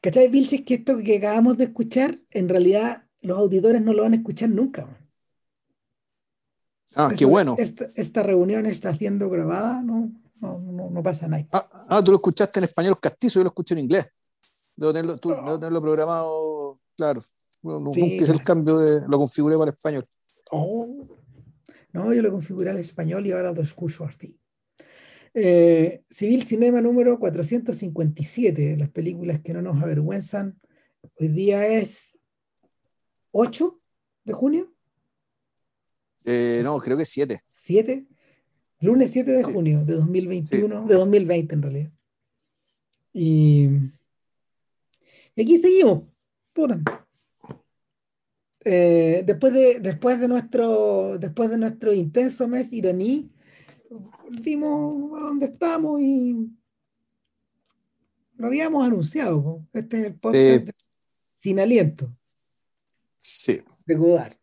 ¿Cachai, Vilches? Que esto que acabamos de escuchar, en realidad los auditores no lo van a escuchar nunca. Ah, qué bueno. Esta, reunión está siendo grabada, no, no, pasa nada. Ah, ah, tú lo escuchaste en español castizo, yo lo escuché en inglés. Debo tenerlo, tú, tenerlo programado, claro. No, sí, el cambio de. Lo configuré para español. Oh. No, yo lo configuré al español y ahora lo escucho así. Eh, Civil Cinema número 457, las películas que no nos avergüenzan. Hoy día es 8 de junio. Eh, no, creo que 7. 7. Lunes 7 de junio de 2021, de 2020 en realidad. Y, aquí seguimos. Eh, después, de, después, de nuestro, después de nuestro intenso mes iraní, volvimos a donde estamos y lo habíamos anunciado. Este es el podcast sin aliento. Sí. De Godard.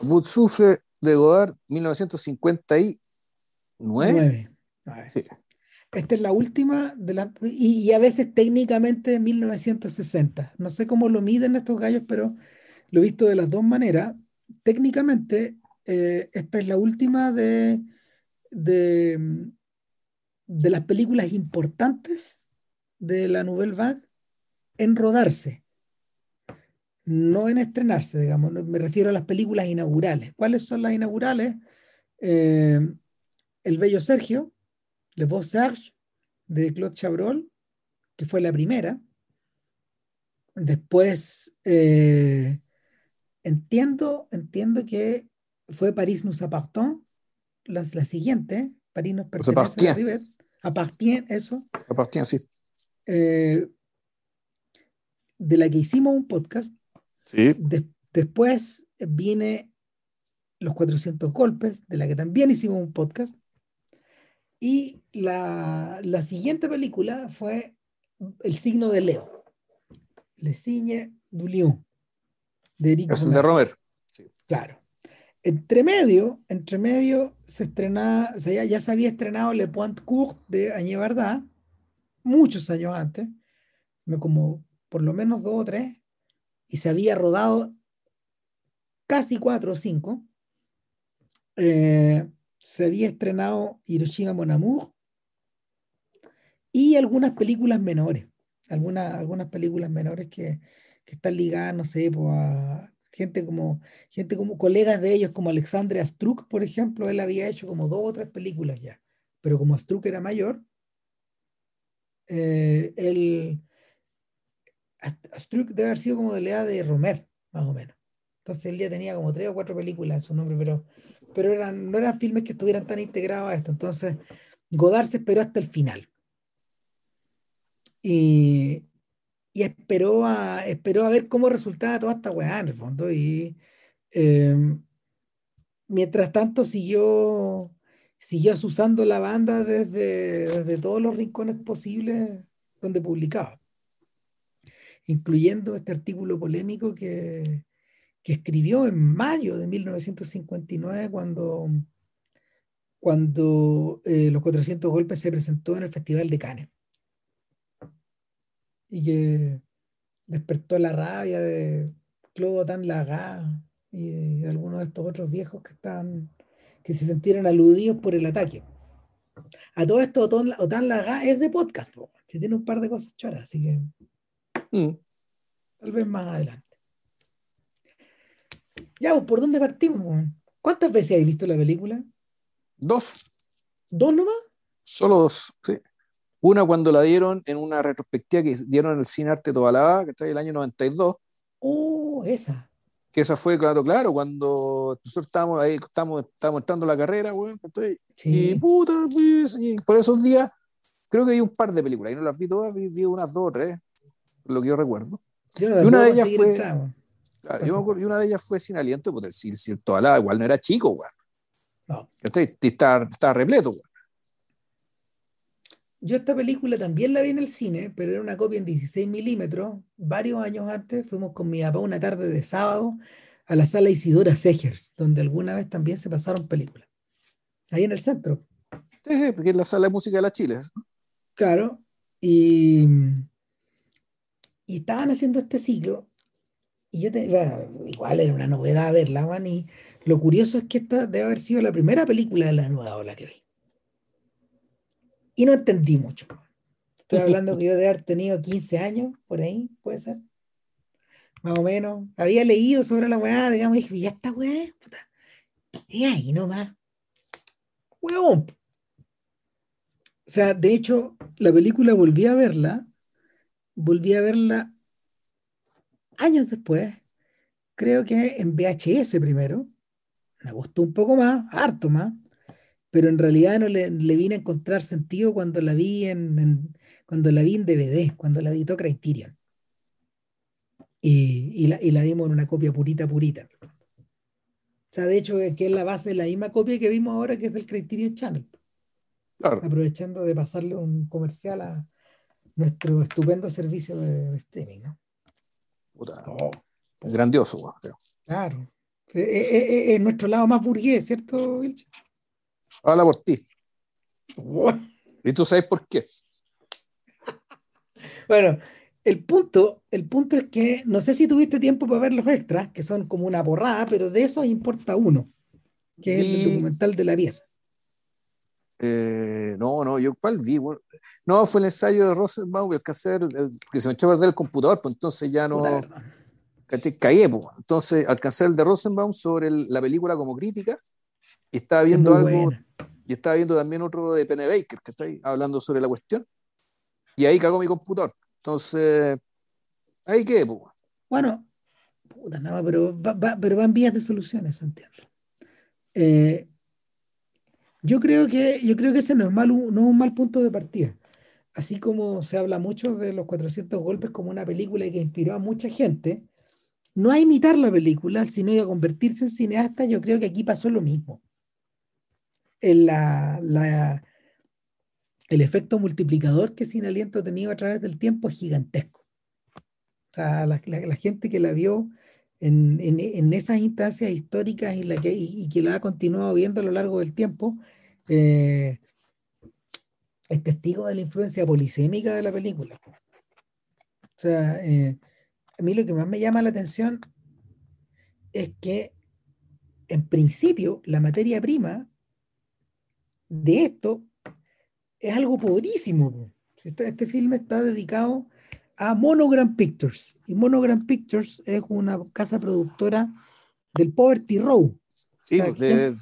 Bud sufre de Godard, 1959. Esta es la última de la, y, a veces técnicamente 1960. No sé cómo lo miden estos gallos, pero lo he visto de las dos maneras. Técnicamente, eh, esta es la última de, de, de las películas importantes de la Nouvelle Vague en rodarse no en estrenarse, digamos, me refiero a las películas inaugurales. ¿Cuáles son las inaugurales? Eh, el Bello Sergio, Le Beau Serge, de Claude Chabrol, que fue la primera. Después, eh, entiendo, entiendo que fue París nous appartient, la, la siguiente, París nos pertenece a River. Appartient, eso. Appartient, sí. Eh, de la que hicimos un podcast, después viene Los 400 Golpes, de la que también hicimos un podcast. Y la, siguiente película fue El signo de Leo. Le Signe du Lion. De Eric de Romer. Claro. Entre medio, entre medio se estrenaba, o sea, ya, se había estrenado Le Point Court de Añé Verdad, muchos años antes, como por lo menos dos o tres, y se había rodado casi cuatro o cinco. Eh, se había estrenado Hiroshima Mon Amour y algunas películas menores, algunas, algunas películas menores que, que están ligadas, no sé, a gente como, gente como colegas de ellos, como Alexandre Astruk, por ejemplo, él había hecho como dos o tres películas ya, pero como Astruk era mayor, eh, él Struck debe haber sido como de la edad de Romer, más o menos. Entonces él ya tenía como tres o cuatro películas en su nombre, pero, pero eran, no eran filmes que estuvieran tan integrados a esto. Entonces Godard se esperó hasta el final. Y, y esperó, a, esperó a ver cómo resultaba toda esta weá en el fondo. Y em, mientras tanto siguió, siguió usando la banda desde, desde todos los rincones posibles donde publicaba incluyendo este artículo polémico que, escribió en mayo de 1959 cuando, cuando eh, los 400 golpes se presentó en el Festival de Cannes. Y que despertó la rabia de Claude Tan Laga y de algunos de estos otros viejos que estaban que se sintieron aludidos por el ataque. A todo esto, Otan Laga es de podcast, si tiene un par de cosas choras, así que Mm. Tal vez más adelante. Ya, ¿por dónde partimos? ¿Cuántas veces has visto la película? Dos. ¿Dos nomás? Solo dos, sí. Una cuando la dieron en una retrospectiva que dieron en el Cine Arte Tobalaba, que está en el año 92. Oh, esa. Que esa fue, claro, claro, cuando nosotros estábamos ahí, estábamos, estábamos entrando la carrera, güey, y puta, pues, y por esos días, creo que hay un par de películas, y no las vi todas, vi, unas dos o tres, lo que yo recuerdo. y una de ellas fue. y una de ellas fue sin aliento, porque el, el, toda igual no era chico, güey. No. Estaba, estaba repleto, güey. Yo esta película también la vi en el cine, pero era una copia en 16 milímetros. Varios años antes fuimos con mi papá una tarde de sábado a la sala Isidora Segers, donde alguna vez también se pasaron películas. Ahí en el centro. Sí, sí, porque es la sala de música de la Chile. Claro. Y y estaban haciendo este ciclo, y yo, te, igual era una novedad verla, man, y lo curioso es que esta debe haber sido la primera película de la nueva ola que vi. Y no entendí mucho. Estoy hablando que yo de haber tenido 15 años, por ahí, puede ser. Más o menos. Había leído sobre la weá, digamos, y dije, ya está weá, puta. Y ahí nomás. Huevón. O sea, de hecho, la película volví a verla, volví a verla años después, creo que en VHS primero, me gustó un poco más, harto más, pero en realidad no le, vine a encontrar sentido cuando la vi en, cuando la vi en DVD, cuando la editó Criterion. Y, y, la, y la vimos en una copia purita, purita. O sea, de hecho, que es la base de la misma copia que vimos ahora, que es del Criterion Channel. Aprovechando de pasarle un comercial a nuestro estupendo servicio de, streaming, ¿no? Oh. Grandioso, creo. Claro. Es, eh, eh, eh, nuestro lado más burgués, ¿cierto, Vilche? Habla por ti. ¿Y tú sabes por qué? bueno, el punto, el punto es que no sé si tuviste tiempo para ver los extras, que son como una borrada, pero de eso importa uno, que es el documental de la pieza. no, no, yo cuál vi. no, fue el ensayo de Rosenbaum que, hacer, que se me echó a perder el computador, pues entonces ya no. Caí, pues. Entonces alcancé el de Rosenbaum sobre la película como crítica y estaba viendo algo. Y estaba viendo también otro de Penny Baker, que está ahí hablando sobre la cuestión. Y ahí cagó mi computador. Entonces, ahí qué, pues. Bueno, puta nada, pero, va, pero van vías de soluciones, entiendo. Eh, yo creo que yo creo que ese no es, mal, no es un mal punto de partida. Así como se habla mucho de los 400 golpes como una película que inspiró a mucha gente, no a imitar la película, sino a convertirse en cineasta, yo creo que aquí pasó lo mismo. El, la, el efecto multiplicador que Sin Aliento ha tenido a través del tiempo es gigantesco. O sea, la, gente que la vio en, en, esas instancias históricas y, la que, y, que la ha continuado viendo a lo largo del tiempo, eh, es testigo de la influencia polisémica de la película. O sea, eh, a mí lo que más me llama la atención es que, en principio, la materia prima de esto es algo pobrísimo. Este, este filme está dedicado a Monogram Pictures. Y Monogram Pictures es una casa productora del Poverty Row. Sí, de,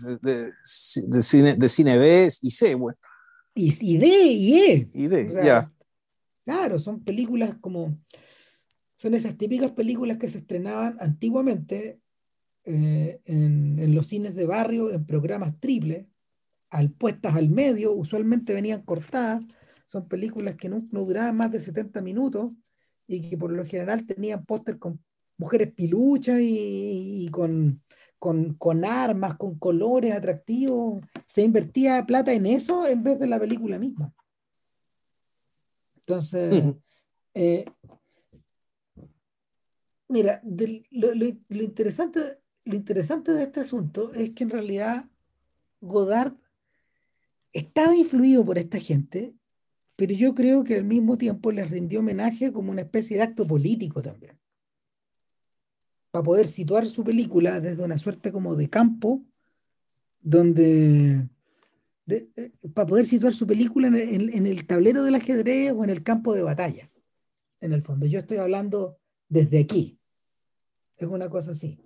cine, de cine B y C, bueno. Y, D y E. Y D, ya. Claro, son películas como son esas típicas películas que se estrenaban antiguamente eh, en, los cines de barrio, en programas triples, al, puestas al medio, usualmente venían cortadas, son películas que no, duraban más de 70 minutos y que por lo general tenían póster con mujeres piluchas y, con, con, armas, con colores atractivos. Se invertía plata en eso en vez de la película misma. Entonces, Mira, lo, interesante, lo interesante de este asunto es que en realidad Godard estaba influido por esta gente, pero yo creo que al mismo tiempo les rindió homenaje como una especie de acto político también. Para poder situar su película desde una suerte como de campo, donde. Eh, para poder situar su película en en el tablero del ajedrez o en el campo de batalla. En el fondo, yo estoy hablando desde aquí, es una cosa así.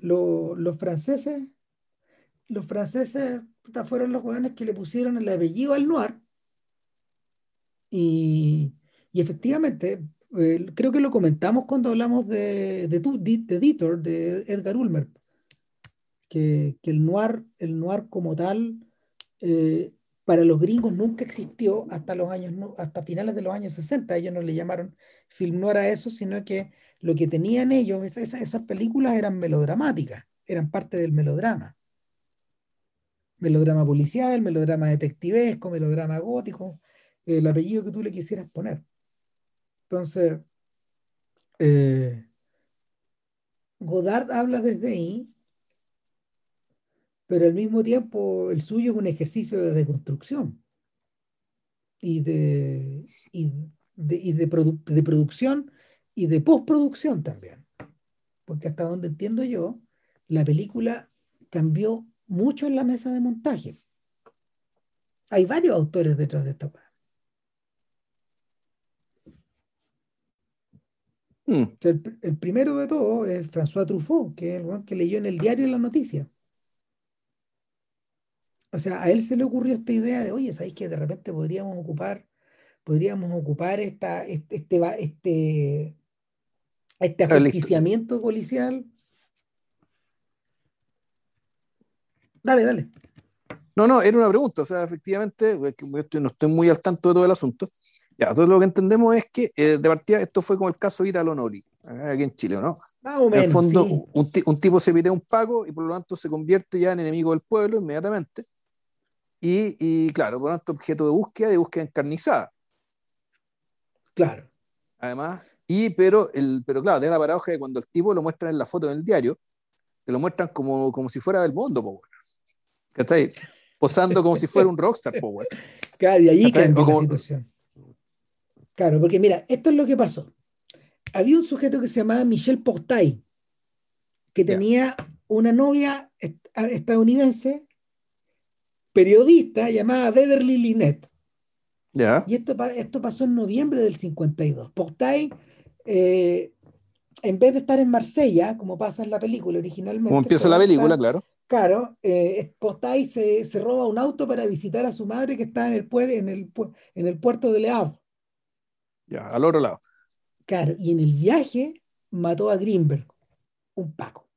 los franceses, los franceses fueron los jóvenes que le pusieron el apellido al noir. Y, efectivamente, eh, creo que lo comentamos cuando hablamos de, de, de Editor, de Edgar Ulmer, que, el, noir, el noir como tal, eh, para los gringos nunca existió hasta los años, hasta finales de los años 60. Ellos no le llamaron film noir a eso, sino que lo que tenían ellos, esas películas eran melodramáticas, eran parte del melodrama. Melodrama policial, melodrama detectivesco, melodrama gótico, el apellido que tú le quisieras poner. Entonces, eh, Godard habla desde ahí, pero al mismo tiempo el suyo es un ejercicio de deconstrucción y de, y de, de producción y de postproducción también. Porque hasta donde entiendo yo, la película cambió mucho en la mesa de montaje. Hay varios autores detrás de esta obra. Hmm. El, primero de todo es François Truffaut, que es el que leyó en el diario la noticia. O sea, a él se le ocurrió esta idea de, oye, ¿sabéis que de repente podríamos ocupar, podríamos ocupar esta, este, este, este, este policial? Dale, dale. No, no, era una pregunta, o sea, efectivamente, no estoy muy al tanto de todo el asunto. Ya, entonces lo que entendemos es que eh, de partida esto fue como el caso de Italo Nori, aquí en Chile, ¿no? en el fondo, un, un, tipo se pide un pago y por lo tanto se convierte ya en enemigo del pueblo inmediatamente y, claro, por lo tanto, objeto de búsqueda y búsqueda encarnizada. Claro. Además, y pero, el, pero claro, tiene la paradoja de cuando el tipo lo muestran en la foto en el diario, te lo muestran como, como si fuera del mundo, po, ¿cachai? Posando como si fuera un rockstar, po, Claro, y ahí cambia la situación. Claro, porque mira, esto es lo que pasó. Había un sujeto que se llamaba Michel Portay, que tenía una novia estadounidense periodista llamada Beverly Lynette. Y esto, esto pasó en noviembre del 52. Portay, eh, en vez de estar en Marsella, como pasa en la película originalmente. Como empieza la película, claro. Claro, eh, se, se, roba un auto para visitar a su madre que está en el, en el, en el puerto de Le Havre. Ya, al otro lado. Claro, y en el viaje mató a Greenberg, un Paco.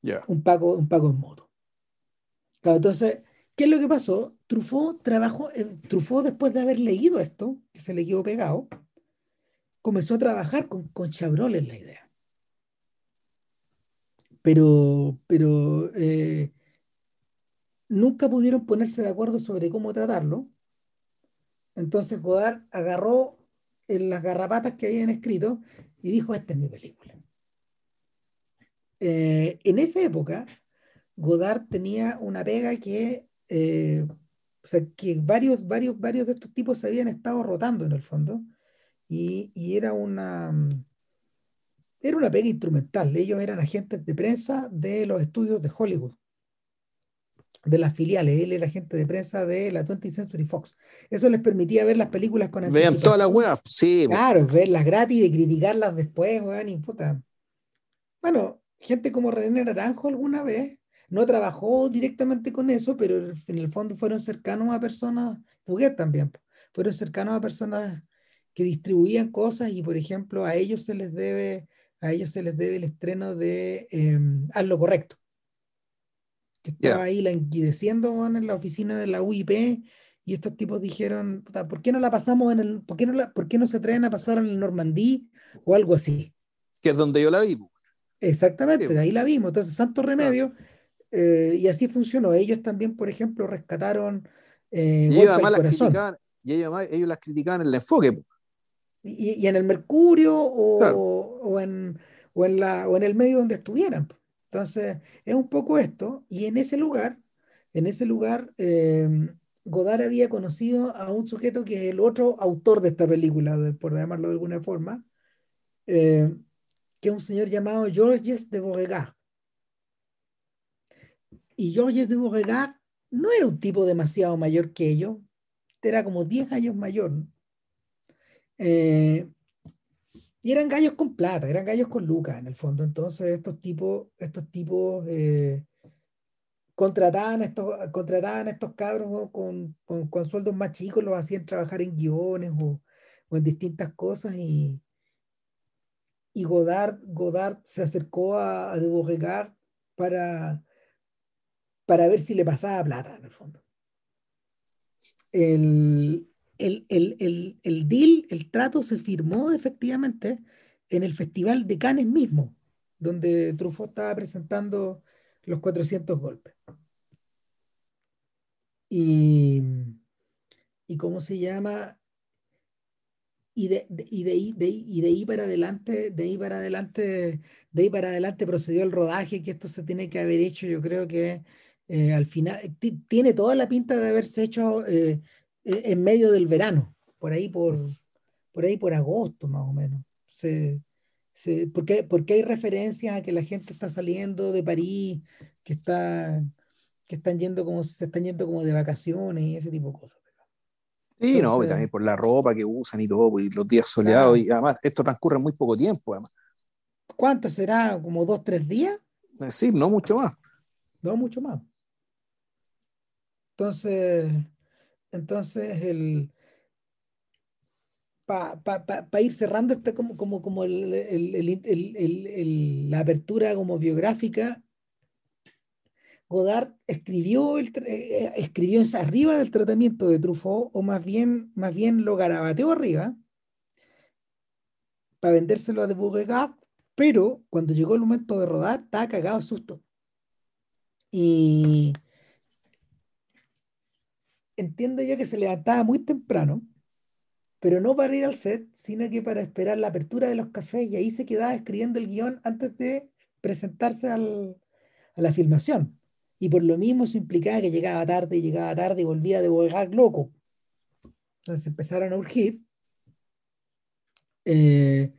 Ya. Un Paco, un Paco en moto. Claro, entonces ¿Qué es lo que pasó? Truffaut trabajó, eh, Truffaut después de haber leído esto, que se le quedó pegado, comenzó a trabajar con, con Chabrol en la idea. Pero, pero eh, nunca pudieron ponerse de acuerdo sobre cómo tratarlo. Entonces Godard agarró en las garrapatas que habían escrito y dijo, esta es mi película. Eh, en esa época, Godard tenía una pega que eh, o sea, que varios, varios, varios de estos tipos se habían estado rotando en el fondo y, y era una era una pega instrumental. Ellos eran agentes de prensa de los estudios de Hollywood, de las filiales. Él era agente de prensa de la 20th Century Fox. Eso les permitía ver las películas con Vean todas las webs, sí. Claro, verlas gratis y criticarlas después, weón, y puta. Bueno, gente como René Naranjo alguna vez no trabajó directamente con eso, pero en el fondo fueron cercanos a personas, Fuguet también, fueron cercanos a personas que distribuían cosas y por ejemplo a ellos se les debe, a ellos se les debe el estreno de eh, Haz lo correcto, que estaba ahí languideciendo en la oficina de la UIP y estos tipos dijeron, ¿por qué no la pasamos en el, por qué no, la, por qué no se traen a pasar en el Normandí o algo así? Que es donde yo la vi. Exactamente, de ahí la vimos. Entonces, Santo Remedio, eh, y así funcionó. Ellos también, por ejemplo, rescataron eh, y, ellos además las criticaban, y ellos, ellos las criticaban en el enfoque. Y, y, en el Mercurio o, o, en, o, en la, o en el medio donde estuvieran. Entonces, es un poco esto. Y en ese lugar, en ese lugar, eh, Godard había conocido a un sujeto que es el otro autor de esta película, por llamarlo de alguna forma, que es un señor llamado Georges de Beauregard y Georges de Beauregard no era un tipo demasiado mayor que ellos, era como 10 años mayor. Eh, y eran gallos con plata, eran gallos con lucas en el fondo. Entonces estos tipos, estos tipos eh, contrataban, estos, contrataban a estos cabros con, con, sueldos más chicos, los hacían trabajar en guiones o, en distintas cosas y, y Godard, Godard se acercó a, a de Beauregard para, para ver si le pasaba plata, en el fondo. El, el, deal, el trato se firmó efectivamente en el Festival de Cannes mismo, donde Truffaut estaba presentando los 400 golpes. Y, y cómo se llama, y de, y, de, y de ahí para adelante, de ahí para adelante, de ahí para adelante procedió el rodaje, que esto se tiene que haber hecho, yo creo que eh, al final tiene toda la pinta de haberse hecho eh, en medio del verano, por ahí por, por ahí por agosto más o menos. Se, se, porque, porque hay referencias a que la gente está saliendo de París, que, está, que están yendo como, se están yendo como de vacaciones y ese tipo de cosas. Sí, no, también por la ropa que usan y todo, y los días soleados, y además esto transcurre en muy poco tiempo, además. ¿Cuánto será? ¿Como dos, tres días? Eh, sí, no mucho más. No mucho más. Entonces, entonces el para ir cerrando este como, como, como el, el, la apertura como biográfica, Godard escribió, el, eh, eh, escribió arriba del tratamiento de Truffaut, o más bien, más bien lo garabateó arriba, para vendérselo a de Beauregard, pero cuando llegó el momento de rodar, estaba cagado de susto. Y entiendo yo que se levantaba muy temprano, pero no para ir al set, sino que para esperar la apertura de los cafés y ahí se quedaba escribiendo el guion antes de presentarse al, a la filmación. Y por lo mismo eso implicaba que llegaba tarde, llegaba tarde y volvía de volgar loco. Entonces empezaron a urgir. Eh,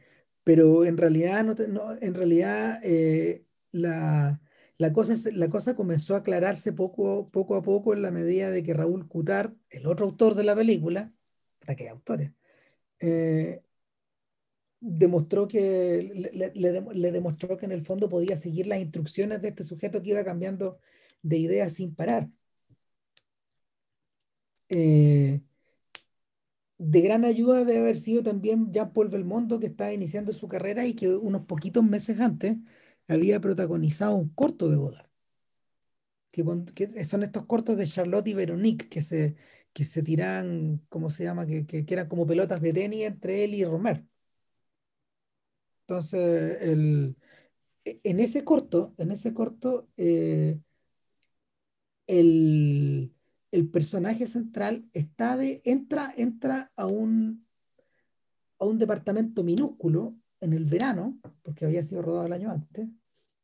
pero en realidad, no, en realidad eh, la, la, cosa, la cosa comenzó a aclararse poco, poco a poco en la medida de que Raúl Cutar, el otro autor de la película, hasta que autores, eh, demostró que le, demostró que en el fondo podía seguir las instrucciones de este sujeto que iba cambiando de ideas sin parar. Eh, de gran ayuda debe haber sido también Jean-Paul Belmondo, que estaba iniciando su carrera y que unos poquitos meses antes había protagonizado un corto de Godard. Que, son estos cortos de Charlotte y Veronique que se, que se tiran, ¿cómo se llama? Que, que, eran como pelotas de tenis entre él y Romer. Entonces, el, en ese corto, en ese corto, eh, el, el personaje central está de, entra, entra a un, a un departamento minúsculo en el verano, porque había sido rodado el año antes,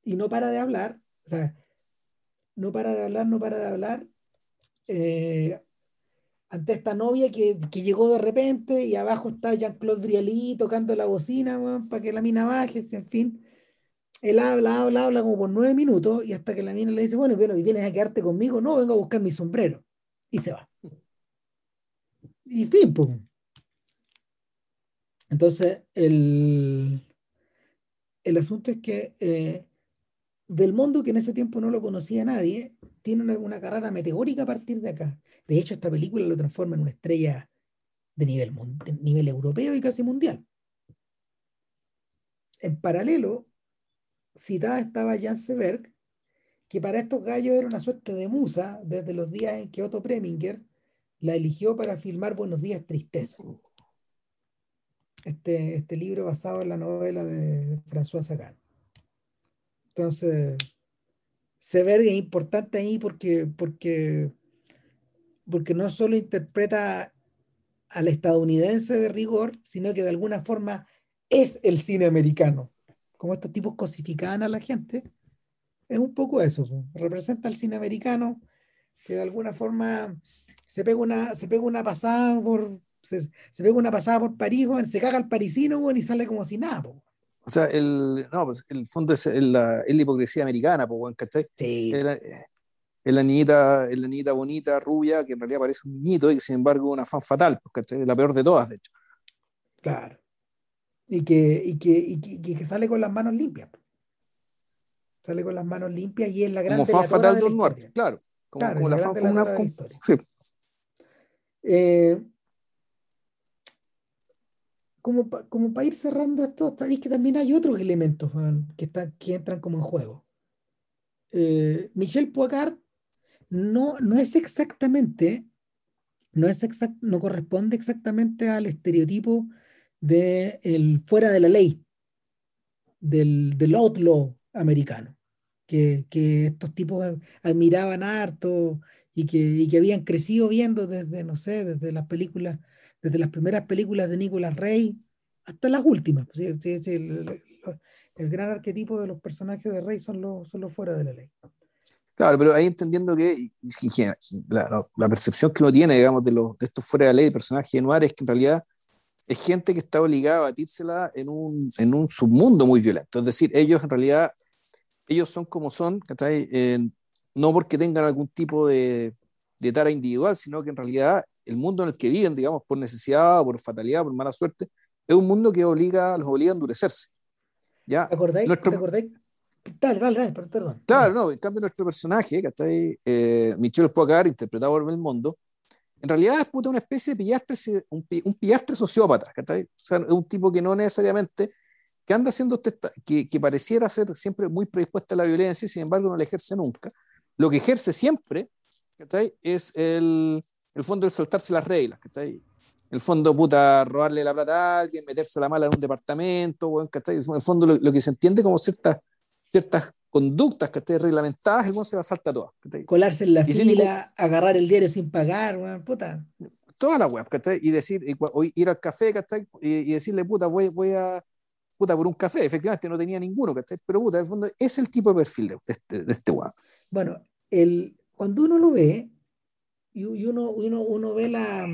y no para de hablar, o sea, no para de hablar, no para de hablar, eh, ante esta novia que, que, llegó de repente y abajo está Jean-Claude Brialy tocando la bocina para que la mina baje, en fin él habla, habla, habla como por nueve minutos y hasta que la mina le dice, bueno, pero vienes a quedarte conmigo, no, vengo a buscar mi sombrero. Y se va. Y fin, pum. Entonces, el, el asunto es que eh, del mundo que en ese tiempo no lo conocía nadie, tiene una, carrera meteórica a partir de acá. De hecho, esta película lo transforma en una estrella de nivel, nivel europeo y casi mundial. En paralelo, citada estaba Jan Seberg, que para estos gallos era una suerte de musa desde los días en que Otto Preminger la eligió para filmar Buenos días, tristeza. Este, este libro basado en la novela de François Sagan. Entonces, Seberg es importante ahí porque, porque, porque no solo interpreta al estadounidense de rigor, sino que de alguna forma es el cine americano como estos tipos cosificaban a la gente, es un poco eso. Representa al cine americano que de alguna forma se pega una, se pega una pasada por. Se, pega una pasada por París, se caga el parisino y sale como si nada. O sea, el, no, pues el fondo es, la, hipocresía americana, ¿cachai? Sí. Es la, niñita, la niñita bonita, rubia, que en realidad parece un niñito y sin embargo una fan fatal, ¿cachai? La peor de todas, de hecho. Claro y que, y que, y que, sale con las manos limpias. Sale con las manos limpias y es la gran Como fan fatal de muerte, claro. Como, claro, como la, fan como una, sí. eh, como, como para ir cerrando esto, sabéis que también hay otros elementos que, están, que entran como en juego. Eh, Michel Poicard no, no es exactamente, no, es exact, no corresponde exactamente al estereotipo de el fuera de la ley, del, del outlaw americano, que, que, estos tipos admiraban harto y que, y que habían crecido viendo desde, no sé, desde las películas, desde las primeras películas de Nicolas Rey hasta las últimas. Pues, el, el, gran arquetipo de los personajes de Rey son los, son los fuera de la ley. Claro, pero ahí entendiendo que la, la, percepción que uno tiene, digamos, de, los, de estos fuera de la ley, personajes de Noir, es que en realidad es gente que está obligada a batírsela en un, en un submundo muy violento. Es decir, ellos en realidad, ellos son como son, eh, no porque tengan algún tipo de, de tara individual, sino que en realidad el mundo en el que viven, digamos, por necesidad, por fatalidad, por mala suerte, es un mundo que obliga, los obliga a endurecerse. ¿Ya? ¿Te acordáis? Nuestro... ¿Te acordáis? Dale, dale, dale, perdón. Claro, no, en cambio nuestro personaje, que está ahí, eh, Michel interpretado por Belmondo, en realidad es puta una especie de pillastre, un, un pillastre sociópata, O sea, es un tipo que no necesariamente, que anda haciendo, que, que pareciera ser siempre muy predispuesto a la violencia y sin embargo no la ejerce nunca. Lo que ejerce siempre, Es el, el fondo de saltarse las reglas, ¿cachai? El fondo, puta, robarle la plata a alguien, meterse la mala en un departamento, ¿cachai? En el fondo lo, que se entiende como ciertas, ciertas conductas estén reglamentadas, el se la salta todas. Colarse en la fila, agarrar el diario sin pagar, puta. Toda la web, ¿cachai? Y decir, y, ir al café, ¿cachai? Y, decirle, puta, voy, voy a, puta, por un café. Efectivamente no tenía ninguno, ¿cachai? Pero, puta, en el fondo es el tipo de perfil de este, de este Bueno, el, cuando uno lo ve, y, uno, uno, uno ve la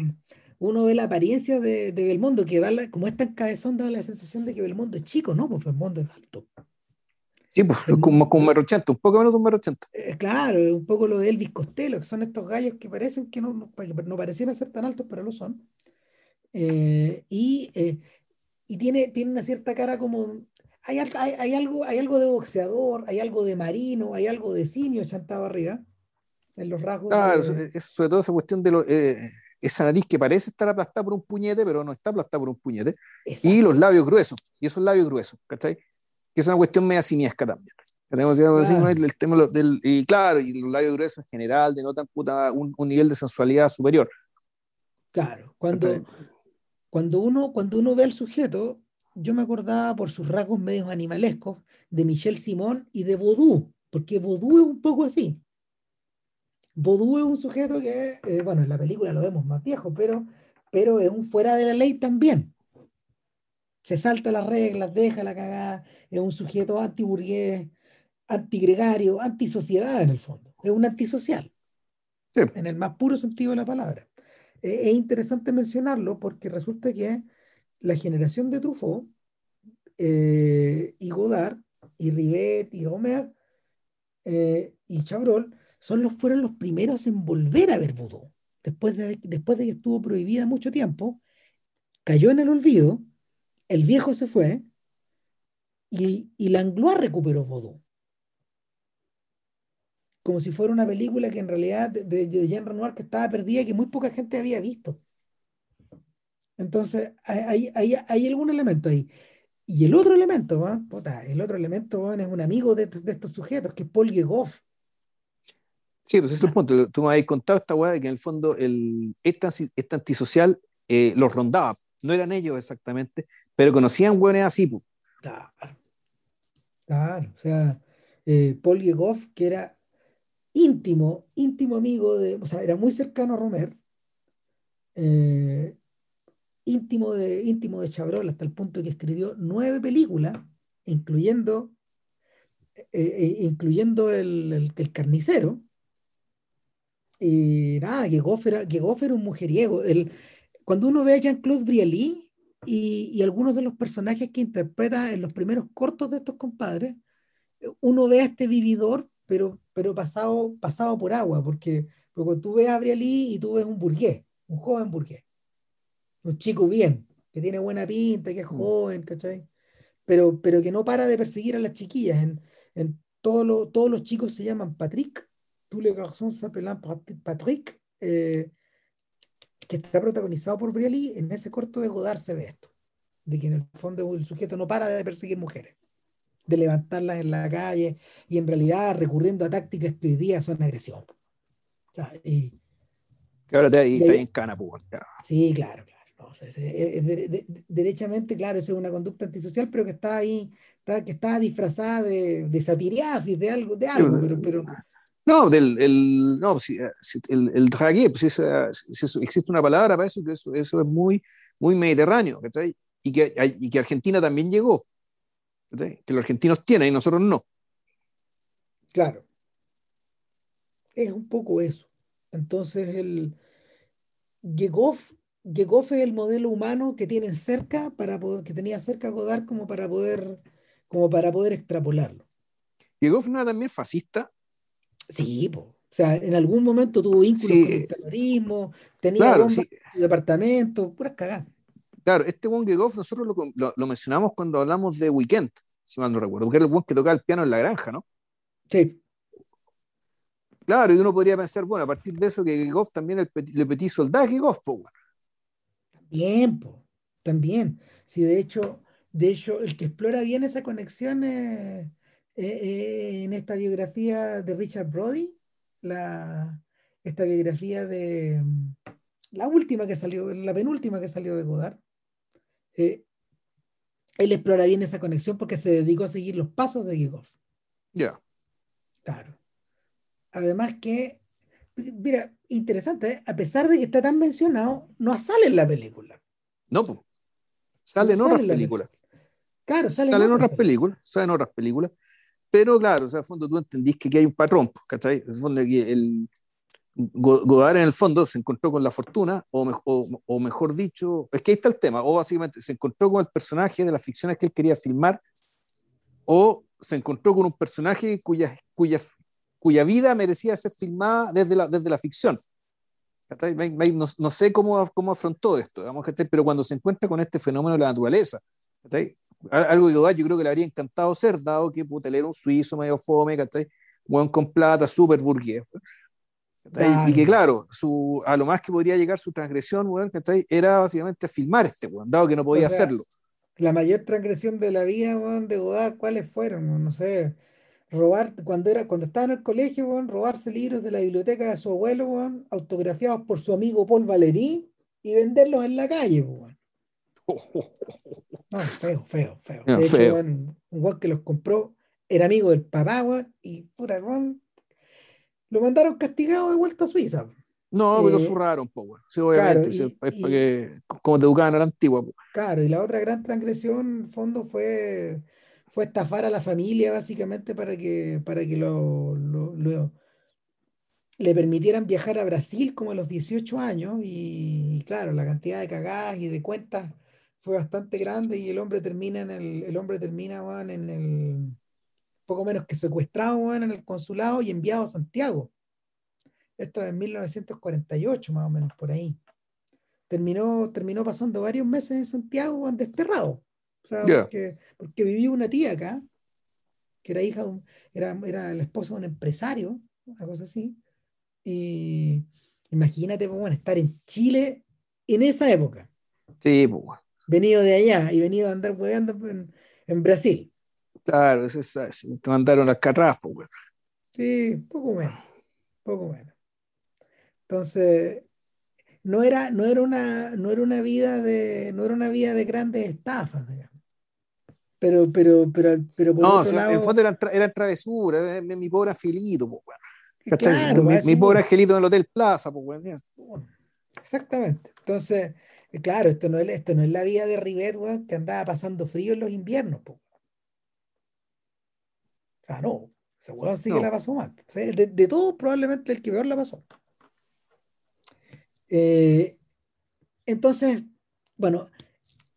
uno ve la apariencia de, de Belmondo, que da como es tan cabezón, da la sensación de que Belmondo es chico, ¿no? Pues Belmondo es alto. Sí, pues como, como un metro ochenta, un poco menos de un metro ochenta. Eh, claro, un poco lo de Elvis Costello, que son estos gallos que parecen que no, no, no parecieran ser tan altos, pero lo son. Eh, y, eh, y tiene, tiene una cierta cara como. Hay, hay, hay, algo, hay algo de boxeador, hay algo de marino, hay algo de simio chantado arriba, en los rasgos. Claro, es sobre todo esa cuestión de lo, esa nariz que parece estar aplastada por un puñete, pero no está aplastada por un puñete, y los labios gruesos, y esos labios gruesos, ¿cachai? que es una cuestión media siniesca también. Tenemos claro. el tema del, y claro, y los labios gruesos en general denotan puta, un, un, nivel de sensualidad superior. Claro, cuando, cuando, uno, cuando uno ve al sujeto, yo me acordaba por sus rasgos medios animalescos de Michel Simón y de Vodú, porque Vodú es un poco así. Vodú es un sujeto que, eh, bueno, en la película lo vemos más viejo, pero, pero es un fuera de la ley también se salta las reglas, deja la cagada, es un sujeto antiburgués, antigregario, antisociedad en el fondo, es un antisocial, en el más puro sentido de la palabra. es interesante mencionarlo porque resulta que la generación de Truffaut eh, y Godard y Rivet y Homer eh, y Chabrol son los, fueron los primeros en volver a ver vudú. Después de, después de que estuvo prohibida mucho tiempo, cayó en el olvido el viejo se fue y, y Langlois recuperó Vodou. Como si fuera una película que en realidad de, Jean Renoir que estaba perdida y que muy poca gente había visto. Entonces, hay, hay, hay algún elemento ahí. Y el otro elemento, el otro elemento es un amigo de, de, estos sujetos, que es Paul Gegoff. Sí, pues ese es el punto. Tú me habías contado esta weá de que en el fondo el, esta, esta antisocial eh, los rondaba. No eran ellos exactamente, pero conocían hueones así. Pues. Claro. Claro, o sea, eh, Paul Yegoff, que era íntimo, íntimo amigo de, o sea, era muy cercano a Romer, eh, íntimo, de, íntimo de Chabrol, hasta el punto que escribió nueve películas, incluyendo, eh, incluyendo el, el, carnicero. Y nada, que era, que era un mujeriego. El, cuando uno ve a Jean-Claude Brialy, y, algunos de los personajes que interpreta en los primeros cortos de estos compadres, uno ve a este vividor, pero, pero pasado, pasado por agua, porque, porque tú ves a Brialí y tú ves un burgués, un joven burgués, un chico bien, que tiene buena pinta, que es mm. joven, ¿cachai? Pero, pero que no para de perseguir a las chiquillas. En, en todos los chicos se llaman Patrick, tous les garçons s'appellent Patrick. Eh, que está protagonizado por Brialy, en ese corto de Godard se ve esto, de que en el fondo el sujeto no para de perseguir mujeres, de levantarlas en la calle y en realidad recurriendo a tácticas que hoy día son agresión. O sea, y, que ahora ahí, está en cana, pues, Sí, claro, claro. derechamente, claro, eso es una conducta antisocial, pero que está ahí, que está disfrazada de, de satiriasis, de algo, de algo, pero, pero, no, del, el, no, si, el, el pues si, existe una palabra para eso, que eso, eso es muy, muy mediterráneo, Y que, y que Argentina también llegó, que los argentinos tienen y nosotros no. Claro. Es un poco eso. Entonces, el Yegov Gegoff es el modelo humano que tienen cerca para que tenía cerca Godard como para poder como para poder extrapolarlo. ¿Gegoff no era también fascista? Sí, po. o sea, en algún momento tuvo vínculos con el terrorismo, tenía claro, su departamento, puras cagadas. Claro, este Wong Gegoff nosotros lo, lo, mencionamos cuando hablamos de Weekend, si mal no recuerdo, porque era el buen que tocaba el piano en la granja, ¿no? Sí. Claro, y uno podría pensar, bueno, a partir de eso que Gegoff también el, le petit soldat Gegoff, pues, También, también. Sí, de hecho, de hecho, el que explora bien esa conexión es, en esta biografía de Richard Brody, la, esta biografía de la última que salió, la penúltima que salió de Godard. Eh, él explora bien esa conexión porque se dedicó a seguir los pasos de Gigoff. Ya. Claro. Además que, mira, interesante, ¿eh? a pesar de que está tan mencionado, no sale en la película. No, pues. Sale en otras películas. Claro, sale, en otras películas. Sale en otras películas. Pero claro, o sea, al fondo tú entendís que aquí hay un patrón, ¿cachai? En el fondo el, Godard en el fondo se encontró con la fortuna, o, o, mejor dicho, es que ahí está el tema, o básicamente se encontró con el personaje de las ficciones que él quería filmar, o se encontró con un personaje cuya, cuya, cuya vida merecía ser filmada desde la, desde la ficción. No, no, sé cómo, cómo afrontó esto, digamos, pero cuando se encuentra con este fenómeno de la naturaleza, algo que Godard yo creo que le habría encantado ser, dado que puta, él era un suizo medio fome, ¿cachai? Buen con plata, súper burgués. Y que claro, su, a lo más que podría llegar su transgresión, era básicamente filmar este weón, dado que no podía hacerlo. La mayor transgresión de la vida de Godard, ¿cuáles fueron? No sé, robar, cuando, era, cuando estaba en el colegio, robarse libros de la biblioteca de su abuelo, autografiados por su amigo Paul Valéry y venderlos en la calle. No, feo, feo, feo. de hecho, un weón que los compró era amigo del papá, y puta, lo mandaron castigado de vuelta a Suiza. No, pero lo eh, zurraron, pues, sí, obviamente, es para que, como te educaban a la antigua. Claro, y la otra gran transgresión, en fondo, fue, fue estafar a la familia, básicamente, para que, para que lo, le permitieran viajar a Brasil como a los 18 años. Y, claro, la cantidad de cagadas y de cuentas fue bastante grande y el hombre termina en el, el hombre termina en el poco menos que secuestrado en el consulado y enviado a Santiago. Esto es en 1948, más o menos, por ahí. Terminó, terminó pasando varios meses en Santiago desterrado. O sea, porque, porque vivía una tía acá, que era hija de un, era, era la esposa de un empresario, una cosa así. Y imagínate, pues, bueno, estar en Chile en esa época. Sí, pues. Venido de allá y venido a andar hueveando en, en Brasil. Claro, es, es, te mandaron las carras, pues, Sí, poco menos, poco menos. Entonces, no era, no era una, no era una vida de, no era una vida de grandes estafas, digamos. Pero, pero, pero, pero por no, otro lado, en el fondo era, era travesura, mi pobre angelito, pues, claro, mi, pobre angelito en el Hotel Plaza, pues, Exactamente. Entonces, claro, esto no es, esto no es la vida de Rivet, que andaba pasando frío en los inviernos, pues. O sea, no, ese sí que la pasó mal. de, de todos, probablemente el que peor la pasó. Eh, entonces, bueno,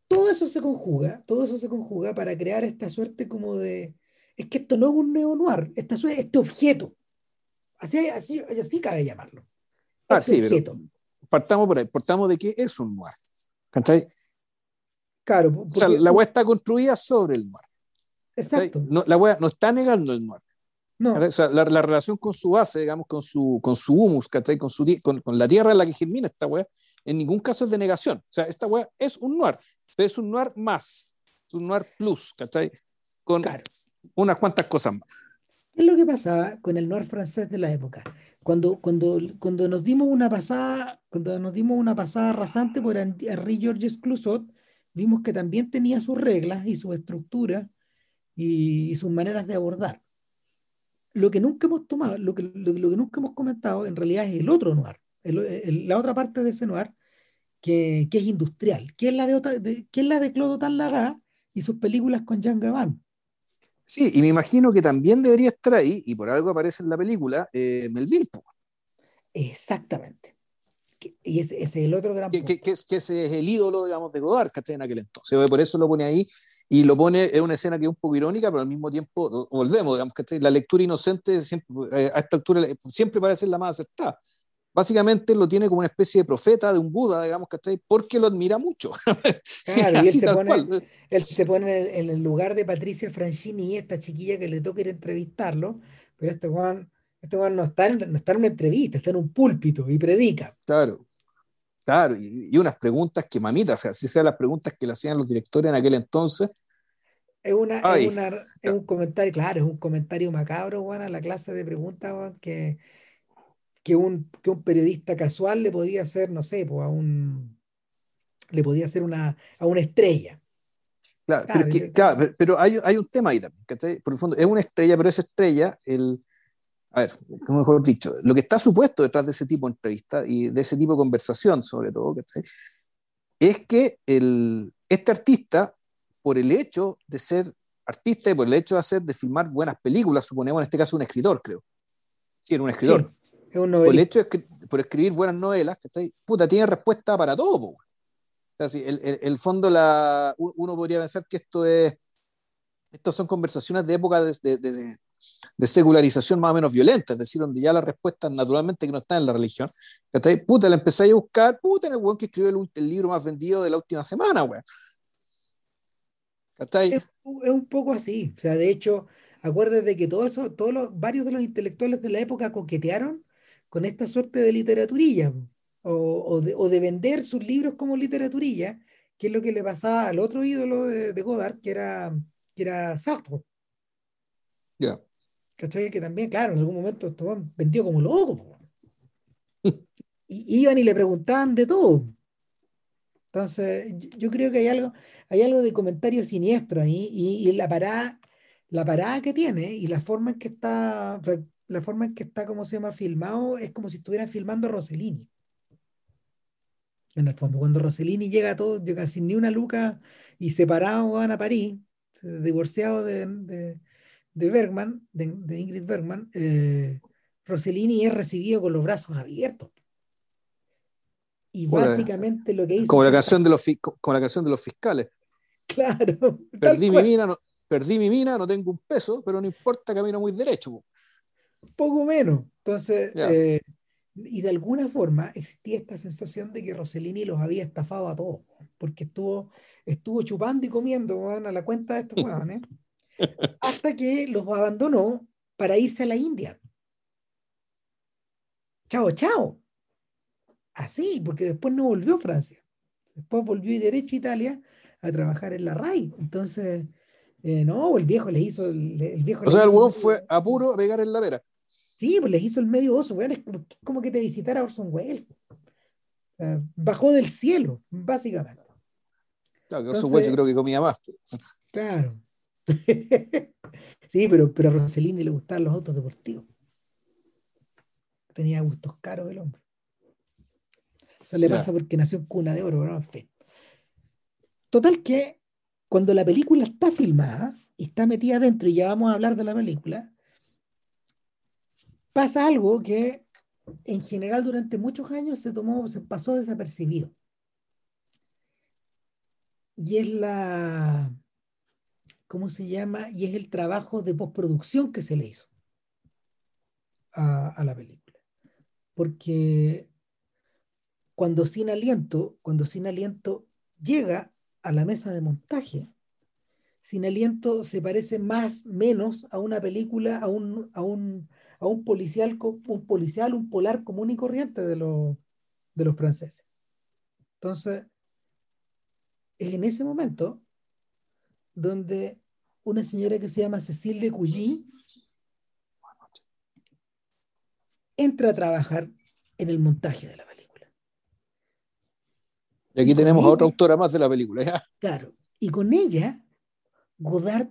todo eso se conjuga, todo eso se conjuga para crear esta suerte como de, es que esto no es un neo-noir, este objeto, así, así, así cabe llamarlo. Ah, este sí, objeto. Partamos por ahí, partamos de qué es un noir. ¿Cachai? Claro. o sea, la web está construida sobre el noir. Exacto. No, la web no está negando el noir. No. O sea, la, la, relación con su base, digamos, con su, con su humus, ¿cachai? Con, su, con, con la tierra en la que germina esta weá, en ningún caso es de negación. O sea, esta weá es un noir, pero es un noir más, es un noir plus, ¿cachai? Con unas cuantas cosas más. ¿Qué es lo que pasaba con el noir francés de la época? Cuando, cuando, cuando nos dimos una pasada, cuando nos dimos una pasada rasante por Henri Georges Clouzot, vimos que también tenía sus reglas y su estructura y, y sus maneras de abordar lo que nunca hemos tomado, lo que, lo, que nunca hemos comentado en realidad es el otro noir, la otra parte de ese noir que, que es industrial, que es la de, que es la de Claude Laga y sus películas con Jean Gabin. Sí, y me imagino que también debería estar ahí, y por algo aparece en la película, eh, Melville. Exactamente. y ese, es el otro gran que, que, que, ese es el ídolo, digamos, de Godard, ¿cachai? En aquel entonces. Por eso lo pone ahí y lo pone, es una escena que es un poco irónica, pero al mismo tiempo, volvemos, digamos, ¿cachai? La lectura inocente siempre, eh, a esta altura siempre parece la más acertada. Básicamente lo tiene como una especie de profeta, de un Buda, digamos, ¿cachai? Porque lo admira mucho. Claro, y él, se pone, él se pone en el lugar de Patricia Franchini, esta chiquilla que le toca ir a entrevistarlo, pero este Juan este Juan no está, en, no está en una entrevista, está en un púlpito y predica. Claro, claro, y, unas preguntas que mamita, o sea, si sean las preguntas que le hacían los directores en aquel entonces. Es, una, es, una, es un comentario, claro, es un comentario macabro, Juan, a la clase de preguntas, Juan, que, que, un, que un periodista casual le podía hacer, no sé, pues a un le podía hacer una, a una estrella. Claro, pero, claro, pero hay, hay, un tema ahí también, ¿cachai? Por el fondo, es una estrella, pero esa estrella, el, a ver, como mejor dicho, lo que está supuesto detrás de ese tipo de entrevista y de ese tipo de conversación, sobre todo, es que el, este artista, por el hecho de ser artista y por el hecho de hacer, de filmar buenas películas, suponemos en este caso un escritor, creo. Sí, era un escritor. Es un por el hecho de por escribir buenas novelas, puta, tiene respuesta para todo. O sea, si el, el, fondo, la, uno podría pensar que esto es, estas son conversaciones de época de, de, de secularización más o menos violenta, es decir, donde ya las respuestas naturalmente que no están en la religión, ¿cachai? Puta, la empecé a buscar, puta, en el weón que escribió el, libro más vendido de la última semana, weón. Es, un poco así, o sea, de hecho, acuérdate que todo eso, todos los, varios de los intelectuales de la época coquetearon con esta suerte de literaturilla, o, de, vender sus libros como literaturilla, que es lo que le pasaba al otro ídolo de, Godard, que era, que era Sartre. Ya. ¿Cachai? Que también, claro, en algún momento estaban vendidos como loco. y iban y le preguntaban de todo. Entonces, yo creo que hay algo, hay algo de comentario siniestro ahí y, la parada, la parada que tiene y la forma en que está, la forma en que está, como se llama, filmado, es como si estuvieran filmando a Rossellini. En el fondo, cuando Rossellini llega a todo, llega sin ni una luca y separado van a París, divorciado de, de Bergman, de, Ingrid Bergman, eh, Rossellini es recibido con los brazos abiertos. Y básicamente lo que hizo. Como la, canción de los, como la canción de los fiscales. Claro. Perdí mi, mina, no, perdí mi mina, no tengo un peso, pero no importa, camino muy derecho. Poco menos. Entonces, eh, y de alguna forma existía esta sensación de que Rossellini los había estafado a todos, porque estuvo, estuvo chupando y comiendo a la cuenta de estos huevones hasta que los abandonó para irse a la India. Chao, chao. Así, porque después no volvió a Francia. Después volvió y derecho a Italia a trabajar en la RAI. Entonces, eh, no, el viejo les hizo. El, viejo o sea, el huevón fue a puro a pegar en la vera. Sí, pues les hizo el medio oso, es como, que te visitara Orson Welles. bajó del cielo, básicamente. Claro, que Orson Welles yo creo que comía más. Claro. sí, pero, pero a Rossellini le gustaban los autos deportivos. Tenía gustos caros el hombre. Eso le pasa porque nació en cuna de oro, en fin. Total que cuando la película está filmada y está metida adentro y ya vamos a hablar de la película, pasa algo que en general durante muchos años se tomó, se pasó desapercibido. Y es la, ¿cómo se llama? Y es el trabajo de postproducción que se le hizo a, la película. Porque cuando Sin Aliento, cuando Sin Aliento llega a la mesa de montaje, Sin Aliento se parece más menos a una película, a un, a un, a un policial, un policial, un polar común y corriente de, de los franceses. Entonces, es en ese momento donde una señora que se llama Cecile de entra a trabajar en el montaje de la película. Y aquí tenemos a otra autora más de la película. Claro, y con ella Godard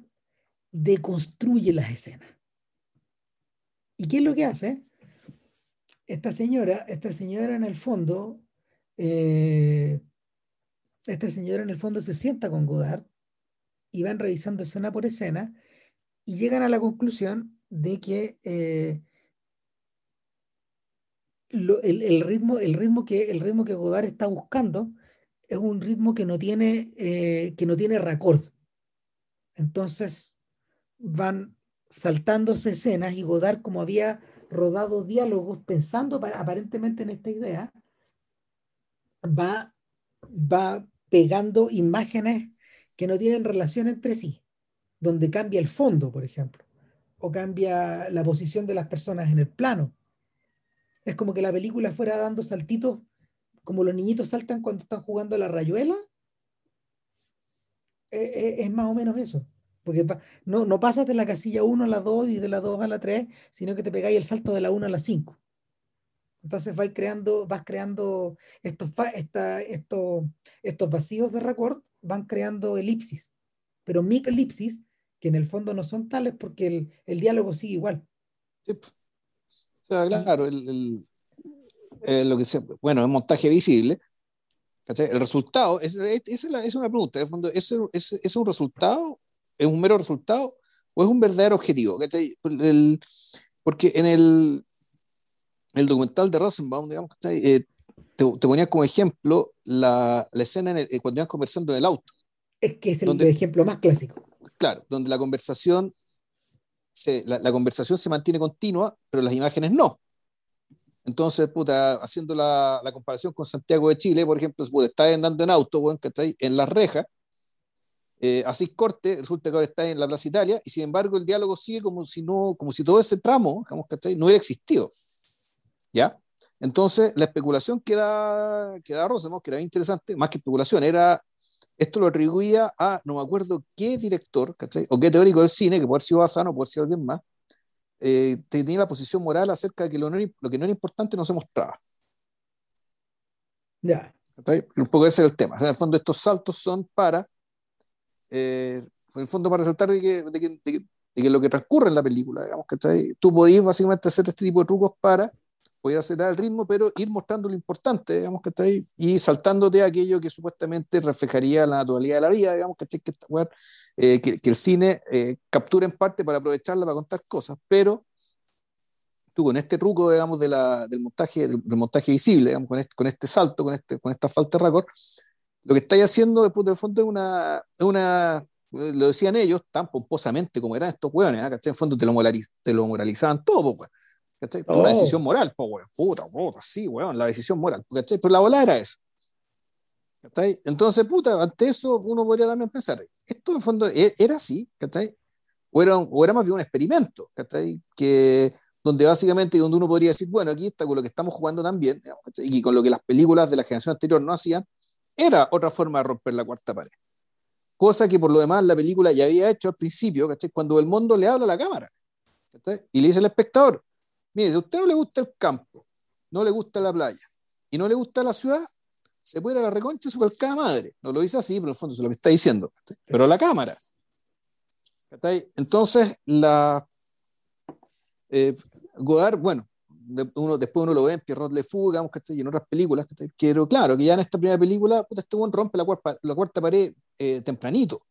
deconstruye las escenas. ¿Y qué es lo que hace? Esta señora, esta señora en el fondo, eh, esta señora en el fondo se sienta con Godard y van revisando escena por escena y llegan a la conclusión de que, eh, el, ritmo, el, ritmo que, el ritmo que Godard está buscando es un ritmo que no tiene, eh, que no tiene record. Entonces van saltándose escenas y Godard, como había rodado diálogos pensando aparentemente en esta idea, va, va pegando imágenes que no tienen relación entre sí, donde cambia el fondo, por ejemplo, o cambia la posición de las personas en el plano. Es como que la película fuera dando saltitos, como los niñitos saltan cuando están jugando a la rayuela. Eh, eh, es más o menos eso. Porque no, no pasas de la casilla 1 a la 2 y de la 2 a la 3, sino que te pegáis el salto de la 1 a la 5. Entonces vas creando, vas creando estos, esta, estos, estos vacíos de record, van creando elipsis, pero microelipsis que en el fondo no son tales porque el, el diálogo sigue igual. Sí. O sea, claro, el, el, lo que se, bueno, el montaje visible, el resultado, es, es, es, una pregunta, en el fondo, ¿es, es, es un resultado ¿Es un mero resultado o es un verdadero objetivo? El, porque en el, el documental de Rosenbaum, digamos, eh, te, te, ponía como ejemplo la, la escena en el, eh, cuando iban conversando en el auto. Es que es el ejemplo más clásico. Claro, donde la conversación, se, la, la, conversación se mantiene continua, pero las imágenes no. Entonces, puta, haciendo la, la comparación con Santiago de Chile, por ejemplo, puta, está andando en auto, en las rejas, eh, así corte, resulta que ahora está en la Plaza Italia, y sin embargo el diálogo sigue como si, no, como si todo ese tramo digamos, no hubiera existido. ¿Ya? Entonces, la especulación que da, que da Rosemont, que era interesante, más que especulación, era, esto lo atribuía a, no me acuerdo qué director, ¿cachai? o qué teórico del cine, que puede haber sido Bassano, puede ser alguien más, eh, tenía la posición moral acerca de que lo, lo, que no era importante no se mostraba. Ya. Un poco ese es el tema. en el fondo, estos saltos son para eh, en el fondo para resaltar de que, de, que, de, que, lo que transcurre en la película, digamos, que tú podías básicamente hacer este tipo de trucos para poder acelerar el ritmo, pero ir mostrando lo importante, digamos, que ahí, y saltándote aquello que supuestamente reflejaría la naturalidad de la vida, digamos, que, que, eh, que, que el cine eh, captura en parte para aprovecharla para contar cosas, pero tú con este truco, digamos, de la, del, montaje, del, montaje visible, digamos, con este, con este salto, con, este, con esta falta de récord, lo que estáis haciendo después del fondo es una, una, lo decían ellos tan pomposamente como eran estos hueones, ¿eh? En el fondo te lo, moraliz, te lo moralizaban todo, pues, ¿cachai? Oh. Una decisión moral, pues, weón, puta, puta, sí, weón, la decisión moral, ¿cachai? Pero la bola era eso. ¿cachai? Entonces, puta, ante eso uno podría también pensar, esto en el fondo e, era así, ¿cachai? O era, o era más bien un experimento, ¿cachai? Que donde básicamente donde uno podría decir, bueno, aquí está con lo que estamos jugando también, y con lo que las películas de la generación anterior no hacían, era otra forma de romper la cuarta pared. Cosa que por lo demás la película ya había hecho al principio, ¿cachai? Cuando el mundo le habla a la cámara. Y le dice al espectador, mire, si a usted no le gusta el campo, no le gusta la playa y no le gusta la ciudad, se puede ir a la reconcha su cada madre. No lo dice así, pero en el fondo es lo que está diciendo. Pero la cámara. Entonces, la eh, Godard, bueno, uno, después uno lo ve en Pierrot Le digamos, Y en otras películas, Pero claro, que ya en esta primera película, puta, este buen rompe la cuarta, la cuarta pared eh, tempranito.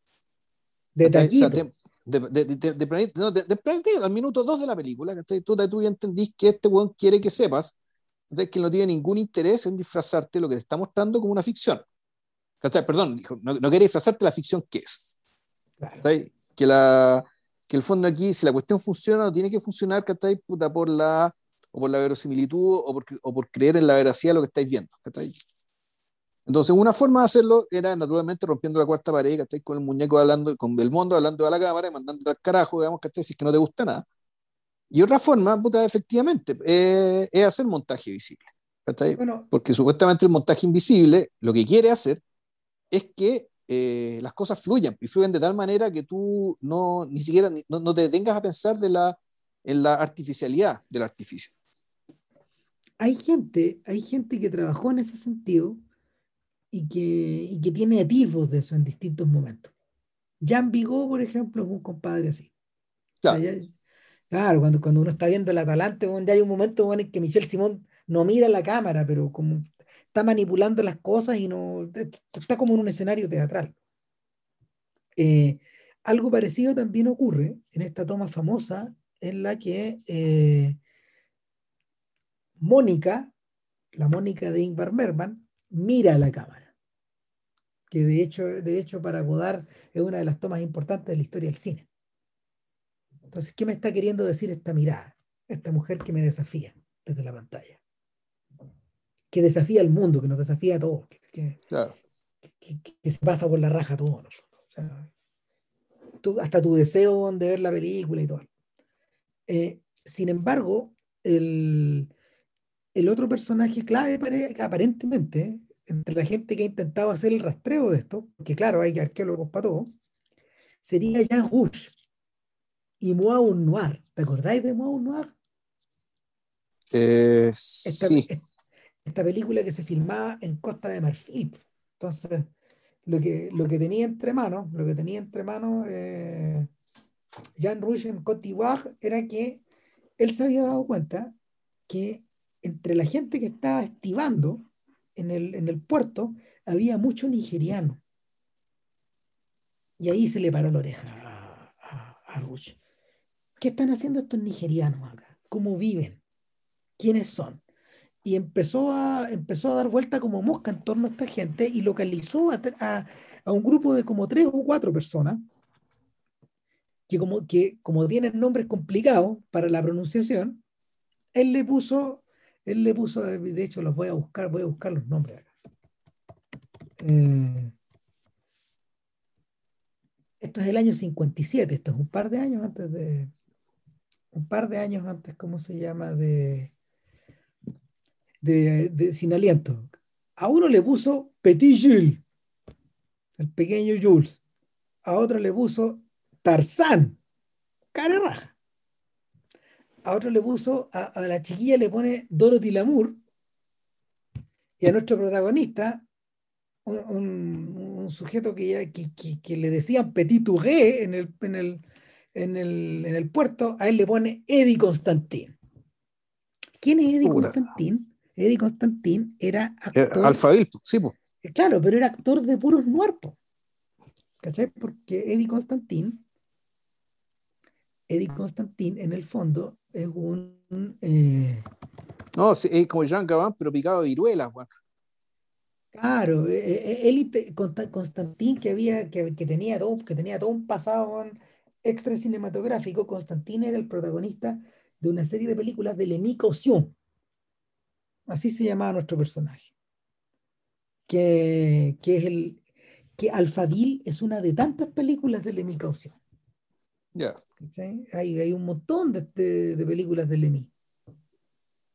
De taquito. de, de, de, no, tempranito, al minuto dos de la película, Tú, tú ya entendís que este buen quiere que sepas que no tiene ningún interés en disfrazarte lo que te está mostrando como una ficción. Perdón, no, no quiere disfrazarte la ficción que es. Que, la, que el fondo aquí, si la cuestión funciona, no tiene que funcionar Puta, por la o por la verosimilitud o por, o por creer en la veracidad de lo que estáis viendo. Entonces, una forma de hacerlo era naturalmente rompiendo la cuarta pared, ¿cachai? Con el muñeco hablando, con el mundo hablando a la cámara y mandando al carajo, digamos, ¿cachai? Si es que no te gusta nada. Y otra forma, puta, efectivamente, eh, es hacer montaje visible. ¿cachai? Porque supuestamente el montaje invisible lo que quiere hacer es que eh, las cosas fluyan y fluyan de tal manera que tú no ni siquiera no, no te detengas a pensar de la, en la artificialidad del artificio hay gente, hay gente que trabajó en ese sentido y que, que tiene atisbos de eso en distintos momentos. Jean Vigo, por ejemplo, es un compadre así. Claro, cuando, cuando uno está viendo el Atalante, ya hay un momento en que Michel Simón no mira la cámara, pero como está manipulando las cosas y no está como en un escenario teatral. Eh, algo parecido también ocurre en esta toma famosa en la que eh, Mónica, la Mónica de Ingvar Merman, mira a la cámara. Que de hecho, de hecho para Godard es una de las tomas importantes de la historia del cine. Entonces, ¿qué me está queriendo decir esta mirada? Esta mujer que me desafía desde la pantalla. Que desafía al mundo, que nos desafía a todos. Que, se pasa por la raja todo. hasta tu deseo de ver la película y todo. Eh, sin embargo, el, el otro personaje clave aparentemente, entre la gente que ha intentado hacer el rastreo de esto, que claro, hay arqueólogos para todo, sería Jean Rouge y Moau Noir. ¿Te acordáis de Moau Noir? Eh, esta, sí. esta película que se filmaba en Costa de Marfil. Entonces, lo que, lo que tenía entre manos, lo que tenía entre manos eh, Jean Rouge en Côte d'Ivoire era que él se había dado cuenta que entre la gente que estaba estivando en el, en el puerto había mucho nigeriano. Y ahí se le paró la oreja a, a, Rouge. ¿Qué están haciendo estos nigerianos acá? ¿Cómo viven? ¿Quiénes son? Y empezó a, empezó a dar vuelta como mosca en torno a esta gente y localizó a, a, a un grupo de como tres o cuatro personas que como, que como tienen nombres complicados para la pronunciación, él le puso, él le puso, de hecho los voy a buscar, voy a buscar los nombres acá. Eh, esto es el año 57, esto es un par de años antes de, un par de años antes, ¿cómo se llama? De, de, de Sin Aliento. A uno le puso Petit Jules, el pequeño Jules. A otro le puso Tarzán, cara raja. A otro le puso, a, la chiquilla le pone Dorothy Lamour y a nuestro protagonista, un, sujeto que, que, le decían Petit Touré en el, en, el, en, el, en el puerto, a él le pone Eddie Constantin. ¿Quién es Eddie Constantin? Eddie Constantin era eh, actor. Alfabil, sí, pues. Claro, pero era actor de puros muertos. ¿Cachai? Porque Eddie Constantin Eddie Constantin, en el fondo, es un. Eh, no, es como Jean Gabin, pero picado de viruelas, Claro, él eh, eh, Constantin, que, había, que, tenía todo, que tenía todo un pasado extra cinematográfico, Constantin era el protagonista de una serie de películas de Lemmy Caution. Así se llamaba nuestro personaje. Que, que es el. que Alphaville es una de tantas películas de Lemmy Caution. Hay, hay, un montón de, de, películas de Lemmy. O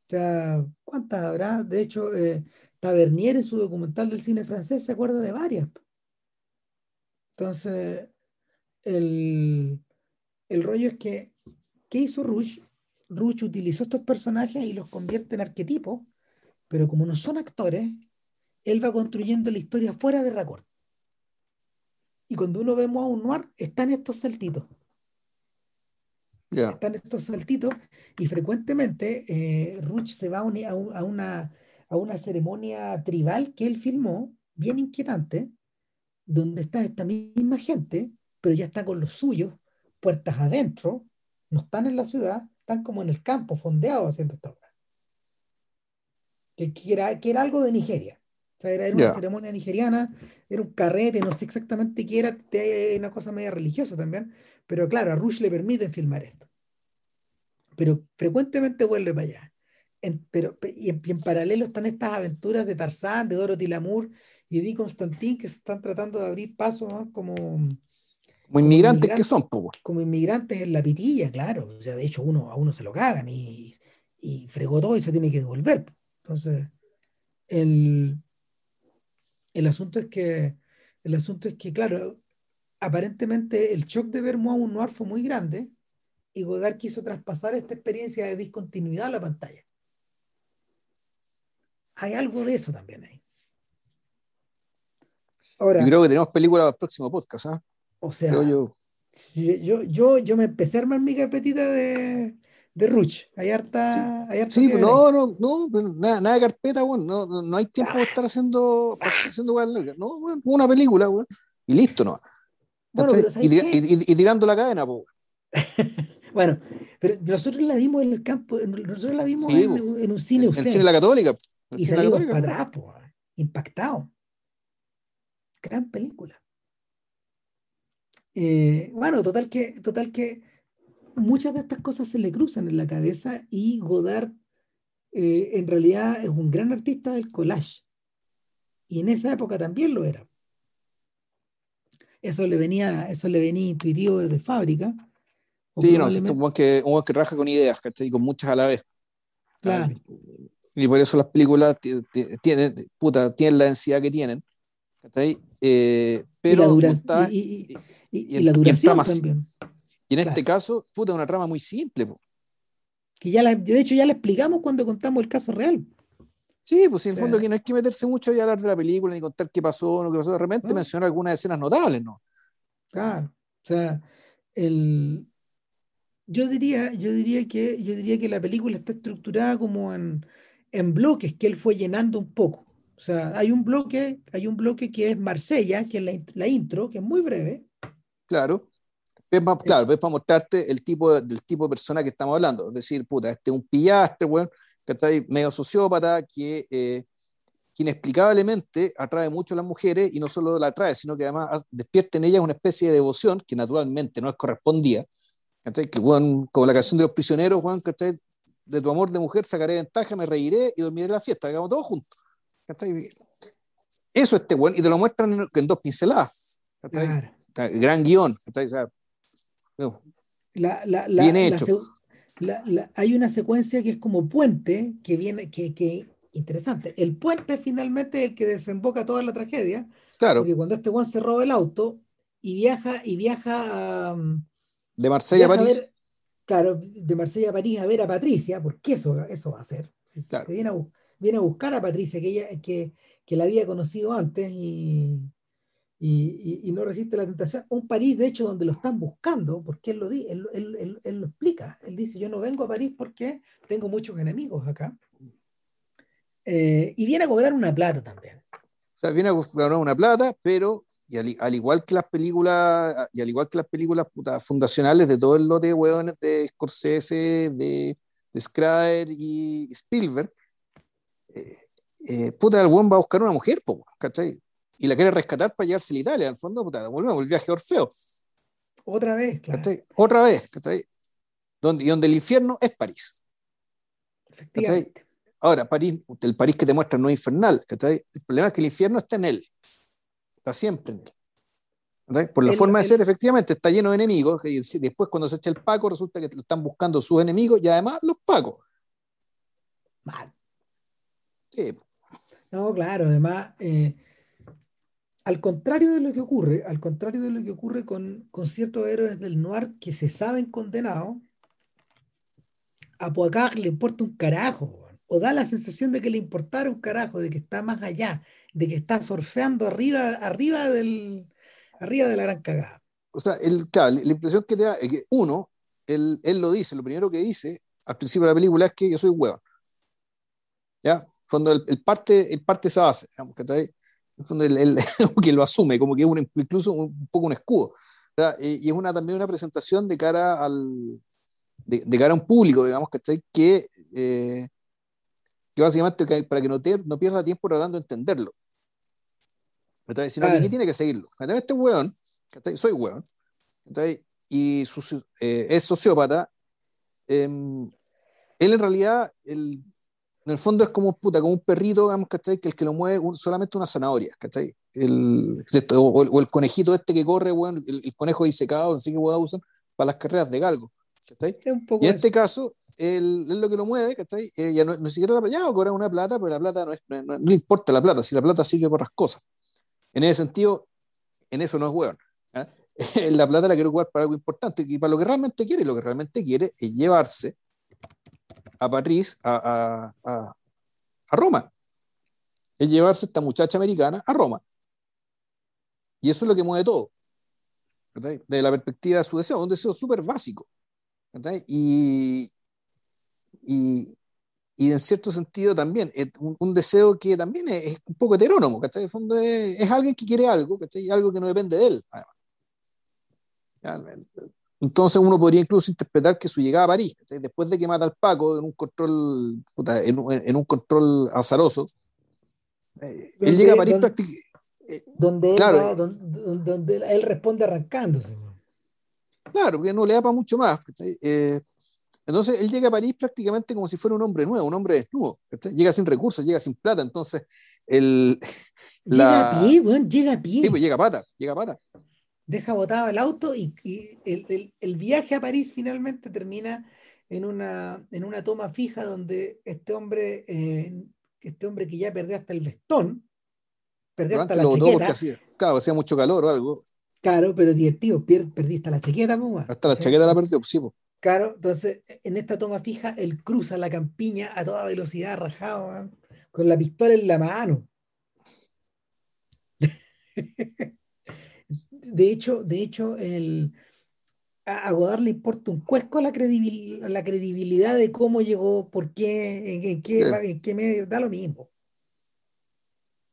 sea, ¿cuántas habrá? De hecho, eh, Tavernier en su documental del cine francés se acuerda de varias. Entonces, el, el rollo es que, ¿qué hizo Rush? Rush utilizó estos personajes y los convierte en arquetipos, pero como no son actores, él va construyendo la historia fuera de raccord. Y cuando uno vemos a un noir, están estos saltitos están estos saltitos y frecuentemente eh, Ruch se va a, a, una, a una ceremonia tribal que él filmó, bien inquietante, donde está esta misma gente, pero ya está con los suyos, puertas adentro, no están en la ciudad, están como en el campo, fondeados haciendo esta obra. Que, era, que era algo de Nigeria. O sea, era, una ceremonia nigeriana, era un carrete, no sé exactamente qué era, una cosa media religiosa también, pero claro, a Rush le permiten filmar esto. Pero frecuentemente vuelve para allá. pero, y en, paralelo están estas aventuras de Tarzán, de Dorothy Lamour y Eddie Constantin que se están tratando de abrir paso como, como inmigrantes que son, como inmigrantes en la pitilla, claro. O sea, de hecho, uno, a uno se lo cagan y, y fregó todo y se tiene que devolver. Entonces, el, el asunto es que, el asunto es que, claro, aparentemente el shock de ver un Noir fue muy grande y Godard quiso traspasar esta experiencia de discontinuidad a la pantalla. Hay algo de eso también ahí. Ahora, yo creo que tenemos película para el próximo podcast. ¿eh? O sea, yo. Yo, yo, yo, me empecé a armar mi carpetita de, de Ruch. Hay harta. Sí, sí no, no, no, nada, nada de carpeta, bueno, no, no, hay tiempo para estar haciendo, haciendo no, bueno, una película, bueno, y listo, ¿no? y, y, y, tirando la cadena, pues. Bueno, pero nosotros la vimos en el campo, nosotros la vimos en, un cine En el cine de la Católica. Y salimos para atrás, impactado. Gran película. Eh, bueno, total que, total que muchas de estas cosas se le cruzan en la cabeza y Godard eh, en realidad es un gran artista del collage. Y en esa época también lo era. Eso le venía, eso le venía intuitivo desde fábrica. Sí, no, es un que, un que raja con ideas, ¿cachai? Con muchas a la vez. Claro. Y por eso las películas tienen, puta, tienen la densidad que tienen. ¿cachai? Eh, pero y la, y, y, la duración también. Y en este caso, puta, una trama muy simple. Que ya de hecho ya la explicamos cuando contamos el caso real. Sí, pues en el fondo que no hay que meterse mucho y hablar de la película ni contar qué pasó, lo que pasó. De repente mencionar algunas escenas notables, ¿no? Claro. O sea, el, yo diría, yo diría que, yo diría que la película está estructurada como en, en bloques que él fue llenando un poco. O sea, hay un bloque, hay un bloque que es Marsella, que es la, la intro, que es muy breve. Claro. Es más, claro, es para mostrarte el tipo de, del tipo de persona que estamos hablando. Es decir, puta, este es un pillastre, weón, que está ahí medio sociópata, que eh, inexplicablemente atrae mucho a las mujeres y no solo la atrae, sino que además despierta en ellas una especie de devoción que naturalmente no es correspondida. Que, weón, como la canción de los prisioneros, weón, que de tu amor de mujer sacaré ventaja, me reiré y dormiré la siesta, hagamos todos juntos. Eso este weón, y te lo muestran en, dos pinceladas. Gran guion. La, la, la, Bien hecho. hay una secuencia que es como puente, que viene, que, que interesante. El puente finalmente es el que desemboca toda la tragedia. Claro. Porque cuando este Juan se roba el auto y viaja, y viaja a, de Marsella a París. claro, de Marsella a París a ver a Patricia, porque eso, eso va a ser. viene, a, viene, a, buscar a Patricia, que, ella, que, que la había conocido antes y, y, no resiste la tentación. Un París, de hecho, donde lo están buscando, porque él lo, di, él, él, él, lo explica. Él dice, yo no vengo a París porque tengo muchos enemigos acá. Eh, y viene a cobrar una plata también. O sea, viene a cobrar una plata, pero y al, igual que las películas, y al igual que las películas fundacionales de todo el lote de hueones de Scorsese, de, de y Spielberg, eh, eh, puta, el hueón va a buscar una mujer, ¿cachai? Y la quiere rescatar para llevarse a Italia. Al fondo, puta, volvemos, el viaje de Orfeo. Otra vez, claro. Otra vez, ¿cachai? Donde, y donde el infierno es París. Efectivamente. Ahora, París, el París que te muestra no es infernal, ¿cachai? El problema es que el infierno está en él. Está siempre en él. Por la forma de ser, efectivamente, está lleno de enemigos. Y después, cuando se echa el Paco, resulta que lo están buscando sus enemigos y además los Pacos. Mal. Sí. No, claro, además, eh, al contrario de lo que ocurre, al contrario de lo que ocurre con, con ciertos héroes del noir que se saben condenados, a Poacar le importa un carajo, o da la sensación de que le importara un carajo, de que está más allá, de que está surfeando arriba, arriba, del, arriba de la gran cagada. O sea, el, claro, la impresión que te da es que, uno, él, él lo dice, lo primero que dice al principio de la película es que yo soy huevón. ¿Ya? Fondo, el, parte, el parte esa base, digamos, que trae él, que lo asume, como que es un, incluso un, poco un escudo. Y, es una, también una presentación de cara al de, cara a un público, digamos, ¿cachai? Que, eh, que básicamente para que no, te, no pierda tiempo tratando de entenderlo. Sino que tiene que seguirlo. Este weón, soy weón, y eh, es sociópata, em, él en realidad, el, en el fondo es como, puta, como un perrito, digamos, ¿cachai? Que el que lo mueve solamente una zanahoria, ¿cachai? El, o, el, conejito este que corre, bueno, el, conejo disecado, así que usan para las carreras de galgo, ¿cachai? y en este caso, él, es lo que lo mueve, ¿cachai? Eh, ya no, no siquiera la ya cobrar una plata, pero la plata no, es, no, importa la plata, si la plata sirve para las cosas. En ese sentido, en eso no es hueón. ¿ah? la plata la quiero ocupar para algo importante y para lo que realmente quiere, lo que realmente quiere es llevarse a París, a, a, a, Roma. Es llevarse a esta muchacha americana a Roma. Y eso es lo que mueve todo. ¿verdad? Desde la perspectiva de su deseo, un deseo súper básico. Y, y, y, en cierto sentido también, un, un deseo que también es, un poco heterónomo, ¿cachai? En fondo es, es, alguien que quiere algo, ¿cachai? Algo que no depende de él. Entonces uno podría incluso interpretar que su llegada a París, después de que mata al Paco en un control, en, un control azaroso, eh, él llega a París prácticamente. Eh, donde, claro, donde, él responde arrancándose. Claro, porque no le da para mucho más. Eh, entonces él llega a París prácticamente como si fuera un hombre nuevo, un hombre desnudo. Llega sin recursos, llega sin plata. Entonces, el, llega a pie, bueno, llega a pie. Sí, pues llega a pata, llega a pata deja botado el auto y, el, viaje a París finalmente termina en una, en una toma fija donde este hombre, eh, este hombre que ya perdió hasta el vestón, perdió hasta la chaqueta. claro, hacía mucho calor o algo. Claro, pero divertido, perdiste la chaqueta, pues, Hasta la chaqueta la perdió, pues, sí, pues. Claro, entonces en esta toma fija él cruza la campiña a toda velocidad, rajado, con la pistola en la mano. de hecho, de hecho el, a Godard le importa un cuesco la, la credibilidad de cómo llegó, por qué, en, qué, en qué medio, da lo mismo. O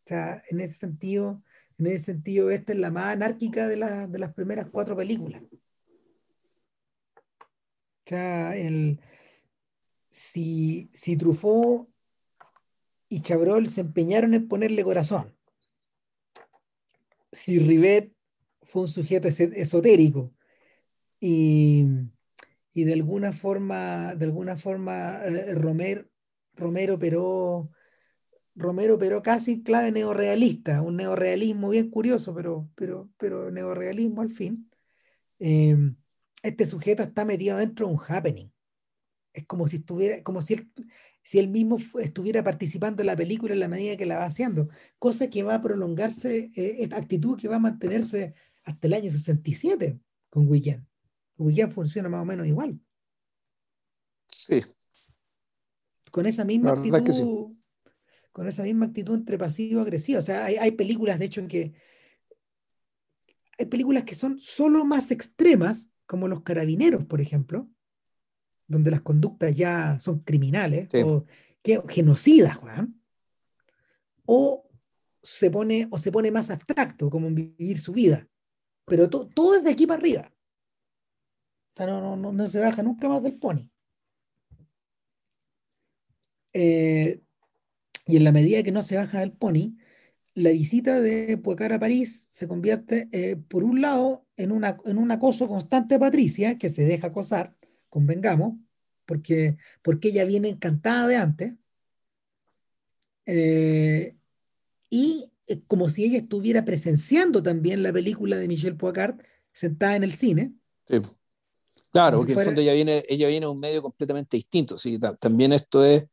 sea, en ese sentido, en ese sentido, esta es la más anárquica de, de las primeras cuatro películas. O sea, el, si, si Truffaut y Chabrol se empeñaron en ponerle corazón, si Rivet fue un sujeto esotérico y, de alguna forma, de alguna forma eh, Romero, Romero pero Romero pero casi clave neorealista, un neorealismo bien curioso, pero, pero, pero neorealismo al fin. Em, este sujeto está metido dentro de un happening. Es como si estuviera, como si él, si él mismo estuviera participando en la película en la medida que la va haciendo, cosa que va a prolongarse, eh, esta actitud que va a mantenerse hasta el año 67 con Weekend. Weekend funciona más o menos igual. Sí. Con esa misma actitud. Con esa misma actitud entre pasivo y agresivo. O sea, hay, películas, de hecho, en que. Hay películas que son solo más extremas, como Los Carabineros, por ejemplo, donde las conductas ya son criminales o que, genocidas, Juan. O se, pone, o se pone más abstracto, como en vivir su vida pero todo es de aquí para arriba. O sea, no, no, no, se baja nunca más del pony. Eh, y en la medida que no se baja del pony, la visita de Puecar a París se convierte, eh, por un lado, en, una, en un acoso constante a Patricia, que se deja acosar, convengamos, porque, porque ella viene encantada de antes. Eh, y como si ella estuviera presenciando también la película de Michel Poicart sentada en el cine. Sí. Claro, porque en el fondo ella viene, ella viene a un medio completamente distinto. ¿sí? También esto es,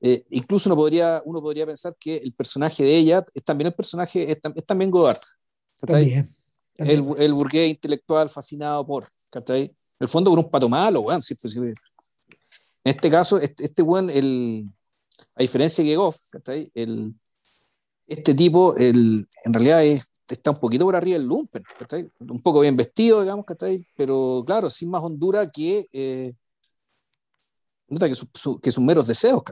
eh, incluso uno podría, uno podría pensar que el personaje de ella es también el personaje, es, también Godard. También, El, el, burgués intelectual fascinado por, ¿cachai? En el fondo por un pato malo, pues, En este caso, este, este el, a diferencia de Goff, ¿cachai? El, este tipo el, en realidad está un poquito por arriba del lumpen, un poco bien vestido, digamos, pero claro, sin más hondura que, eh, que, sus meros deseos.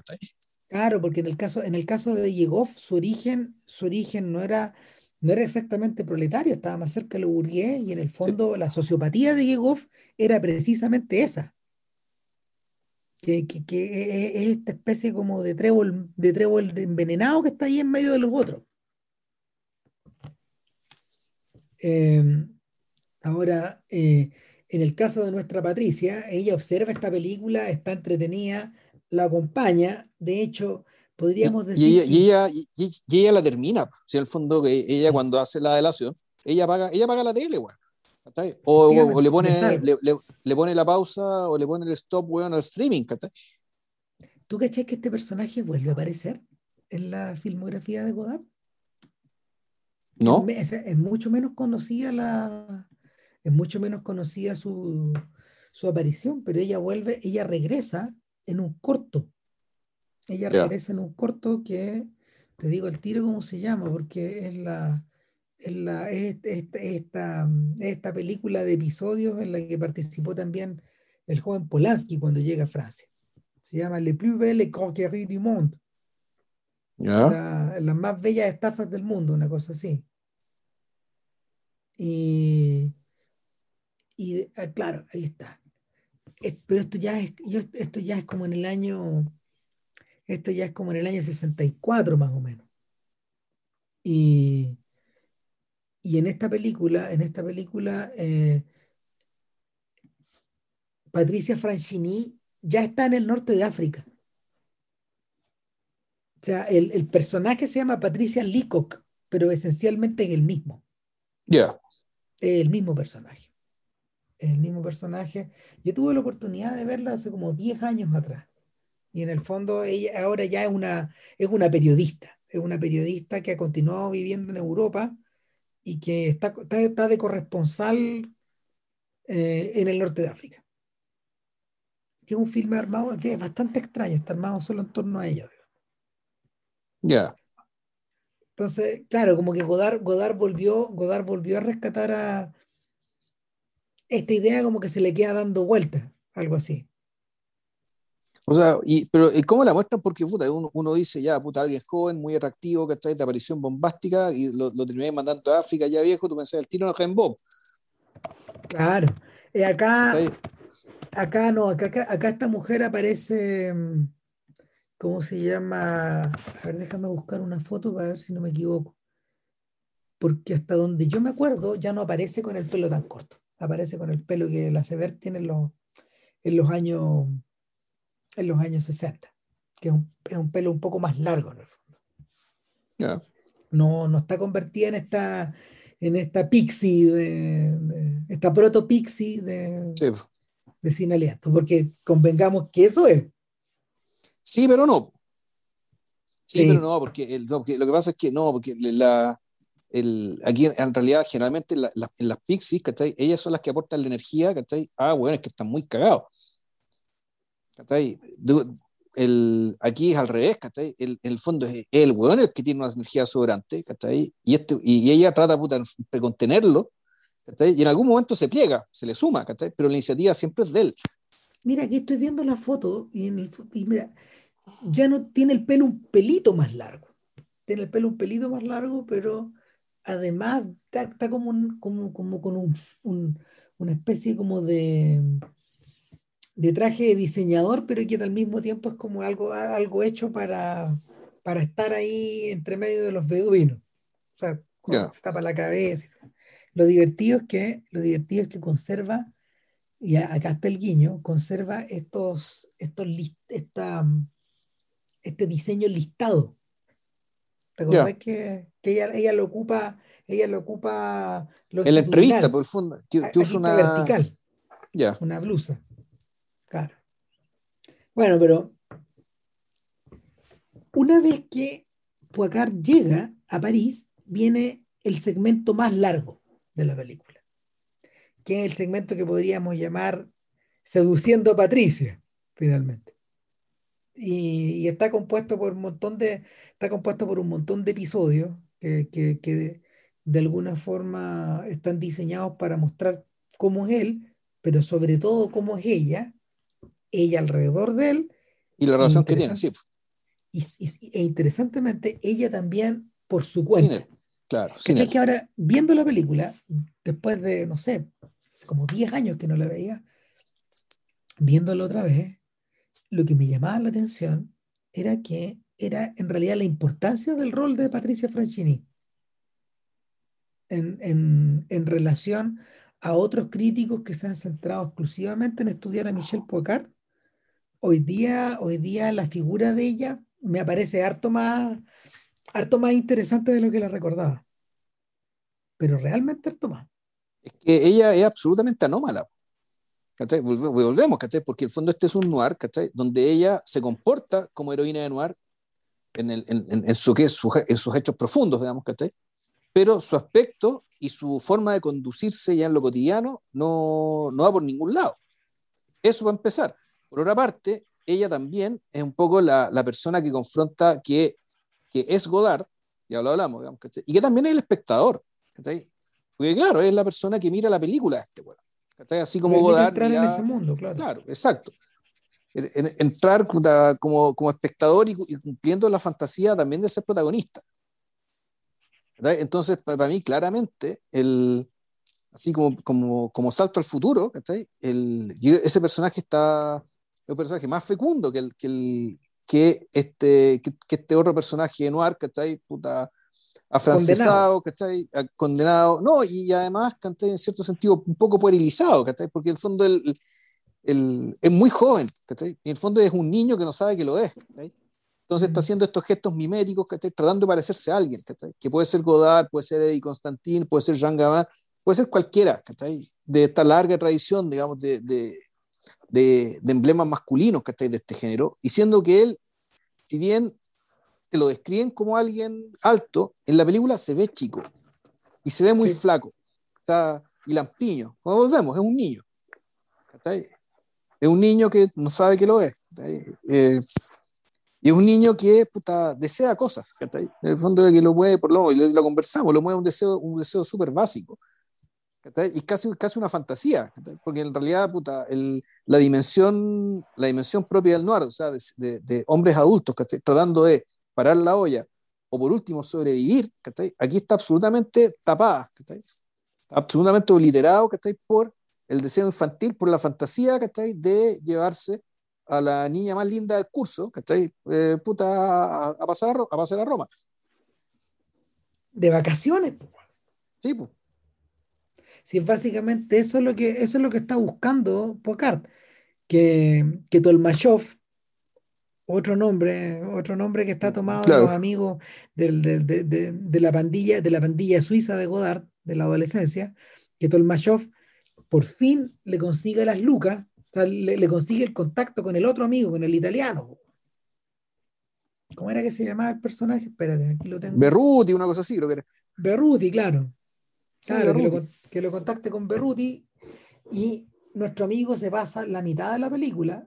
Claro, porque en el caso, en el caso de Yegov, su origen, su origen no era, no era exactamente proletario, estaba más cerca de lo burgués y en el fondo la sociopatía de Yegov era precisamente esa que, es esta especie como de trébol, de trébol envenenado que está ahí en medio de los otros. Em, ahora, eh, en el caso de nuestra Patricia, ella observa esta película, está entretenida, la acompaña, de hecho, podríamos decir... Y ella, y ella, la termina, si al fondo que ella cuando hace la delación, ella paga, ella paga la tele, güey. O, le, pone, le, pone la pausa o le pone el stop, weón, al streaming, ¿Tú cachás que este personaje vuelve a aparecer en la filmografía de Godard? No. Es, mucho menos conocida la. Es mucho menos conocida su, su aparición, pero ella vuelve, ella regresa en un corto. Ella regresa en un corto que, te digo el tiro cómo se llama, porque es la, la, esta, esta, película de episodios en la que participó también el joven Polanski cuando llega a Francia. Se llama Le plus belle croquerie du monde. las más bellas estafas del mundo, una cosa así. Y, Y ah, claro, ahí está. pero esto ya es, esto ya es como en el año, esto ya es como en el año 64 más o menos. Y, y en esta película, en esta película, eh, Patricia Franchini ya está en el norte de África. O sea, el, personaje se llama Patricia Leacock, pero esencialmente es el mismo. Ya. El mismo personaje. El mismo personaje. Yo tuve la oportunidad de verla hace como 10 años atrás. Y en el fondo ella ahora ya es una, es una periodista. Es una periodista que ha continuado viviendo en Europa y que está, está, de corresponsal eh, en el norte de África. es un filme armado, que es bastante extraño, está armado solo en torno a ella. Ya. Entonces, claro, como que Godard, Godard, volvió, Godard volvió a rescatar a esta idea como que se le queda dando vueltas, algo así. O sea, y, pero ¿cómo la muestran? Porque puta, uno, dice, ya, puta, alguien joven, muy atractivo, ¿cachai? De aparición bombástica, y lo, lo terminé mandando a África ya viejo, tú pensás, el tiro no en Bob. Claro. Eh, acá, acá no, acá, acá, esta mujer aparece, mm, ¿cómo se llama? A ver, déjame buscar una foto para ver si no me equivoco. Porque hasta donde yo me acuerdo, ya no aparece con el pelo tan corto. Aparece con el pelo que la Sever tiene en los, en los años en los años 60, que es un, pelo un poco más largo en el fondo. No, no está convertida en esta, en esta pixie, de, esta proto pixie de, de Sin Aliento, porque convengamos que eso es. Sí, pero no. Sí, pero no, porque, lo que pasa es que no, porque la, el, aquí en realidad generalmente en las pixies, ¿cachai? Ellas son las que aportan la energía, ¿cachai? Ah, bueno, es que están muy cagados. El, aquí es al revés, ¿cachai? El, el fondo es el weón el que tiene una energía sobrante, ¿cachai? Y, este, y, ella trata de contenerlo, ¿cachai? Y en algún momento se pliega, se le suma, ¿cachai? Pero la iniciativa siempre es de él. Mira, aquí estoy viendo la foto y, en el, y mira, ya no tiene el pelo un pelito más largo. Tiene el pelo un pelito más largo, pero además está, como, como, como con un, una especie como de de traje de diseñador, pero que al mismo tiempo es como algo, algo hecho para, para estar ahí entre medio de los beduinos. O sea, se tapa la cabeza. Lo divertido es que, lo divertido es que conserva, y acá está el guiño, conserva estos, estos esta, este diseño listado. ¿Te acuerdas que, que ella, ella, lo ocupa, ella lo ocupa en la entrevista, por el fondo, una vertical. Ya. Una blusa. Claro. Bueno, pero una vez que Poicar llega a París, viene el segmento más largo de la película, que es el segmento que podríamos llamar Seduciendo a Patricia, finalmente. Y, está compuesto por un montón de, está compuesto por un montón de episodios que, que de alguna forma están diseñados para mostrar cómo es él, pero sobre todo cómo es ella, ella alrededor de él. Y la relación que tiene, sí. Y, e interesantemente, ella también por su cuenta. claro. Sin que ahora, viendo la película, después de, no sé, como 10 años que no la veía, viéndola otra vez, lo que me llamaba la atención era que era en realidad la importancia del rol de Patricia Franchini en, en, en relación a otros críticos que se han centrado exclusivamente en estudiar a Michel Poicard hoy día, hoy día la figura de ella me parece harto más, harto más interesante de lo que la recordaba. Pero realmente harto más. Es que ella es absolutamente anómala. Volvemos, ¿cachai? Porque el fondo este es un noir, ¿cachai? Donde ella se comporta como heroína de noir en, el, en, en, su, en sus hechos profundos, digamos, ¿cachai? Pero su aspecto y su forma de conducirse ya en lo cotidiano no, no va por ningún lado. Eso va a empezar. Por otra parte, ella también es un poco la, la persona que confronta que, que, es Godard, ya lo hablamos, digamos, y que también es el espectador. Porque claro, es la persona que mira la película de este bueno, Así como Godard. Entrar en ese mundo, claro. Claro, exacto. entrar como, como espectador y, cumpliendo la fantasía también de ser protagonista. Entonces, para mí, claramente, el, así como, como, como salto al futuro, El, ese personaje está, es un personaje más fecundo que, el, que, el, que, este, que, este otro personaje de Noir, ¿cachai? Puta, afrancesado, ¿cachai? Condenado, no, y además, ¿cachai? En cierto sentido, un poco puerilizado, ¿cachai? Porque en el fondo el, el, es muy joven, ¿cachai? Y en el fondo es un niño que no sabe que lo es, ¿cachai? Entonces está haciendo estos gestos miméticos, ¿cachai? Tratando de parecerse a alguien, ¿cachai? Que puede ser Godard, puede ser Eddie Constantin, puede ser Jean Gabin, puede ser cualquiera, ¿cachai? De esta larga tradición, digamos, de, de, de, de emblemas masculinos, ¿cachai? De este género, y siendo que él, si bien te lo describen como alguien alto, en la película se ve chico y se ve muy flaco. O sea, y lampiño. Cuando volvemos, es un niño. Es un niño que no sabe que lo es. Eh, y es un niño que puta, desea cosas. En el fondo, que lo mueve, por lo, lo conversamos, lo mueve un deseo, un deseo súper básico. Y casi, casi una fantasía, porque en realidad puta, el, la, dimensión, la dimensión propia del noir, o sea, de, de, de hombres adultos tratando de parar la olla, o por último sobrevivir, aquí está absolutamente tapada, absolutamente obliterado por el deseo infantil, por la fantasía de llevarse a la niña más linda del curso, eh, puta, a, pasar a, pasar a Roma. De vacaciones. Sí, pues. Sí, básicamente eso es lo que, eso es lo que está buscando Pocard, que, que Tolmachov otro nombre, otro nombre que está tomado de los amigos de, la pandilla, de la pandilla suiza de Godard, de la adolescencia, que Tolmachov por fin le consigue las lucas, o sea, le, consigue el contacto con el otro amigo, con el italiano. ¿Cómo era que se llamaba el personaje? Espérate, aquí lo tengo. Berruti, una cosa así, creo que era. Berruti, claro. Claro, Que, lo, que lo contacte con Berruti y nuestro amigo se pasa la mitad de la película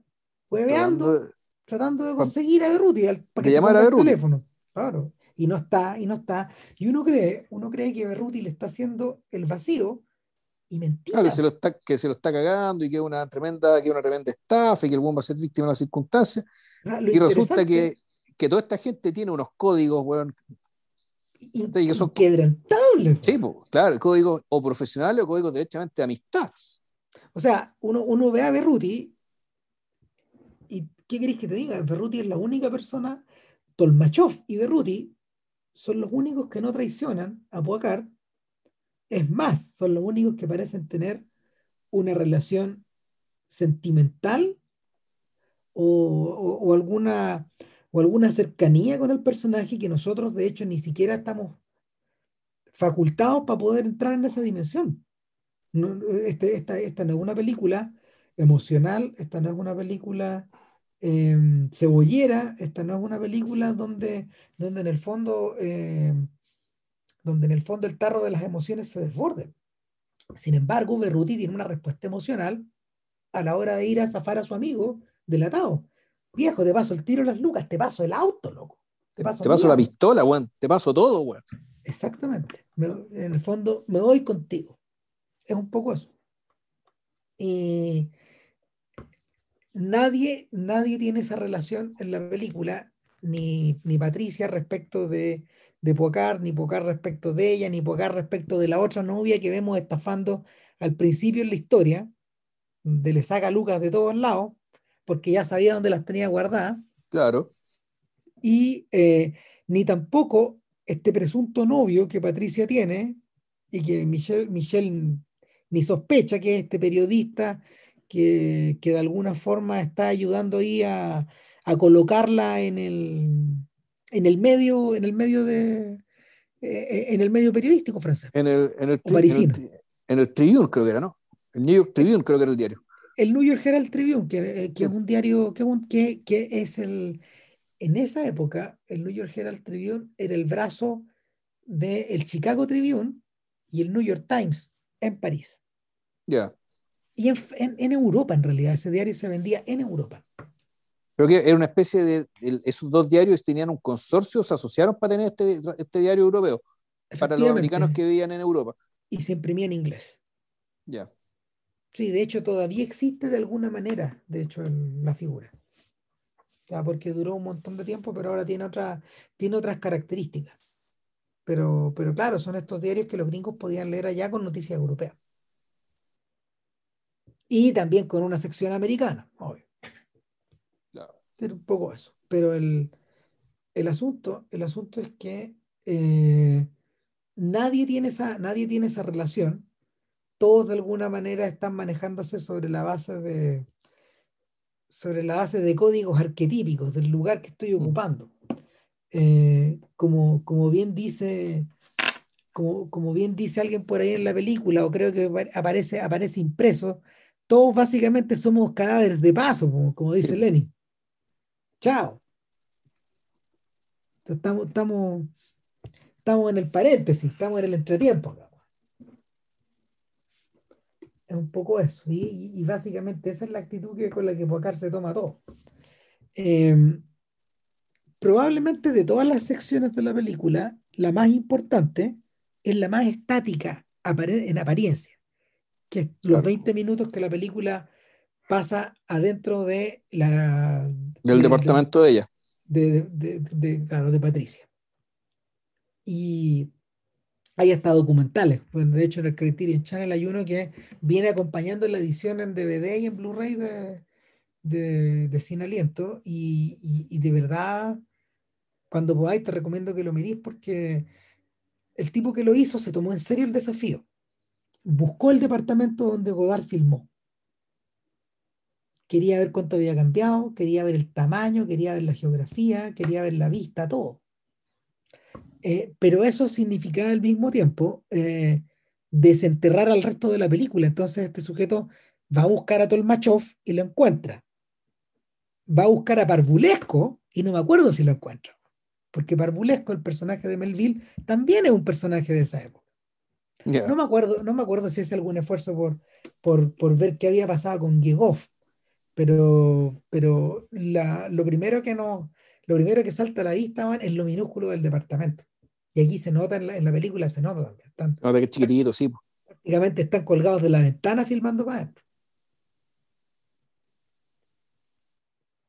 hueveando tratando de conseguir a Berruti para que llamar a Berruti. teléfono. Claro. Y no está, y no está. Y uno cree, uno cree que Berruti le está haciendo el vacío y mentira. que se lo está, que se lo está cagando y que es una tremenda, que una tremenda estafa y que el buen va a ser víctima de las circunstancias. Ah, y resulta que, que, toda esta gente tiene unos códigos, weón. Y, que son quebrantables. Sí, pues, claro, códigos o profesionales o códigos derechamente de amistad. O sea, uno, uno ve a Berruti ¿qué queréis que te diga? Berruti es la única persona, Tolmachov y Berruti son los únicos que no traicionan a Poacar. Es más, son los únicos que parecen tener una relación sentimental o, alguna, o alguna cercanía con el personaje que nosotros de hecho ni siquiera estamos facultados para poder entrar en esa dimensión. Este, esta, esta no es una película emocional, esta no es una película Em, cebollera, esta no es una película donde, donde en el fondo em, donde en el fondo el tarro de las emociones se desborde. Sin embargo, Berruti tiene una respuesta emocional a la hora de ir a zafar a su amigo delatado. Viejo, te paso el tiro las lucas, te paso el auto, loco. Te paso, te paso la pistola, weón. Te paso todo, weón. Exactamente. en el fondo, me voy contigo. Es un poco eso. Y nadie, nadie tiene esa relación en la película, ni, ni Patricia respecto de, de Pocar, ni Pocar respecto de ella, ni Pocar respecto de la otra novia que vemos estafando al principio en la historia, de le saca Lucas de todos lados, porque ya sabía dónde las tenía guardadas. Claro. Y eh, ni tampoco este presunto novio que Patricia tiene y que Michelle, Michelle ni sospecha que es este periodista que, de alguna forma está ayudando ahí a, colocarla en el, en el medio, en el medio de eh, en el medio periodístico francés. En el, en el, en el, Tribune creo que era, ¿no? El New York Tribune creo que era el diario. El New York Herald Tribune, que, eh, que es un diario que, que, es el, en esa época, el New York Herald Tribune era el brazo del el Chicago Tribune y el New York Times en París. Ya. Y en, Europa, en realidad, ese diario se vendía en Europa. Creo que era una especie de. esos dos diarios tenían un consorcio, se asociaron para tener este, este diario europeo, para los americanos que vivían en Europa. Y se imprimía en inglés. Ya. Sí, de hecho, todavía existe de alguna manera, de hecho, la figura. Ya, porque duró un montón de tiempo, pero ahora tiene, otra, tiene otras características. Pero, pero claro, son estos diarios que los gringos podían leer allá con noticias europeas. Y también con una sección americana, obvio. Claro. un poco eso. Pero el, el, asunto, el asunto es que eh, nadie, tiene esa, nadie tiene esa relación. Todos de alguna manera están manejándose sobre la base de sobre la base de códigos arquetípicos del lugar que estoy mm. ocupando. Eh, como, como bien dice como, como bien dice alguien por ahí en la película, o creo que aparece, aparece impreso, todos básicamente somos cadáveres de paso, como, dice Lenny. Chao. Estamos, estamos, estamos en el paréntesis, estamos en el entretiempo. Es un poco eso. Y, básicamente esa es la actitud que, con la que Poacar se toma todo. Em, probablemente de todas las secciones de la película, la más importante es la más estática en apariencia, que es los 20 minutos que la película pasa adentro de la... Del departamento de, ella. De, claro, de Patricia. Y hay hasta documentales. de hecho, en el Criterion Channel hay uno que viene acompañando la edición en DVD y en Blu-ray de, de, Sin Aliento. Y, y, de verdad, cuando podáis, te recomiendo que lo mirís porque el tipo que lo hizo se tomó en serio el desafío. Buscó el departamento donde Godard filmó. Quería ver cuánto había cambiado, quería ver el tamaño, quería ver la geografía, quería ver la vista, todo. Eh, pero eso significaba al mismo tiempo eh, desenterrar al resto de la película. Entonces este sujeto va a buscar a Tolmachov y lo encuentra. Va a buscar a Parvulesco y no me acuerdo si lo encuentra porque Barbulesco, el personaje de Melville, también es un personaje de esa época. No, me acuerdo, no me acuerdo si hace algún esfuerzo por, por, por ver qué había pasado con Giegov, pero, pero lo, primero que no, lo primero que salta a la vista es lo minúsculo del departamento. Y aquí se nota en la, en la película, se nota también. Están, no, que chiquitito, sí. Prácticamente están colgados de la ventana filmando para adentro.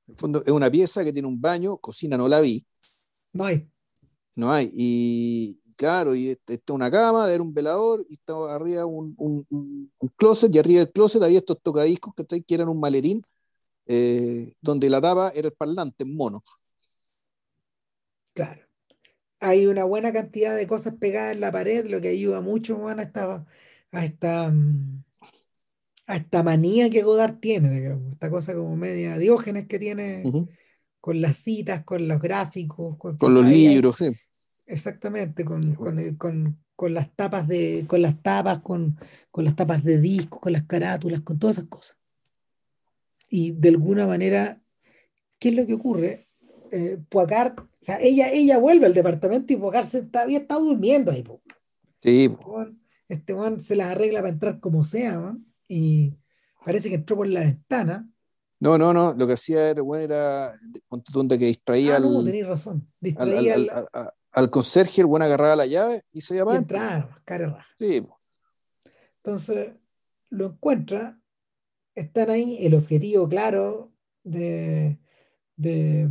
En el fondo es una pieza que tiene un baño, cocina no la vi, no hay. No hay. Y claro, y está este, una cama, era un velador, y estaba arriba un, un, closet, y arriba del closet había estos tocadiscos que, que eran un maletín, eh, donde la tapa era el parlante en mono. Claro. Hay una buena cantidad de cosas pegadas en la pared, lo que ayuda mucho a, esta, a, esta, a esta manía que Godard tiene, esta cosa como media diógenes que tiene con las citas, con los gráficos, con, los libros, sí. Exactamente, con, con, las tapas de, con las tapas, con, las tapas de discos, con las carátulas, con todas esas cosas. Y de alguna manera, ¿qué es lo que ocurre? Eh, Poacar, o sea, ella, ella vuelve al departamento y Poacar se está, había estado durmiendo ahí. Sí. Este man se las arregla para entrar como sea, y parece que entró por la ventana no, no, no. Lo que hacía era, bueno, era donde que distraía ah, no, al, razón. Distraía al, al, al, conserje, el buen agarraba la llave y se llamaba. Y entraron, cara Sí. Entonces lo encuentra, están ahí, el objetivo claro de, de,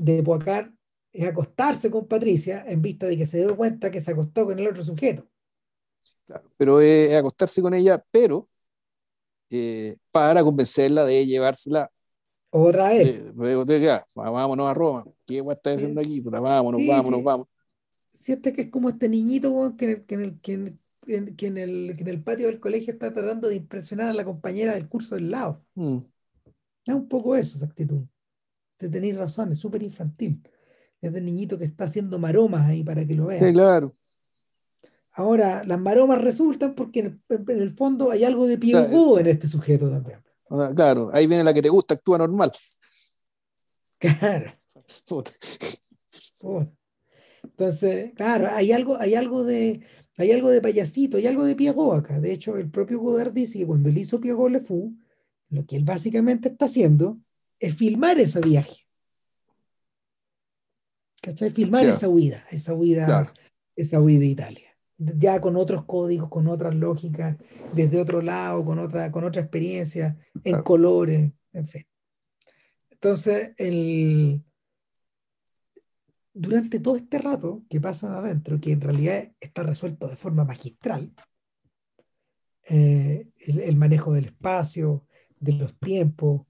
de Poacar es acostarse con Patricia en vista de que se dio cuenta que se acostó con el otro sujeto. Claro, pero es acostarse con ella, pero eh, para convencerla de llevársela. Otra vez. Eh, vámonos a Roma. ¿Qué está haciendo aquí? vámonos, vámonos, vamos. Siente que es como este niñito que, en el, que, en, el, patio del colegio está tratando de impresionar a la compañera del curso del lado. Mm. Es un poco eso, esa actitud. Te tenéis razón, es súper infantil. Es de niñito que está haciendo maromas ahí para que lo vean. Sí, claro. Ahora, las maromas resultan porque en el, fondo hay algo de pie en este sujeto también. Claro, ahí viene la que te gusta, actúa normal. Claro. Entonces, claro, hay algo, hay algo de, hay algo de payasito, hay algo de Piagot acá. De hecho, el propio Godard dice que cuando él hizo Piagot Le Fou, lo que él básicamente está haciendo es filmar ese viaje. ¿Cachai? Filmar esa huida, esa huida, esa huida de Italia ya con otros códigos, con otras lógicas, desde otro lado, con otra, con otra experiencia, en colores, en fin. Entonces, el, durante todo este rato que pasan adentro, que en realidad está resuelto de forma magistral, eh, el, manejo del espacio, de los tiempos,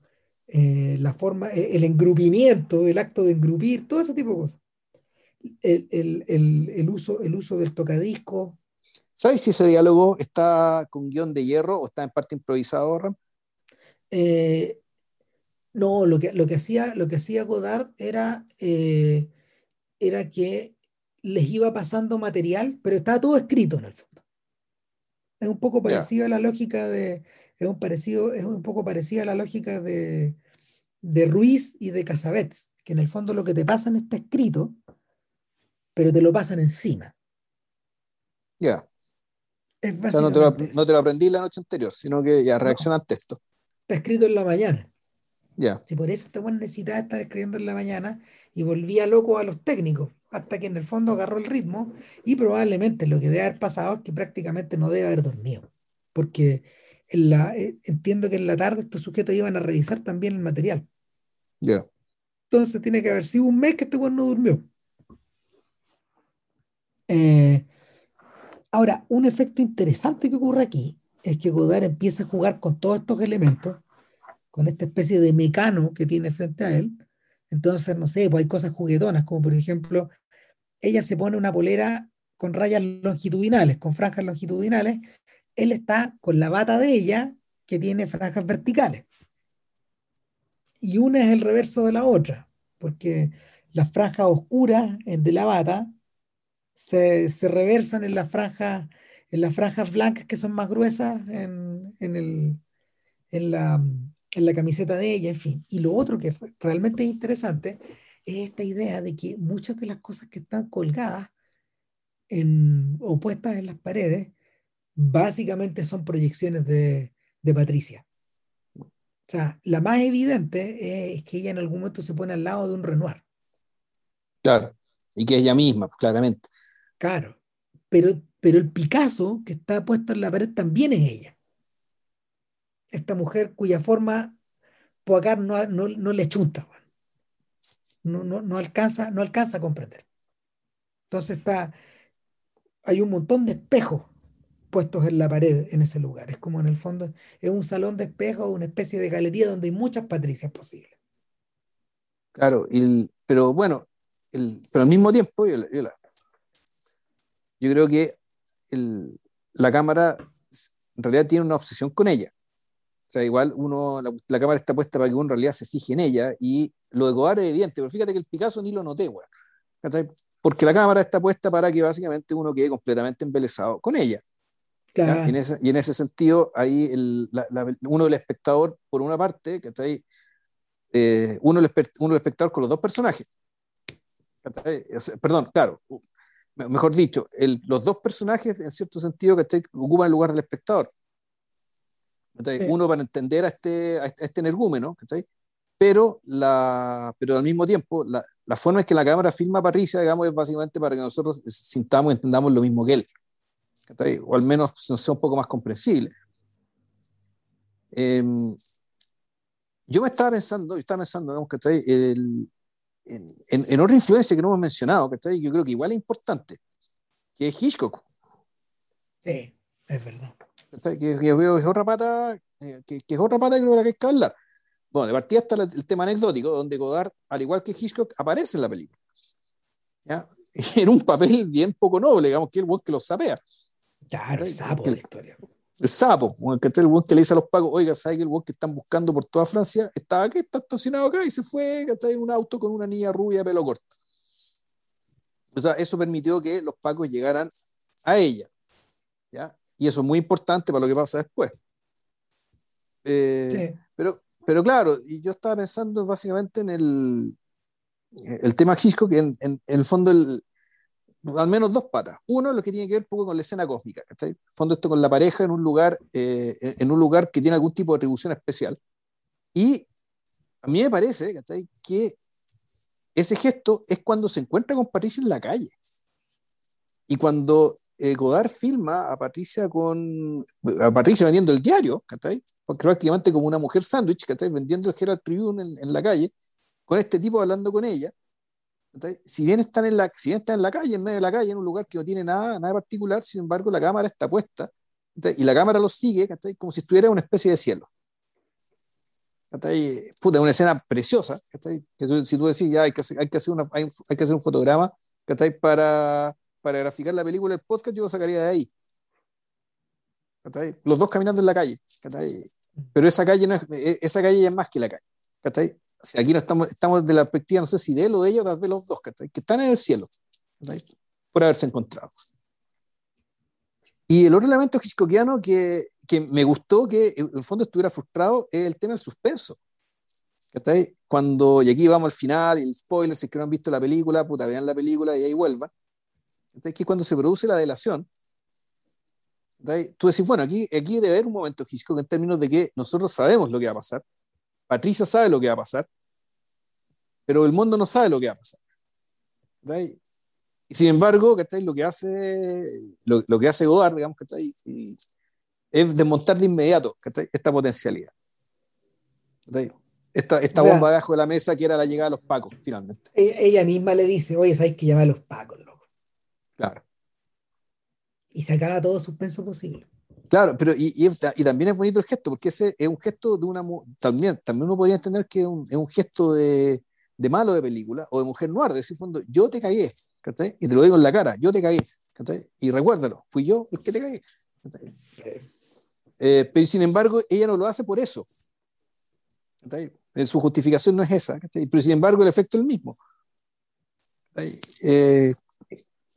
eh, la forma, eh, el engrupimiento, el acto de engrupir, todo ese tipo de cosas. El, uso, el uso del tocadisco. ¿Sabes si ese diálogo está con guion de hierro o está en parte improvisado, Ram? Eh, no, lo que, lo que, hacía, lo que hacía Godard era, era que les iba pasando material, pero estaba todo escrito en el fondo. Es un poco parecido a la lógica de, es un, parecido, es un poco parecida a la lógica de, de Ruiz y de Casabets, que en el fondo lo que te pasan está escrito, pero te lo pasan encima. Ya. no, te lo, aprendí la noche anterior, sino que ya reaccionaste esto. Está escrito en la mañana. Ya. Si por eso este necesitaba estar escribiendo en la mañana y volvía loco a los técnicos, hasta que en el fondo agarró el ritmo y probablemente lo que debe haber pasado es que prácticamente no debe haber dormido, porque la, eh, entiendo que en la tarde estos sujetos iban a revisar también el material. Ya. Entonces tiene que haber sido un mes que este weón no durmió. Eh, ahora, un efecto interesante que ocurre aquí es que Godard empieza a jugar con todos estos elementos, con esta especie de mecano que tiene frente a él. Entonces, no sé, pues hay cosas juguetonas, como por ejemplo, ella se pone una polera con rayas longitudinales, con franjas longitudinales, él está con la bata de ella que tiene franjas verticales. Y una es el reverso de la otra, porque las franjas oscuras de la bata se, reversan en las franjas en las franjas blancas que son más gruesas en, el, en, la, en la camiseta de ella, en fin. Y lo otro que realmente es interesante es esta idea de que muchas de las cosas que están colgadas en, o puestas en las paredes básicamente son proyecciones de, Patricia. O sea, la más evidente es que ella en algún momento se pone al lado de un Renoir. Claro, y que es ella misma, claramente. Claro, pero, pero el Picasso que está puesto en la pared también es ella. Esta mujer cuya forma Poacar no, no, no le chunta, no, no, no, alcanza, no alcanza a comprender. Entonces está, hay un montón de espejos puestos en la pared en ese lugar. Es como en el fondo, es un salón de espejos, una especie de galería donde hay muchas patricias posibles. Claro, pero bueno, pero al mismo tiempo, yo, creo que la cámara en realidad tiene una obsesión con ella. O sea, igual uno, la, cámara está puesta para que uno en realidad se fije en ella y lo de Godard es evidente, pero fíjate que el Picasso ni lo noté, güey. Porque la cámara está puesta para que básicamente uno quede completamente embelesado con ella. Y, en ese, y, en ese, sentido, ahí el, uno del espectador, por una parte, que está ahí, eh, uno, el, uno el espectador con los dos personajes. Perdón, claro, mejor dicho, el, los dos personajes, en cierto sentido, que ocupan el lugar del espectador. Uno para entender a este, a este energúmeno, pero, la, pero al mismo tiempo, la, la forma en que la cámara filma a Patricia, digamos, es básicamente para que nosotros sintamos y entendamos lo mismo que él o al menos sea un poco más comprensible. Em, yo me estaba pensando, yo estaba pensando, digamos, El, en, en, otra influencia que no hemos mencionado, que yo creo que igual es importante, que es Hitchcock. Sí, es verdad. Que, veo es otra pata, eh, que, que, es otra pata que creo que hay que hablar. Bueno, de partida está el tema anecdótico, donde Godard, al igual que Hitchcock, aparece en la película. ¿ya? En un papel bien poco noble, digamos, que el buen que lo sapea. Claro, el sapo de la historia. El sapo, el buen que le dice a los pagos, oiga, ¿sabes que el buen que están buscando por toda Francia está aquí, está estacionado acá y se fue, ¿cachai? En un auto con una niña rubia de pelo corto. O sea, eso permitió que los pacos llegaran a ella. ¿ya? Y eso es muy importante para lo que pasa después. Eh, sí. pero, pero claro, y yo estaba pensando básicamente en el, el tema Hitchcock, que en, en, el fondo el, al menos dos patas. Uno, lo que tiene que ver un poco con la escena cósmica, ¿cachai? Fondo esto con la pareja en un lugar, eh, en un lugar que tiene algún tipo de atribución especial. Y a mí me parece. Que ese gesto es cuando se encuentra con Patricia en la calle. Y cuando eh, Godard filma a Patricia con a Patricia vendiendo el diario, ¿cachai? Porque prácticamente como una mujer sándwich, ¿cachai? Vendiendo el Herald Tribune en, en la calle, con este tipo hablando con ella, si bien están en la, si bien están en la calle, en medio de la calle, en un lugar que no tiene nada, nada particular, sin embargo, la cámara está puesta y la cámara los sigue como si estuviera en una especie de cielo. Puta, una escena preciosa. Que si tú decís, ya hay que hay que hacer, una, hay, que hacer un fotograma para, para graficar la película, el podcast, yo lo sacaría de ahí. Los dos caminando en la calle. Pero esa calle, no es, e, esa calle es más que la calle. Aquí no estamos, estamos de la perspectiva, no sé si de él o de ella, tal vez los dos, que están en el cielo, por haberse encontrado. Y el otro elemento hitchcockiano que, que me gustó que en el fondo estuviera frustrado es el tema del suspenso. Cuando, y aquí vamos al final, y el spoiler, si es que no han visto la película, puta, vean la película y ahí vuelvan. Entonces, que cuando se produce la delación, tú decís, bueno, aquí, aquí debe haber un momento físico en términos de que nosotros sabemos lo que va a pasar, Patricia sabe lo que va a pasar, pero el mundo no sabe lo que va a pasar. Y sin embargo, Lo que hace, lo, lo que hace Godard, digamos, está ahí, es desmontar de inmediato esta potencialidad. Esta, esta bomba debajo de la mesa que era la llegada de los pacos, finalmente. E, ella misma le dice, oye, sabes que llamar a los pacos, loco. Claro. Y se acaba todo suspenso posible. Claro, pero y, también es bonito el gesto, porque ese es un gesto de una. También, también uno podría entender que es un, es un gesto de, de, malo de película o de mujer noir, de decir, fondo, yo te cagué, y te lo digo en la cara, yo te cagué, y recuérdalo, fui yo el que te cagué. Eh, pero sin embargo, ella no lo hace por eso. Su justificación no es esa, pero sin embargo, el efecto es el mismo. Eh,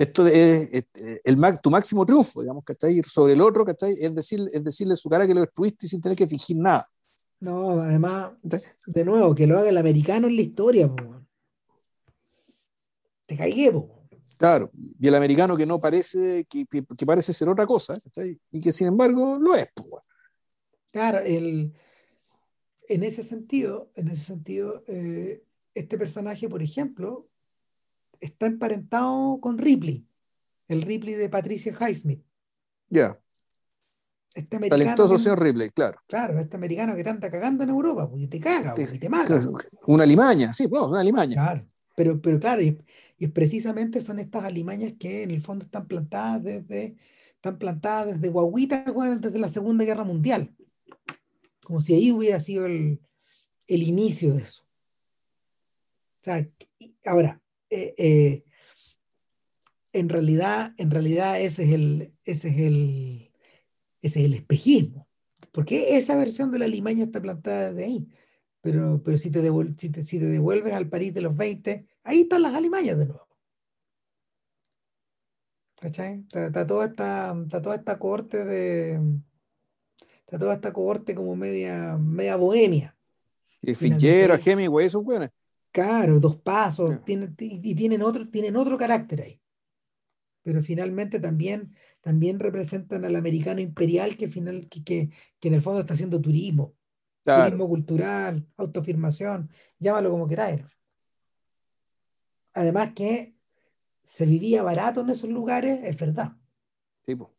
esto es, el, tu máximo triunfo, digamos, que está ahí sobre el otro, que está ahí, es, decir, es decirle a su cara que lo destruiste sin tener que fingir nada. No, además, de nuevo, que lo haga el americano en la historia. Te caigué, Claro, y el americano que no parece, que, que, parece ser otra cosa, y que sin embargo lo es. Claro, el, en ese sentido, en ese sentido, eh, este personaje, por ejemplo, está emparentado con Ripley, el Ripley de Patricia Highsmith. Ya. Este Talentoso señor Ripley, claro. Claro, este americano que te anda cagando en Europa, pues, y te caga, y te mata. Una limaña, sí, pues, una limaña. Claro, pero, pero claro, y, y, precisamente son estas alimañas que en el fondo están plantadas desde, están plantadas desde Guaguita, desde la Segunda Guerra Mundial. Como si ahí hubiera sido el, el inicio de eso. O sea, ahora, eh, eh, en realidad, en realidad ese es el, ese es el, ese es el espejismo. Porque esa versión de la limaña está plantada de ahí. Pero, pero si, te si, te, si te devuelves al París de los 20, ahí están las alimañas de nuevo. ¿Cachai? Está, toda, esta, está toda esta corte de. Está toda esta cohorte como media, media bohemia. Y Fitzgerald, Hemingway, esos buenos. Claro, dos pasos, tienen, y tienen otro, tienen otro carácter ahí. Pero finalmente también, también representan al americano imperial que, final, que, que, en el fondo está haciendo turismo. Turismo cultural, autoafirmación, llámalo como queráis. Además que se vivía barato en esos lugares, es verdad. Sí, O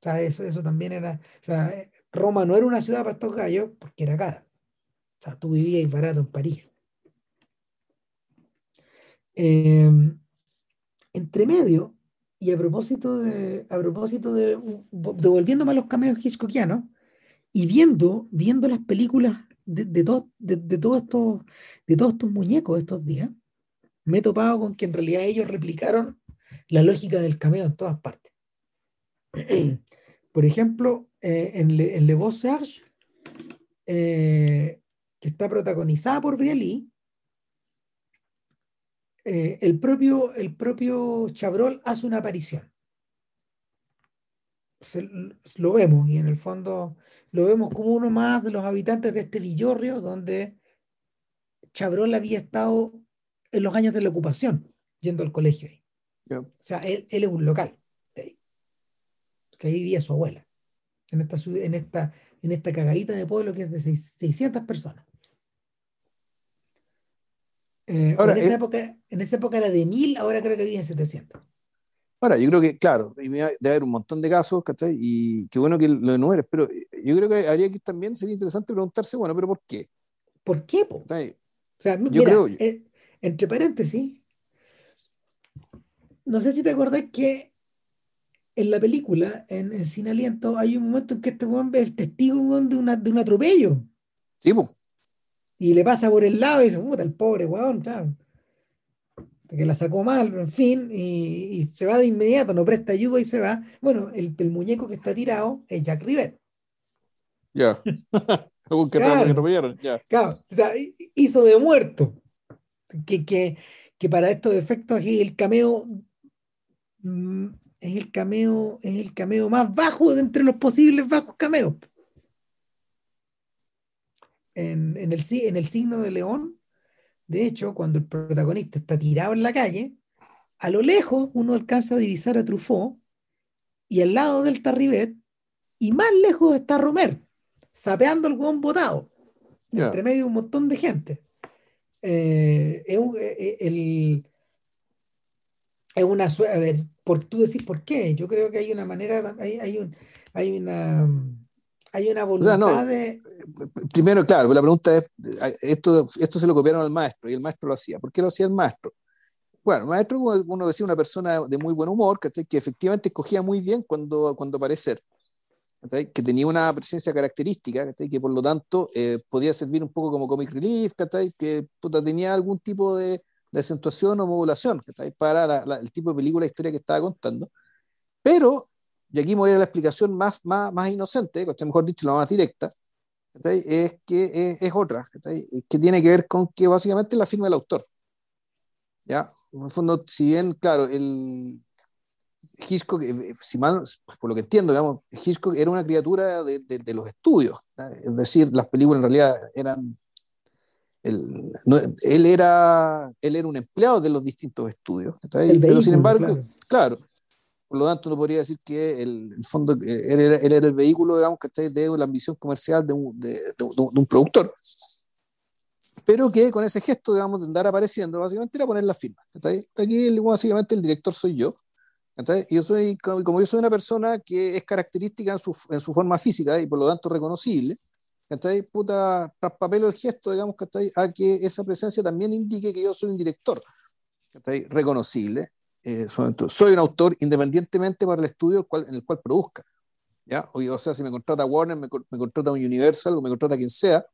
sea, eso, eso también era. O sea, Roma no era una ciudad para estos gallos porque era cara. O sea, tú vivías barato en París. Em, entre medio, y a propósito de, a propósito de, devolviéndome a los cameos hitchcockianos, y viendo, viendo las películas de, de, de, de, todos estos, de todos estos muñecos estos días, me he topado con que en realidad ellos replicaron la lógica del cameo en todas partes. Por ejemplo, eh, en, Le, en Le Beau Serge, eh, que está protagonizada por Brialy, eh, el, propio, el propio Chabrol hace una aparición. lo vemos y en el fondo lo vemos como uno más de los habitantes de este villorrio donde Chabrol había estado en los años de la ocupación, yendo al colegio ahí. O sea, él, es un local de ahí. Que ahí vivía su abuela. En esta, en esta, en esta cagadita de pueblo que es de 600 personas. Eh, en, esa eh, época, en esa época era de 1000, ahora creo que vive en 700. Ahora, yo creo que, claro, debe haber un montón de casos, ¿cachai? Y qué bueno que lo enumeres, pero yo creo que habría que también sería interesante preguntarse, bueno, pero ¿por qué? ¿Por qué? Po? O sea, yo mira, creo, eh, entre paréntesis, no sé si te acordás que en la película, en, Sin Aliento, hay un momento en que este weón es testigo de, una, de un atropello. Sí, pues. Y le pasa por el lado y dice, puta, el pobre weón, claro. Que la sacó mal, en fin, y, se va de inmediato, no presta ayuda y se va. Bueno, el, el muñeco que está tirado es Jack Rivet. Ya. claro, claro, o sea, hizo de muerto. Que, que, que para estos efectos es el cameo mm, es el cameo es el cameo más bajo de entre los posibles bajos cameos en, en, el, en el signo de león. De hecho cuando el protagonista está tirado en la calle a lo lejos uno alcanza a divisar a Truffaut y al lado del Rivet y más lejos está Romer sapeando el hueón botado entre medio de un montón de gente. Eh, es, eh, el, es una a ver, por tú decir por qué, yo creo que hay una manera, hay, hay, un, hay una hay una voluntad de... Primero, claro, la pregunta es, esto, esto se lo copiaron al maestro y el maestro lo hacía. ¿Por qué lo hacía el maestro? Bueno, el maestro, uno decía, una persona de muy buen humor, que efectivamente escogía muy bien cuando, cuando aparecer que tenía una presencia característica, que por lo tanto eh, podía servir un poco como comic relief, que tenía algún tipo de, de, acentuación o modulación para el tipo de película, historia que estaba contando. Pero, y aquí me voy a la explicación más, más, más inocente, mejor dicho, la más directa, es que es, otra, que tiene que ver con que básicamente la firma del autor. ¿ya? En el fondo, si bien, claro, el, Hitchcock, eh, si mal, por lo que entiendo, digamos, Hitchcock era una criatura de, de, los estudios, es decir, las películas en realidad eran, él, él, era, él era un empleado de los distintos estudios, pero sin embargo, claro. Por lo tanto no podría decir que el, el fondo, eh, él era, era, el vehículo, digamos, que de la ambición comercial de un, de, de un productor pero que con ese gesto, digamos, de andar apareciendo, básicamente era poner la firma. Aquí, básicamente, el director soy yo, yo soy, como yo soy una persona que es característica en su, en su forma física y por lo tanto reconocible, ¿cachai? Puta, traspapelo el gesto, digamos, ¿cachai? A que esa presencia también indique que yo soy un director, ¿cachai? Reconocible. Eh, soy un autor independientemente para el estudio cual, en el cual produzca. ¿ya? O, o sea, si me contrata Warner, me, me, contrata un Universal o me contrata quien sea,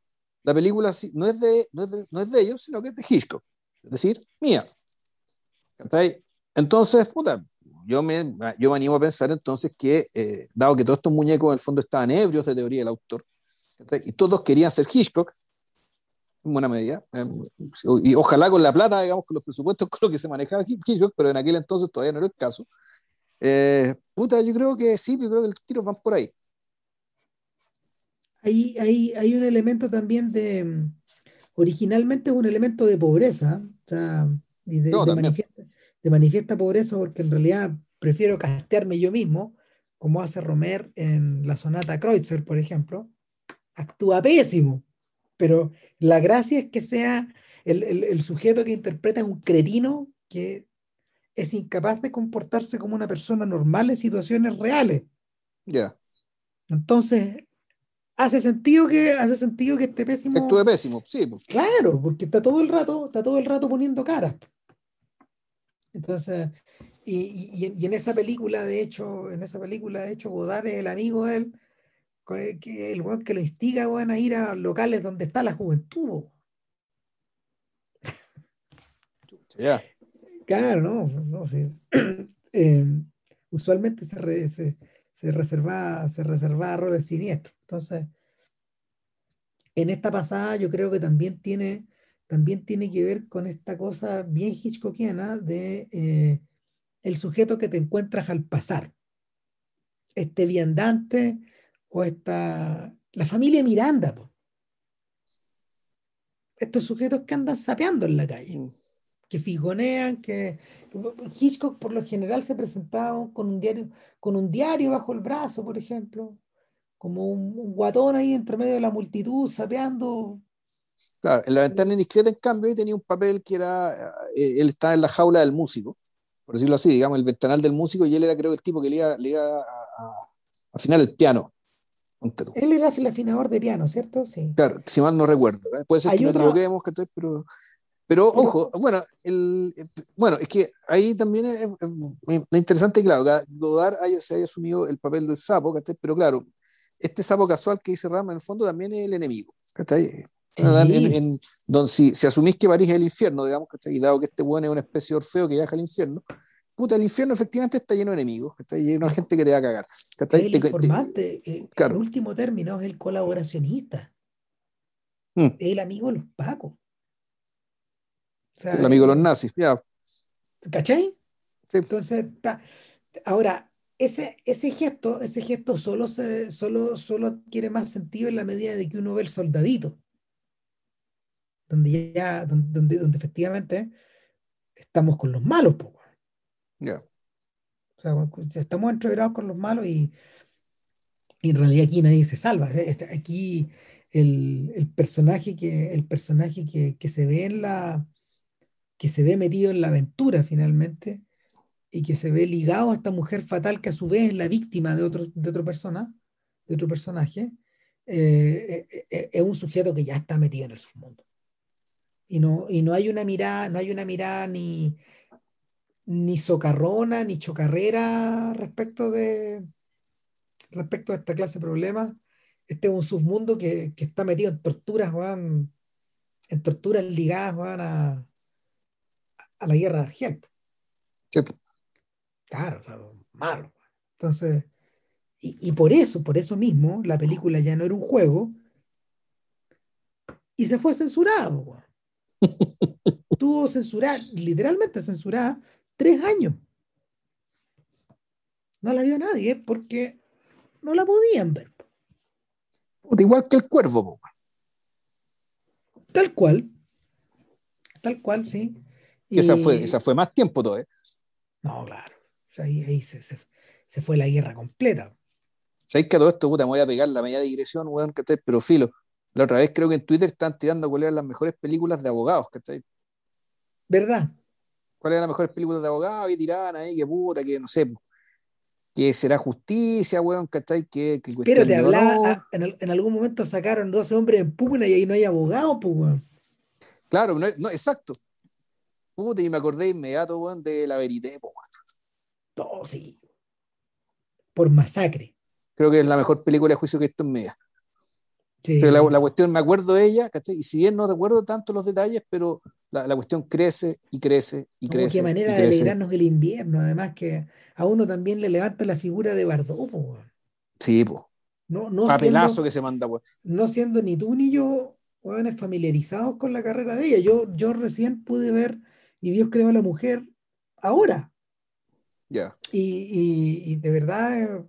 la película no es de, no es de, no es de ellos, sino que es de Hitchcock, es decir, mía. Entonces, puta, yo me, yo me animo a pensar entonces que, eh, dado que todos estos muñecos en el fondo estaban ebrios de teoría del autor, y todos querían ser Hitchcock, en buena medida, eh, y ojalá con la plata, digamos, con los presupuestos con los que se manejaba Hitchcock, pero en aquel entonces todavía no era el caso. Eh, puta, yo creo que sí, yo creo que los tiros van por ahí. Hay, hay, hay un elemento también de, originalmente es un elemento de pobreza, o sea, de, de, de manifiesta pobreza porque en realidad prefiero castearme yo mismo, como hace Romer en la sonata Kreutzer, por ejemplo. Actúa pésimo, pero la gracia es que sea el, el, sujeto que interpreta es un cretino que es incapaz de comportarse como una persona normal en situaciones reales. Ya. Entonces, hace sentido que hace sentido que esté pésimo. Actúe pésimo, sí. Claro, porque está todo el rato, está todo el rato poniendo cara. Entonces, y, y, en esa película, de hecho, en esa película, de hecho, Godard es el amigo de él, con el que, el que lo instiga a ir a locales donde está la juventud. Ya. Claro, no, no sí. eh, usualmente se, se, se, reserva, se reserva roles siniestros. Entonces, en esta pasada yo creo que también tiene también tiene que ver con esta cosa bien hitchcockiana de eh, el sujeto que te encuentras al pasar. Este viandante o esta... La familia Miranda. Estos sujetos que andan sapeando en la calle. Mm. Que fijonean, que... Hitchcock por lo general se presentaba con un diario, con un diario bajo el brazo, por ejemplo. Como un, un guatón ahí entre medio de la multitud, sapeando Claro, en la ventana indiscreta, en cambio, tenía un papel que era, eh, él estaba en la jaula del músico, por decirlo así, digamos, el ventanal del músico, y él era creo el tipo que le iba, le iba a, afinar el piano. Él era el afinador de piano, ¿cierto? Sí. Claro, si mal no recuerdo. ¿eh? Puede ser que nos equivoquemos, pero... Pero ojo, bueno, el, bueno, es que ahí también es, interesante, claro, que Godard haya, se haya asumido el papel del sapo, pero claro, este sapo casual que dice Rama en el fondo también es el enemigo. ¿cachai? En, donde si, si, asumís que París es el infierno, digamos, ¿cachai? y dado que este bueno es una especie de Orfeo que viaja al infierno, puta, el infierno efectivamente está lleno de enemigos, está lleno de gente que te va a cagar. El informante, eh, en último término, es el colaboracionista. Mm. Es el amigo de los pacos. el amigo de los nazis, ya. ¿Cachai? Entonces, ahora, ese, ese gesto, ese gesto solo, se, solo, solo adquiere más sentido en la medida de que uno ve el soldadito. Donde ya, donde, donde, efectivamente estamos con los malos, po. Ya. O sea, estamos entreverados con los malos y, en realidad aquí nadie se salva. Este, aquí el, el personaje, que, el personaje que, que, se ve en la que se ve metido en la aventura finalmente y que se ve ligado a esta mujer fatal que a su vez es la víctima de otro, de otra persona, de otro personaje, eh, eh, eh, es un sujeto que ya está metido en el submundo. Y no, y no hay una mirada, no hay una mirada ni, ni socarrona, ni chocarrera respecto de respecto a esta clase de problemas. Este es un submundo que, que está metido en torturas, en torturas ligadas van a, a la guerra de Argel. Claro, o sea, malo. Entonces, y, por eso, por eso mismo, la película ya no era un juego y se fue censurada. Tuvo censurada, literalmente censurada, tres años. No la vio nadie porque no la podían ver. Igual que el cuervo. Tal cual. Tal cual, sí. esa, fue, esa fue más tiempo todavía. No, claro ahí, se, se, fue la guerra completa. ¿Sabéis que todo esto, puta, me voy a pegar la media digresión, weón, que pero filo. La otra vez creo que en Twitter están tirando cuáles eran las mejores películas de abogados, ¿cachai? ¿Verdad? ¿Cuáles eran las mejores películas de abogados? Y tiraban ahí, que puta, que no sé, que será justicia, weón, ¿cachai? Que, que Pero te hablaba, ah, en, en, algún momento sacaron 12 hombres en pugna y ahí no hay abogado, pues, weón. Claro, no, no, exacto. Puta, y me acordé inmediato, weón, de la verité, pues, todo, sí. Por masacre. Creo que es la mejor película de juicio que he visto en media. la, cuestión, me acuerdo de ella, ¿cachai? Y si bien no recuerdo tanto los detalles, pero la, cuestión crece y crece y crece. Qué manera de alegrarnos el invierno, además que a uno también le levanta la figura de Bardot, Sí, pues. No, no Papelazo que se manda, pues. No siendo ni tú ni yo, jóvenes familiarizados con la carrera de ella. Yo, yo recién pude ver Y Dios creó a la mujer ahora. Y, de verdad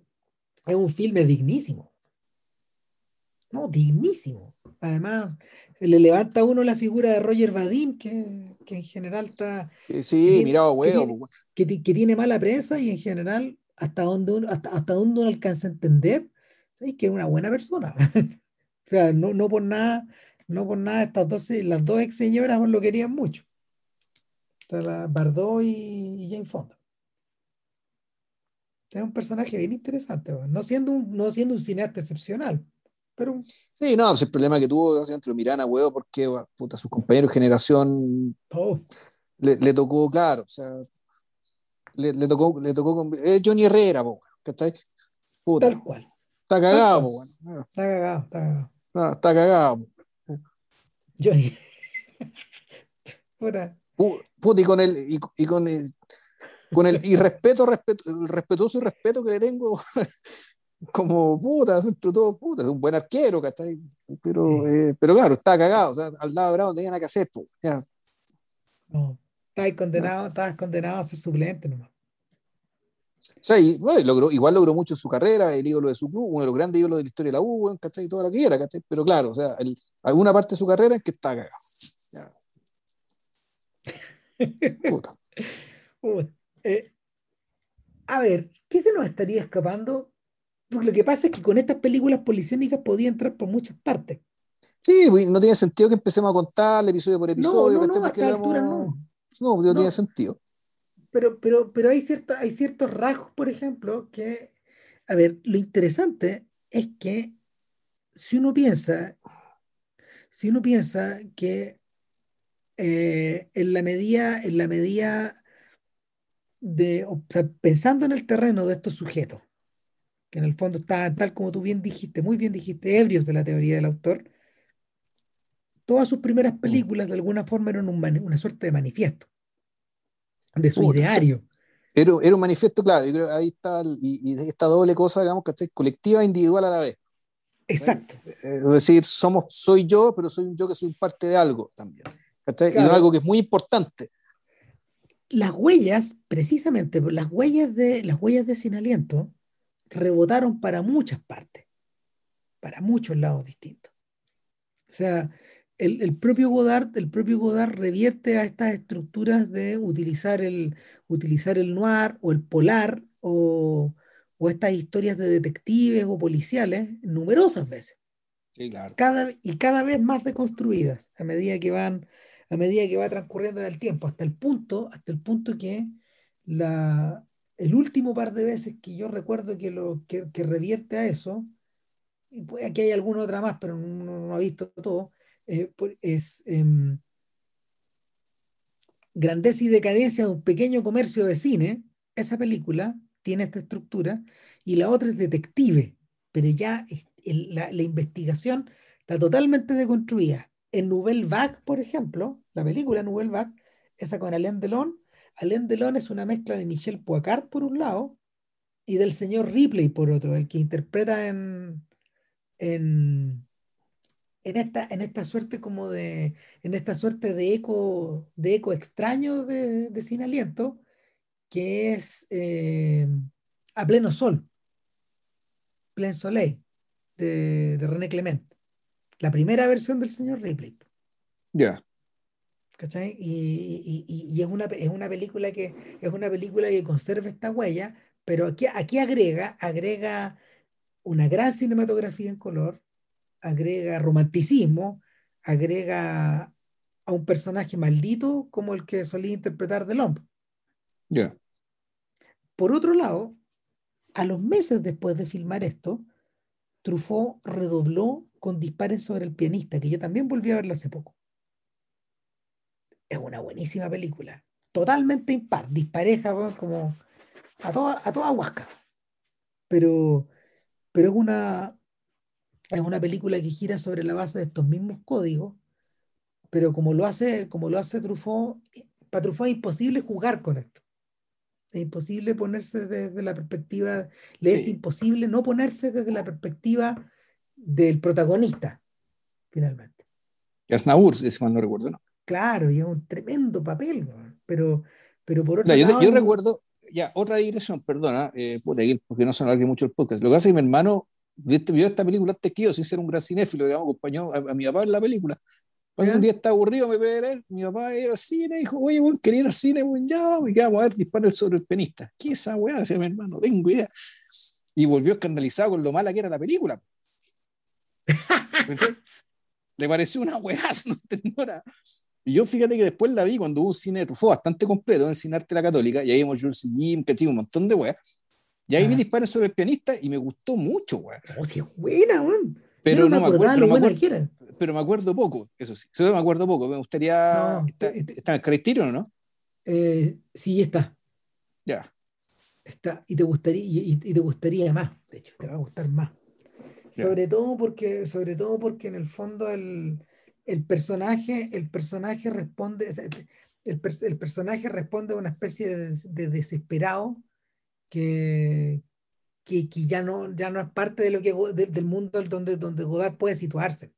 es un filme dignísimo. No, dignísimo. Además, le levanta a uno la figura de Roger Vadim, que, en general está. Sí, mirado, huevo. Que, que, tiene mala prensa y en general, hasta donde uno, hasta, hasta donde uno alcanza a entender, que es una buena persona. o sea, no, no por nada, no por nada, estas dos, las dos ex señoras lo querían mucho. Bardot y, y Jane Fonda. Es un personaje bien interesante, no siendo un, no siendo un cineasta excepcional. Pero... Sí, no, pues el problema que tuvo entre Mirana, huevo, porque puta, sus compañeros de generación oh. le, tocó, claro, o sea, le, tocó, le tocó con, es Johnny Herrera, po, ¿cachai? Puta. Tal cual. Está cagado, Está cagado, está cagado. No, está cagado. Johnny. Puta. Puta, y con el, y, y con el, con el irrespeto, respeto, el respetuoso respeto que le tengo como puta, dentro todo puta, es un buen arquero, ¿cachai? Pero, eh, pero claro, está cagado, o sea, al lado de Bravo tenía nada que hacer, pues, ya. No, estabas condenado, estabas condenado a ser suplente nomás. O sea, y, bueno, logró, igual logró mucho en su carrera, el ídolo de su club, uno de los grandes ídolos de la historia de la U, ¿cachai? Toda la que era, ¿cachai? Pero claro, o sea, el, alguna parte de su carrera es que está cagado. Ya. Puta. Puta. Eh, a ver, ¿qué se nos estaría escapando? Porque lo que pasa es que con estas películas polisémicas podía entrar por muchas partes. Sí, no tiene sentido que empecemos a contar episodio por episodio. No, no, a esta altura no. No, no, tiene sentido. Pero, pero, pero hay, cierta, hay ciertos rasgos, por ejemplo, que, a ver, lo interesante es que si uno piensa, si uno piensa que eh, en la medida, en la medida de, o sea, pensando en el terreno de estos sujetos, que en el fondo está tal como tú bien dijiste, muy bien dijiste, ebrios de la teoría del autor, todas sus primeras mm. películas de alguna forma eran una suerte de manifiesto, de su ideario. Era, era, un manifiesto, claro, y ahí está, y, y, esta doble cosa, digamos, ¿cachai? Colectiva e individual a la vez. Exacto. Es decir, somos, soy yo, pero soy yo que soy parte de algo también. ¿cachai? Y algo que es muy importante. Las huellas, precisamente, las huellas de, las huellas de sin aliento rebotaron para muchas partes, para muchos lados distintos. O sea, el, propio Godard, el propio Godard revierte a estas estructuras de utilizar el, utilizar el noir o el polar o, estas historias de detectives o policiales numerosas veces. Cada, y cada vez más deconstruidas a medida que van a medida que va transcurriendo en el tiempo hasta el punto hasta el punto que la, el último par de veces que yo recuerdo que lo que, revierte a eso y aquí hay alguna otra más pero no, no ha visto todo eh, es em, Grandeza y decadencia de un pequeño comercio de cine, esa película tiene esta estructura, y la otra es Detective, pero ya la, investigación está totalmente deconstruida. En Nouvelle Vague, por ejemplo, la película Nouvelle Vague, esa con Alain Delon, Alain Delon es una mezcla de Michel Poicard por un lado y del señor Ripley por otro, el que interpreta en, en en esta, en esta suerte como de, en esta suerte de eco, de eco extraño de, Sin Aliento, que es eh, A Pleno Sol, Plen Soleil, de, René Clement. La primera versión del señor Ripley. Ya. ¿Cachai? Y, es, una, es, una película que, es una película que conserva esta huella, pero aquí, aquí agrega, agrega una gran cinematografía en color, agrega romanticismo, agrega a un personaje maldito como el que solía interpretar Delon. Ya. Por otro lado, a los meses después de filmar esto, Truffaut redobló con Disparen sobre el pianista, que yo también volví a verlo hace poco. Es una buenísima película, totalmente impar, dispareja como a toda, a toda huasca. Pero, pero es una, es una película que gira sobre la base de estos mismos códigos, pero como lo hace, como lo hace Truffaut, para Truffaut es imposible jugar con esto. Es imposible ponerse desde la perspectiva, le es imposible no ponerse desde la perspectiva del protagonista, finalmente. Es Naur, si mal no recuerdo, ¿no? Claro, y es un tremendo papel, pero, pero por otro lado... Yo, recuerdo, ya, otra digresión, perdona, eh, porque no se nos mucho el podcast. Lo que hace que mi hermano vio esta película antes que yo, sin ser un gran cinéfilo, digamos, acompañó a, mi papá en la película. Pues un día está aburrido, me puede ver, mi papá iba al cine, dijo, oye, bueno, quería ir al cine, bueno, ya, me quedamos a ver disparo sobre el penista. ¿Qué es esa weá? Decía mi hermano, tengo idea. Y volvió escandalizado con lo mala que era la película. Le pareció una weá, no tendora. Y yo fíjate que después la vi cuando hubo un cine de fue bastante completo en Cine Arte la Católica, y ahí vimos Jules Jim, que un montón de weas. Y ahí vi disparos sobre el pianista y me gustó mucho, güey. Oh, es buena, güey. Pero no, me acuerdo, pero me acuerdo, pero me acuerdo poco, eso sí. Eso me acuerdo poco. Me gustaría. ¿Está, está, en el Criterion o no? Eh, sí, está. Ya. Está. Y te gustaría, y, te gustaría más, de hecho, te va a gustar más. Sobre todo porque, sobre todo porque en el fondo el, el personaje, el personaje responde, el, el, personaje responde a una especie de, de desesperado que, que, ya, no, ya no es parte de lo que, del mundo donde, donde Godard puede situarse.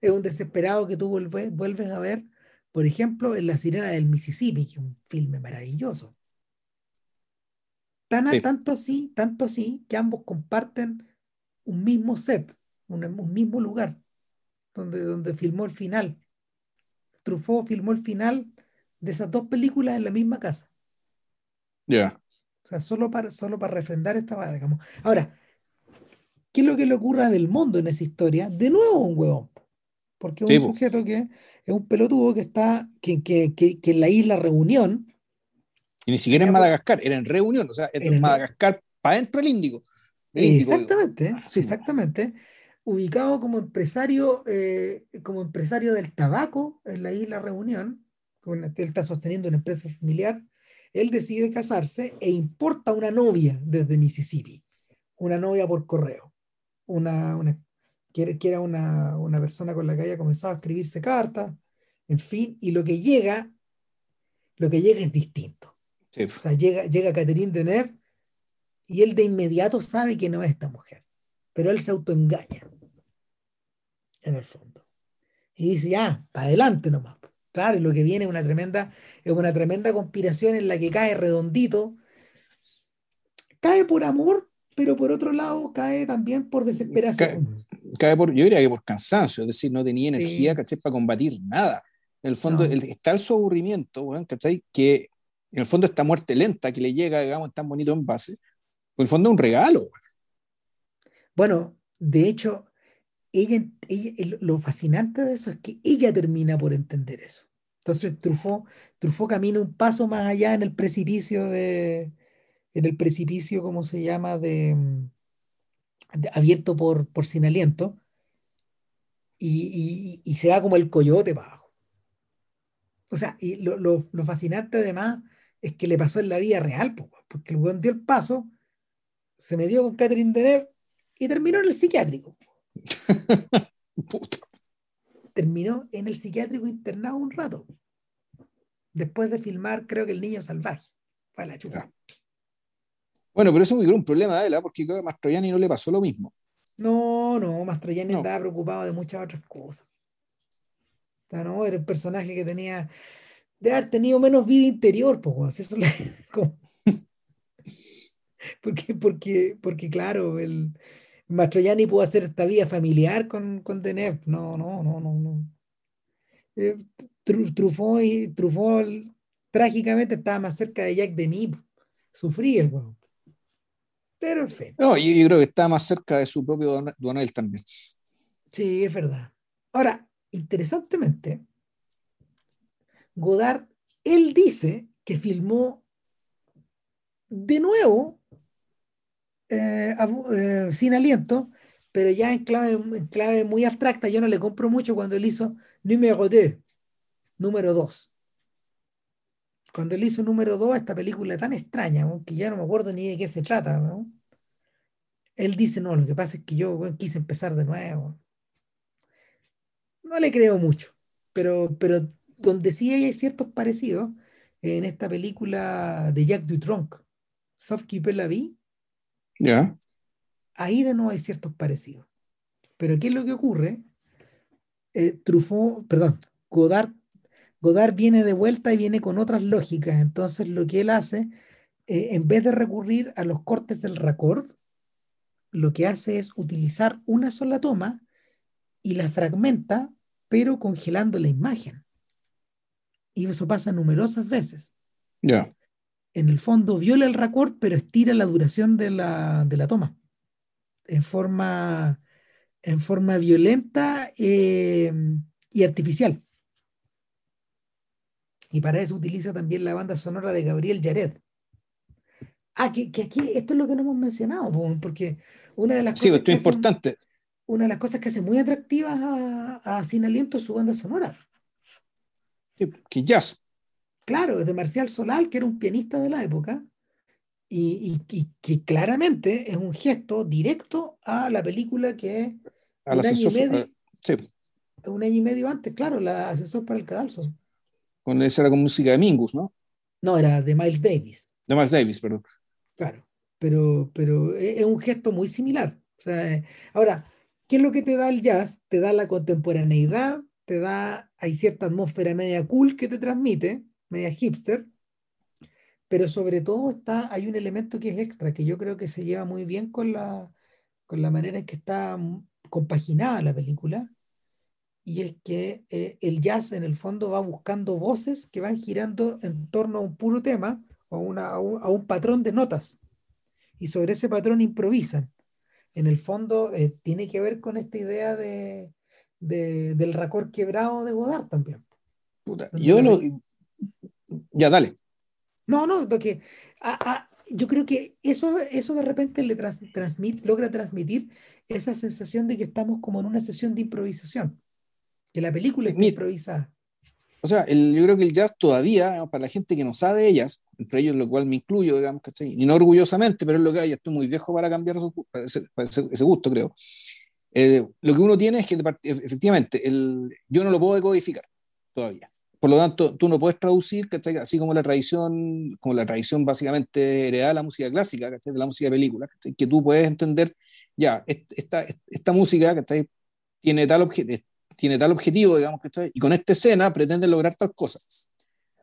Es un desesperado que tú vuelves, vuelves a ver, por ejemplo, en La Sirena del Mississippi, que es un filme maravilloso. Tan, Tanto así, tanto así, que ambos comparten un mismo set, un, un mismo lugar, donde, donde filmó el final. Truffaut filmó el final de esas dos películas en la misma casa. Ya. O sea, solo para, solo para refrendar esta base. Ahora, ¿qué es lo que le ocurre a mundo en esa historia? De nuevo un huevón. Porque es un sujeto que es un pelotudo que está que, que, que, en la isla Reunión. Y ni siquiera en Madagascar, era en Reunión, o sea, en Madagascar para adentro del Índico. exactamente, sí, exactamente. Ubicado como empresario, eh, como empresario del tabaco en la isla Reunión, él está sosteniendo una empresa familiar, él decide casarse e importa una novia desde Mississippi, una novia por correo, una, una que, era una, una, persona con la que había comenzado a escribirse cartas, en fin, y lo que llega, lo que llega es distinto. O sea, llega, llega Catherine Deneuve y él de inmediato sabe que no es esta mujer, pero él se autoengaña, en el fondo. Y dice, ya, para adelante nomás. Claro, y lo que viene es una tremenda, es una tremenda conspiración en la que cae redondito. Cae por amor, pero por otro lado cae también por desesperación. Cae, por, yo diría que por cansancio, es decir, no tenía energía, para combatir nada. En el fondo está el su aburrimiento, ¿cachai? Que en el fondo esta muerte lenta que le llega, digamos, tan bonito en base, en el fondo es un regalo. Bueno, de hecho, ella, lo fascinante de eso es que ella termina por entender eso. Entonces Truffaut, Truffaut camina un paso más allá en el precipicio de, en el precipicio, ¿cómo se llama? De, abierto por, por sin aliento y, se va como el coyote para abajo. O sea, y lo, lo, fascinante además es que le pasó en la vida real, porque el weón dio el paso, se metió con Catherine Deneuve y terminó en el psiquiátrico. Terminó en el psiquiátrico internado un rato. Después de filmar, creo que El Niño Salvaje. Fue la chupa. Bueno, pero eso es un problema de él, porque creo que a Mastroianni no le pasó lo mismo. No, no, Mastroianni no. estaba preocupado de muchas otras cosas. O no, era un personaje que tenía de haber tenido menos vida interior, pues, eso le, porque, porque, porque, claro, el, Mastroianni pudo hacer esta vida familiar con, con Deneuve. No, no, no, no. no. Eh, Truffaut, y, Truffaut trágicamente estaba más cerca de Jack Demy. Sufría el huevo. Pero en fin. No, yo, creo que está más cerca de su propio Donald también. Sí, es verdad. Ahora, interesantemente, Godard, él dice que filmó de nuevo eh, eh, sin aliento, pero ya en clave, en clave muy abstracta, yo no le compro mucho cuando él hizo número 2, número 2. Cuando él hizo número 2, esta película tan extraña, que ya no me acuerdo ni de qué se trata, él dice, no, lo que pasa es que yo quise empezar de nuevo. No le creo mucho, pero, pero donde sí hay ciertos parecidos, en esta película de Jack Dutronc, Soft Keeper la vi, ya. Ahí de nuevo hay ciertos parecidos. Pero ¿qué es lo que ocurre? Eh, Truffaut, perdón, Godard, Godard viene de vuelta y viene con otras lógicas. Entonces lo que él hace, eh, en vez de recurrir a los cortes del record, lo que hace es utilizar una sola toma y la fragmenta, pero congelando la imagen. Y eso pasa numerosas veces. Ya en el fondo viola el record, pero estira la duración de la, toma en forma, en forma violenta eh, y artificial. Y para eso utiliza también la banda sonora de Gabriel Yared. Ah, que, aquí esto es lo que no hemos mencionado, porque una de las cosas. que importante. una de las cosas que hace muy atractivas a, a Sin Aliento es su banda sonora. Sí, que jazz claro, es de Marcial Solal, que era un pianista de la época, y, que claramente es un gesto directo a la película que a un, año y medio, sí. un año y medio antes, claro, la asesor para el cadalso. Con esa era con música de Mingus, ¿no? No, era de Miles Davis. De Miles Davis, perdón. Claro, pero, pero es un gesto muy similar. ahora, ¿qué es lo que te da el jazz? Te da la contemporaneidad, te da, hay cierta atmósfera media cool que te transmite, media hipster, pero sobre todo está, hay un elemento que es extra, que yo creo que se lleva muy bien con la, con la manera en que está compaginada la película, y es que eh, el jazz en el fondo va buscando voces que van girando en torno a un puro tema o una, a, un, patrón de notas, y sobre ese patrón improvisan. En el fondo eh, tiene que ver con esta idea de, del racor quebrado de Godard también. yo lo, ya, dale. No, no, porque yo creo que eso, eso de repente le transmit, logra transmitir esa sensación de que estamos como en una sesión de improvisación, que la película está improvisada. O sea, yo creo que el jazz todavía, para la gente que no sabe de ellas, entre ellos lo cual me incluyo, digamos, ¿cachai? Y no orgullosamente, pero es lo que hay, estoy muy viejo para cambiar ese, gusto, creo. Eh, lo que uno tiene es que efectivamente el, yo no lo puedo decodificar todavía. Por lo tanto, tú no puedes traducir, ¿cachai? así como la tradición, como la tradición básicamente heredada de la música clásica, ¿cachai? de la música de película, que tú puedes entender, ya, esta, esta música ¿cachai? tiene tal tiene tal objetivo, digamos, que y con esta escena pretende lograr tal cosa.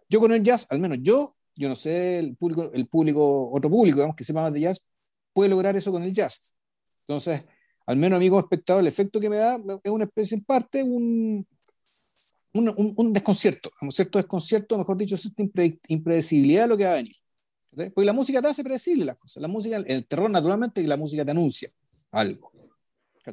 Yo con el jazz, al menos yo, yo no sé, el público, el público, otro público, digamos, que sepa más de jazz, puede lograr eso con el jazz. Entonces, al menos a mí como espectador, el efecto que me da es una especie, en parte, un, un, un, desconcierto, un cierto desconcierto, mejor dicho, cierta impredecibilidad de lo que va a venir. Porque la música te hace predecible las cosas. La música, el terror, naturalmente, la música te anuncia algo.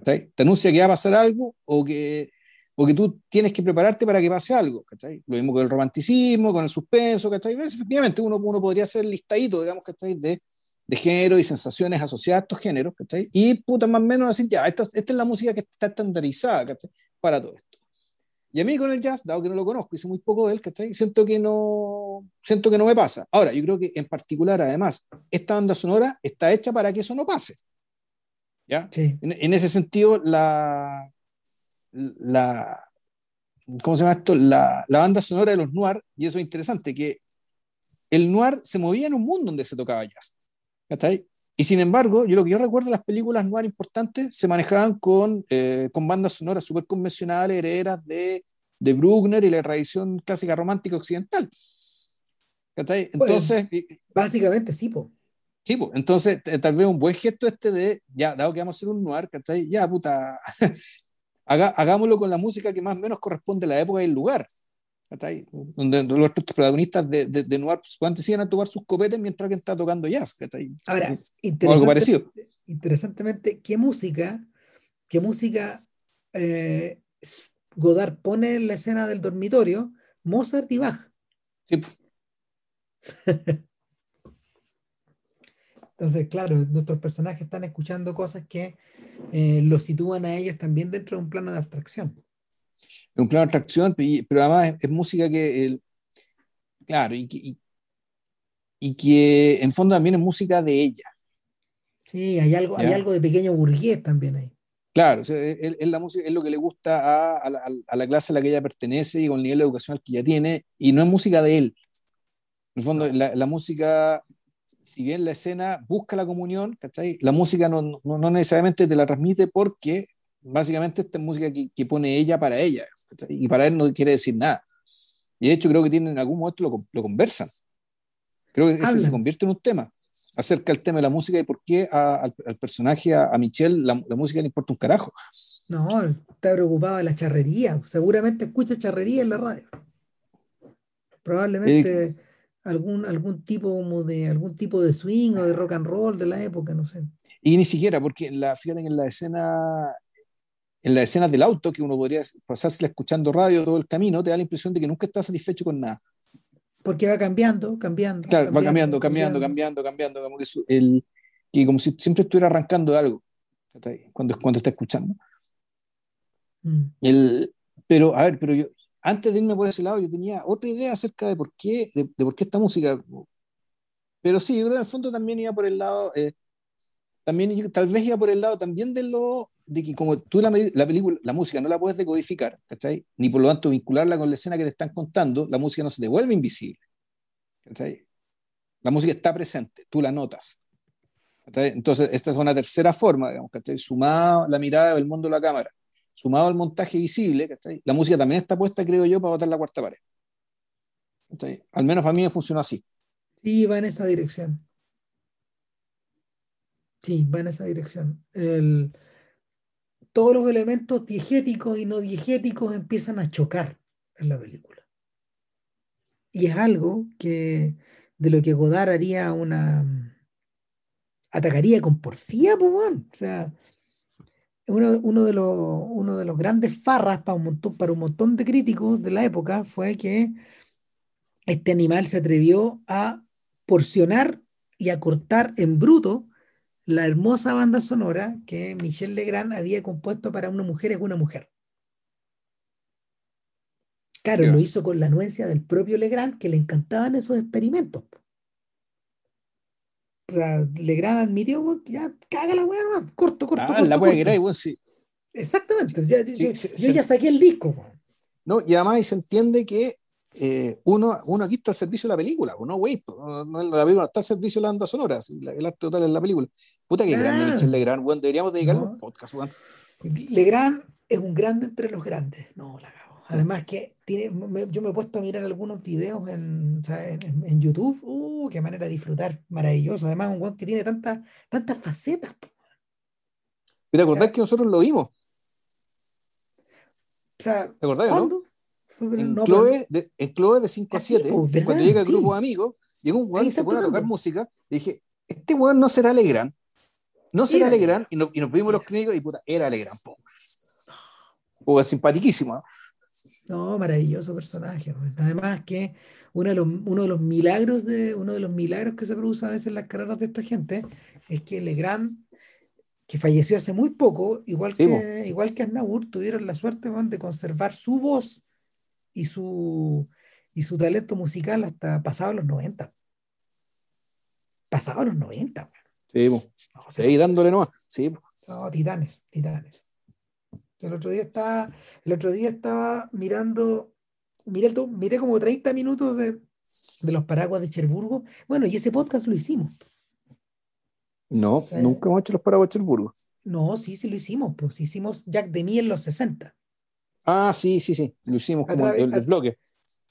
Te anuncia que va a pasar algo o que porque tú tienes que prepararte para que pase algo, ¿cachai? Lo mismo con el romanticismo, con el suspenso, ¿cachai? Efectivamente, uno, uno podría hacer listadito, digamos. De, de género y sensaciones asociadas a estos géneros. Y puta, más o menos así, ya, esta, esta es la música que está estandarizada. Para todo esto. Y a mí con el jazz, dado que no lo conozco, hice muy poco de él, ¿cachai? Siento que no, siento que no me pasa. Ahora, yo creo que en particular, además, esta banda sonora está hecha para que eso no pase. ¿Ya? Sí. En, en, ese sentido, la, la, ¿cómo se llama esto? La, la, banda sonora de los noir, y eso es interesante, que el noir se movía en un mundo donde se tocaba jazz. ahí? Y sin embargo, yo lo que yo recuerdo, las películas noir importantes se manejaban con, eh, con bandas sonoras súper convencionales, herederas de, de Bruckner y la tradición clásica romántica occidental. Pues, entonces, básicamente sí, po. Sí, pues, entonces tal vez un buen gesto este de, ya, dado que vamos a hacer un noir, ¿cachai? Ya, puta, hagámoslo con la música que más o menos corresponde a la época y el lugar. Donde los protagonistas de, de, de Noir pues, antes iban a tomar sus copetes mientras alguien está tocando jazz. Ahora, o algo parecido. Interesantemente, ¿qué música, qué música eh, Godard pone en la escena del dormitorio? Mozart y Bach. Sí. Entonces, claro, nuestros personajes están escuchando cosas que eh, los sitúan a ellos también dentro de un plano de abstracción. Un plano de abstracción, pero además es, música que, el, claro, y que, y, que en fondo también es música de ella. Sí, hay algo, hay algo de pequeño burgués también ahí. Claro, es, la música, es lo que le gusta a, a, la, a, la, clase a la que ella pertenece y con el nivel educacional que ella tiene, y no es música de él. En el fondo, la, la, música si bien la escena busca la comunión, ¿cachai? La música no, no, necesariamente te la transmite porque básicamente esta es música que, que pone ella para ella, y para él no quiere decir nada. Y de hecho creo que tienen en algún momento lo, lo conversan. Creo que ese se convierte en un tema acerca del tema de la música y por qué al, personaje, a, Michelle, la, la, música le importa un carajo. No, está preocupado de la charrería. Seguramente escucha charrería en la radio. Probablemente eh, algún, algún tipo como de algún tipo de swing o de rock and roll de la época, no sé. Y ni siquiera, porque la, fíjate en la escena, en la escena del auto, que uno podría pasársela escuchando radio todo el camino, te da la impresión de que nunca está satisfecho con nada. Porque va cambiando, cambiando. Claro, va cambiando, cambiando, cambiando, cambiando, como que, el, que como si siempre estuviera arrancando de algo cuando, cuando está escuchando. Mm. El, pero, a ver, pero yo, antes de irme por ese lado, yo tenía otra idea acerca de por qué, de, por qué esta música. Pero sí, yo creo que en el fondo también iba por el lado, eh, también tal vez iba por el lado también de lo de que como tú la, la, película, la música no la puedes decodificar, ¿cachai? Ni por lo tanto vincularla con la escena que te están contando, la música no se te vuelve invisible. ¿cachai? La música está presente, tú la notas. ¿cachai? Entonces, esta es una tercera forma, digamos, ¿cachai? Sumada la mirada del mundo de la cámara sumado al montaje visible, la música también está puesta, creo yo, para botar la cuarta pared. Al menos a mí me funcionó así. Sí, va en esa dirección. Sí, va en esa dirección. Todos los elementos diegéticos y no diegéticos empiezan a chocar en la película. Y es algo que de lo que Godard haría una atacaría con porfía, pues, o sea, uno, de los, uno de los grandes farras para un, montón, para un montón de críticos de la época fue que este animal se atrevió a porcionar y acortar en bruto la hermosa banda sonora que Michel Legrand había compuesto para una mujer es una mujer. Claro, lo hizo con la anuencia del propio Legrand, que le encantaban esos experimentos. O sea, Legrand admitió, ya caga la weá corto, corto. Ah, la weá que era, sí. Exactamente, ya, yo, ya saqué el disco. No, y además se entiende que eh, uno, uno aquí está al servicio de la película, no, güey, no, la película está al servicio de la banda sonora, el arte total es la película. Puta que grande Michel Legrand, bueno, deberíamos dedicarle un podcast, bueno. Legrand es un grande entre los grandes, no, la Además que tiene, yo me he puesto a mirar algunos videos en, en, YouTube, uh, qué manera de disfrutar, maravilloso. Además, un guan que tiene tantas tantas facetas. ¿Te acordás que nosotros lo vimos? O sea, ¿Te acordás, no? En, Chloe, de, en Chloe de 5 a 7, cuando llega el grupo de amigos, llega un weón y se pone a tocar música, y dije, este weón no será Legrand, no será Legrand, y, y, nos vimos los clínicos y puta, era Legrand, po. O simpatiquísimo, ¿no? No, maravilloso personaje. Pues. Además que uno de, los, uno de los milagros de uno de los milagros que se produce a veces en las carreras de esta gente es que Legrand, que falleció hace muy poco, igual que, igual que Aznavour, tuvieron la suerte de conservar su voz y su, y su talento musical hasta pasados los 90. Pasados los 90. Sí, seguí dándole nomás. Sí. No, titanes, titanes. El otro día estaba, el otro día estaba mirando, miré, miré como 30 minutos de, los paraguas de Cherburgo. Bueno, y ese podcast lo hicimos. No, nunca hemos hecho los paraguas de Cherburgo. No, sí, sí lo hicimos. Pues hicimos Jack de Mí en los 60. Ah, sí, sí, sí. Lo hicimos como el, el bloque.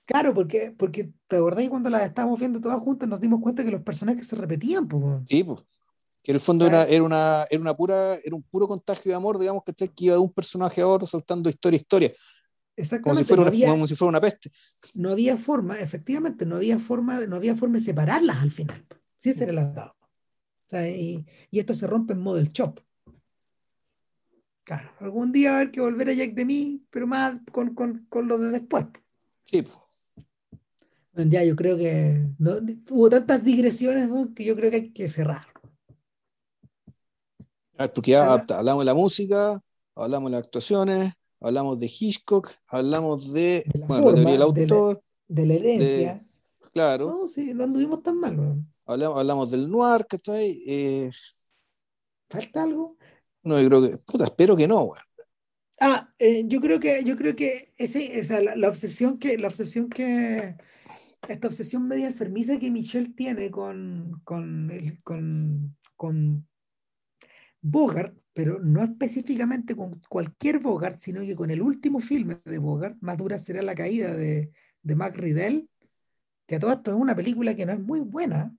Claro, porque, porque te acordás cuando las estábamos viendo todas juntas nos dimos cuenta que los personajes se repetían, pues. Sí, pues que en el fondo era, era, una, era una pura, era un puro contagio de amor, digamos, que iba de un personaje a otro saltando historia a historia. Como si, fuera una, como si fuera una peste. No había forma, efectivamente, no había forma, no había forma de separarlas al final. Sí, ese era el dado. O sea, y, y, esto se rompe en modo del chop. Claro, algún día va a haber que volver a Jack de mí, pero más con, con, con lo de después. Sí. Ya, yo creo que no, hubo tantas digresiones que yo creo que hay que cerrar porque ya hablamos de la música, hablamos de las actuaciones, hablamos de Hitchcock, hablamos de, la, bueno, del autor, de la, herencia. claro. No, sí, no anduvimos tan mal. Hablamos, hablamos del noir, que está ahí. Eh, ¿Falta algo? No, yo creo que, puta, espero que no. Ah, eh, yo creo que, yo creo que ese, esa, la, obsesión que, la obsesión que, esta obsesión media enfermiza que Michelle tiene con, con, el, con, con Bogart, pero no específicamente con cualquier Bogart, sino que con el último filme de Bogart, más dura será la caída de, de Mac Riddell, que a todo esto es una película que no es muy buena,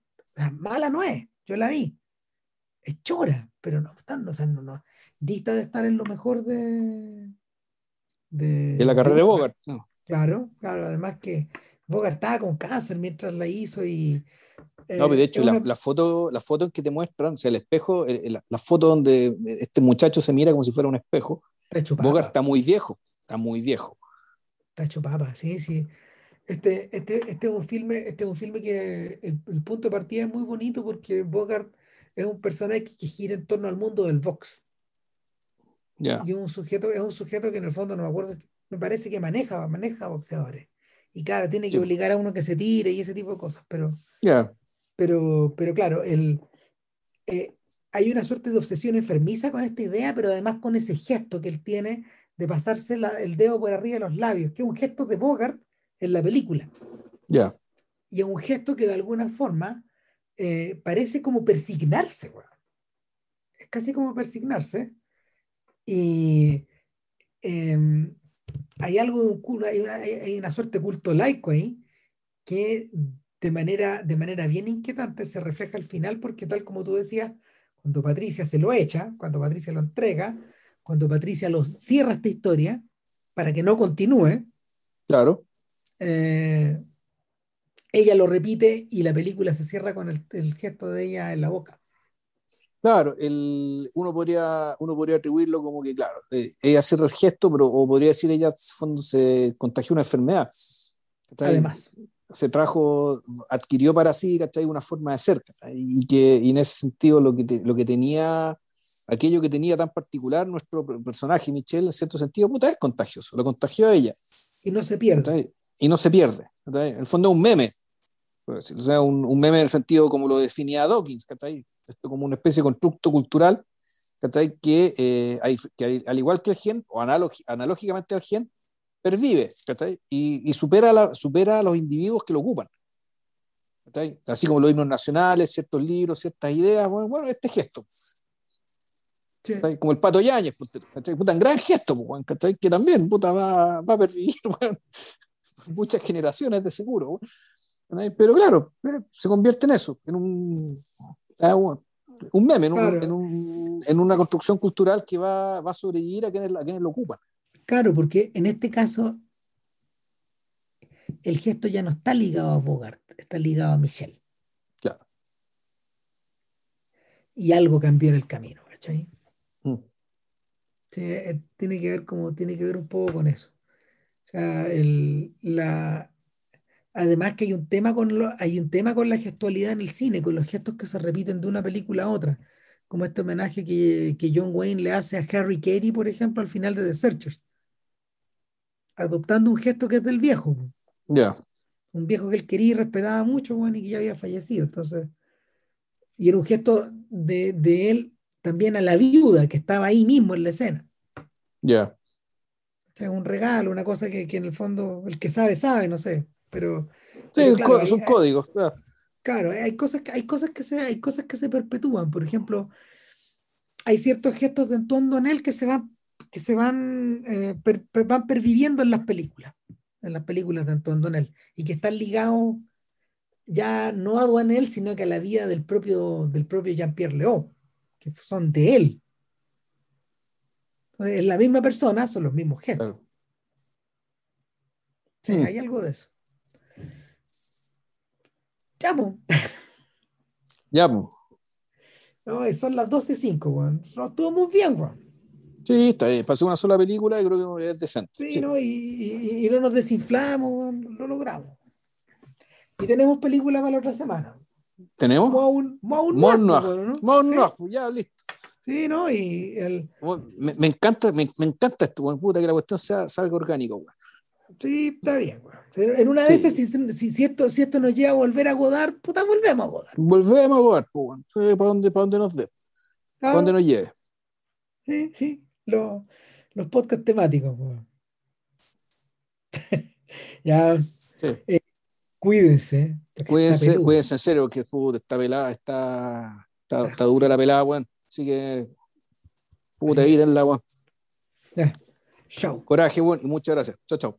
mala no es, yo la vi, es chora, pero no está, o sea, no, no, dista de estar en lo mejor de... De, la carrera de Bogart. No. Claro, claro, además que Bogart estaba con cáncer mientras la hizo y no, pero de hecho, la, la, foto, la foto en que te muestran, o sea, el espejo, la, foto donde este muchacho se mira como si fuera un espejo, está Bogart está muy viejo, está muy viejo. Está hecho papa, sí, sí. Este, este, este, es un filme, este es un filme que el, punto de partida es muy bonito porque Bogart es un personaje que, gira en torno al mundo del box. Yeah. Y un sujeto, es un sujeto que en el fondo no me acuerdo, me parece que maneja, maneja boxeadores. Y claro, tiene que obligar a uno que se tire y ese tipo de cosas, pero, yeah. Pero, pero claro, el, eh, hay una suerte de obsesión enfermiza con esta idea, pero además con ese gesto que él tiene de pasarse el dedo por arriba de los labios, que es un gesto de Bogart en la película. Ya. Y es un gesto que de alguna forma eh, parece como persignarse. Es casi como persignarse. Y em, hay algo de un hay una, hay una suerte de culto laico ahí que de manera, de manera bien inquietante se refleja al final, porque tal como tú decías, cuando Patricia se lo echa, cuando Patricia lo entrega, cuando Patricia lo cierra esta historia para que no continúe, claro. Eh, ella lo repite y la película se cierra con el, gesto de ella en la boca. Claro, el, uno, podría, uno podría atribuirlo como que, claro, eh, ella cierra el gesto, pero o podría decir ella se contagió una enfermedad. Además. se trajo, adquirió para sí, ¿cachai? Una forma de ser, Y que y en ese sentido lo que, lo que tenía, aquello que tenía tan particular nuestro personaje, Michelle, en cierto sentido, puta, es contagioso, lo contagió a ella. Y no se pierde. Y no se pierde. En el fondo es un meme, o sea, un, un, meme en el sentido como lo definía Dawkins, ¿cachai? Esto como una especie de constructo cultural, ¿cachai? Que, eh, hay, que al igual que el gen, o analógicamente al gen, pervive y, y, supera, la, supera a los individuos que lo ocupan. Así como los himnos nacionales, ciertos libros, ciertas ideas, bueno, bueno este gesto. Como el Pato Yáñez, puta, un gran gesto, que también puta, va, va a pervivir muchas generaciones de seguro. Pero claro, eh, se convierte en eso, en un, ah, un meme, en, un, en, una construcción cultural que va, va a sobrevivir a quienes, a quienes lo ocupan. Claro, porque en este caso el gesto ya no está ligado a Bogart, está ligado a Michelle. Claro. Y algo cambió en el camino, ¿cachai? Mm. Sí, eh, tiene que ver como, tiene que ver un poco con eso. O sea, el, la, además que hay un tema con lo, hay un tema con la gestualidad en el cine, con los gestos que se repiten de una película a otra, como este homenaje que, que John Wayne le hace a Harry Carey, por ejemplo, al final de The Searchers adoptando un gesto que es del viejo. Ya. Un viejo que él quería y respetaba mucho, bueno, y que ya había fallecido. Entonces, y era un gesto de, de él también a la viuda que estaba ahí mismo en la escena. Ya. Sea, un regalo, una cosa que, que, en el fondo el que sabe, sabe, no sé. Pero. Sí, son códigos, claro. Claro, hay cosas, que, hay, cosas que se, hay cosas que se perpetúan. Por ejemplo, hay ciertos gestos de entorno en él que se van que se van, eh, van perviviendo en las películas, en las películas de Antoine Donnell, y que están ligados ya no a Duanel, sino que a la vida del propio, del propio Jean-Pierre Léo, que son de él. Es la misma persona, son los mismos gestos. Sí, mm. hay algo de eso. Ya, Ya, No, son las 12.05, weón. Estuvo muy bien, weón. Sí, está bien. Pasé una sola película y creo que es decente. Sí, ¿no? Y, y, no nos desinflamos, lo logramos. Y tenemos película para la otra semana. ¿Tenemos? Mon Noir. ya, listo. Sí, ¿no? Y el... me, me, encanta, me, me, encanta esto, weón, puta, que la cuestión sea, salga orgánico, weón. Sí, está bien, weón. En una de esas, si, si, esto, si esto nos lleva a volver a Godard, puta, volvemos a Godard. Volvemos a Godard, pues, ¿Para dónde, para dónde nos dé? ¿Para dónde nos lleve? Sí, sí los, los podcasts temáticos. ya. Eh, cuídense. Cuídense, cuídense en serio, que puta, está pelada, está, está, dura la pelada, weón. Así que, puta, la weón. Ya. Chao. Coraje, weón, y muchas gracias. Chao, chao.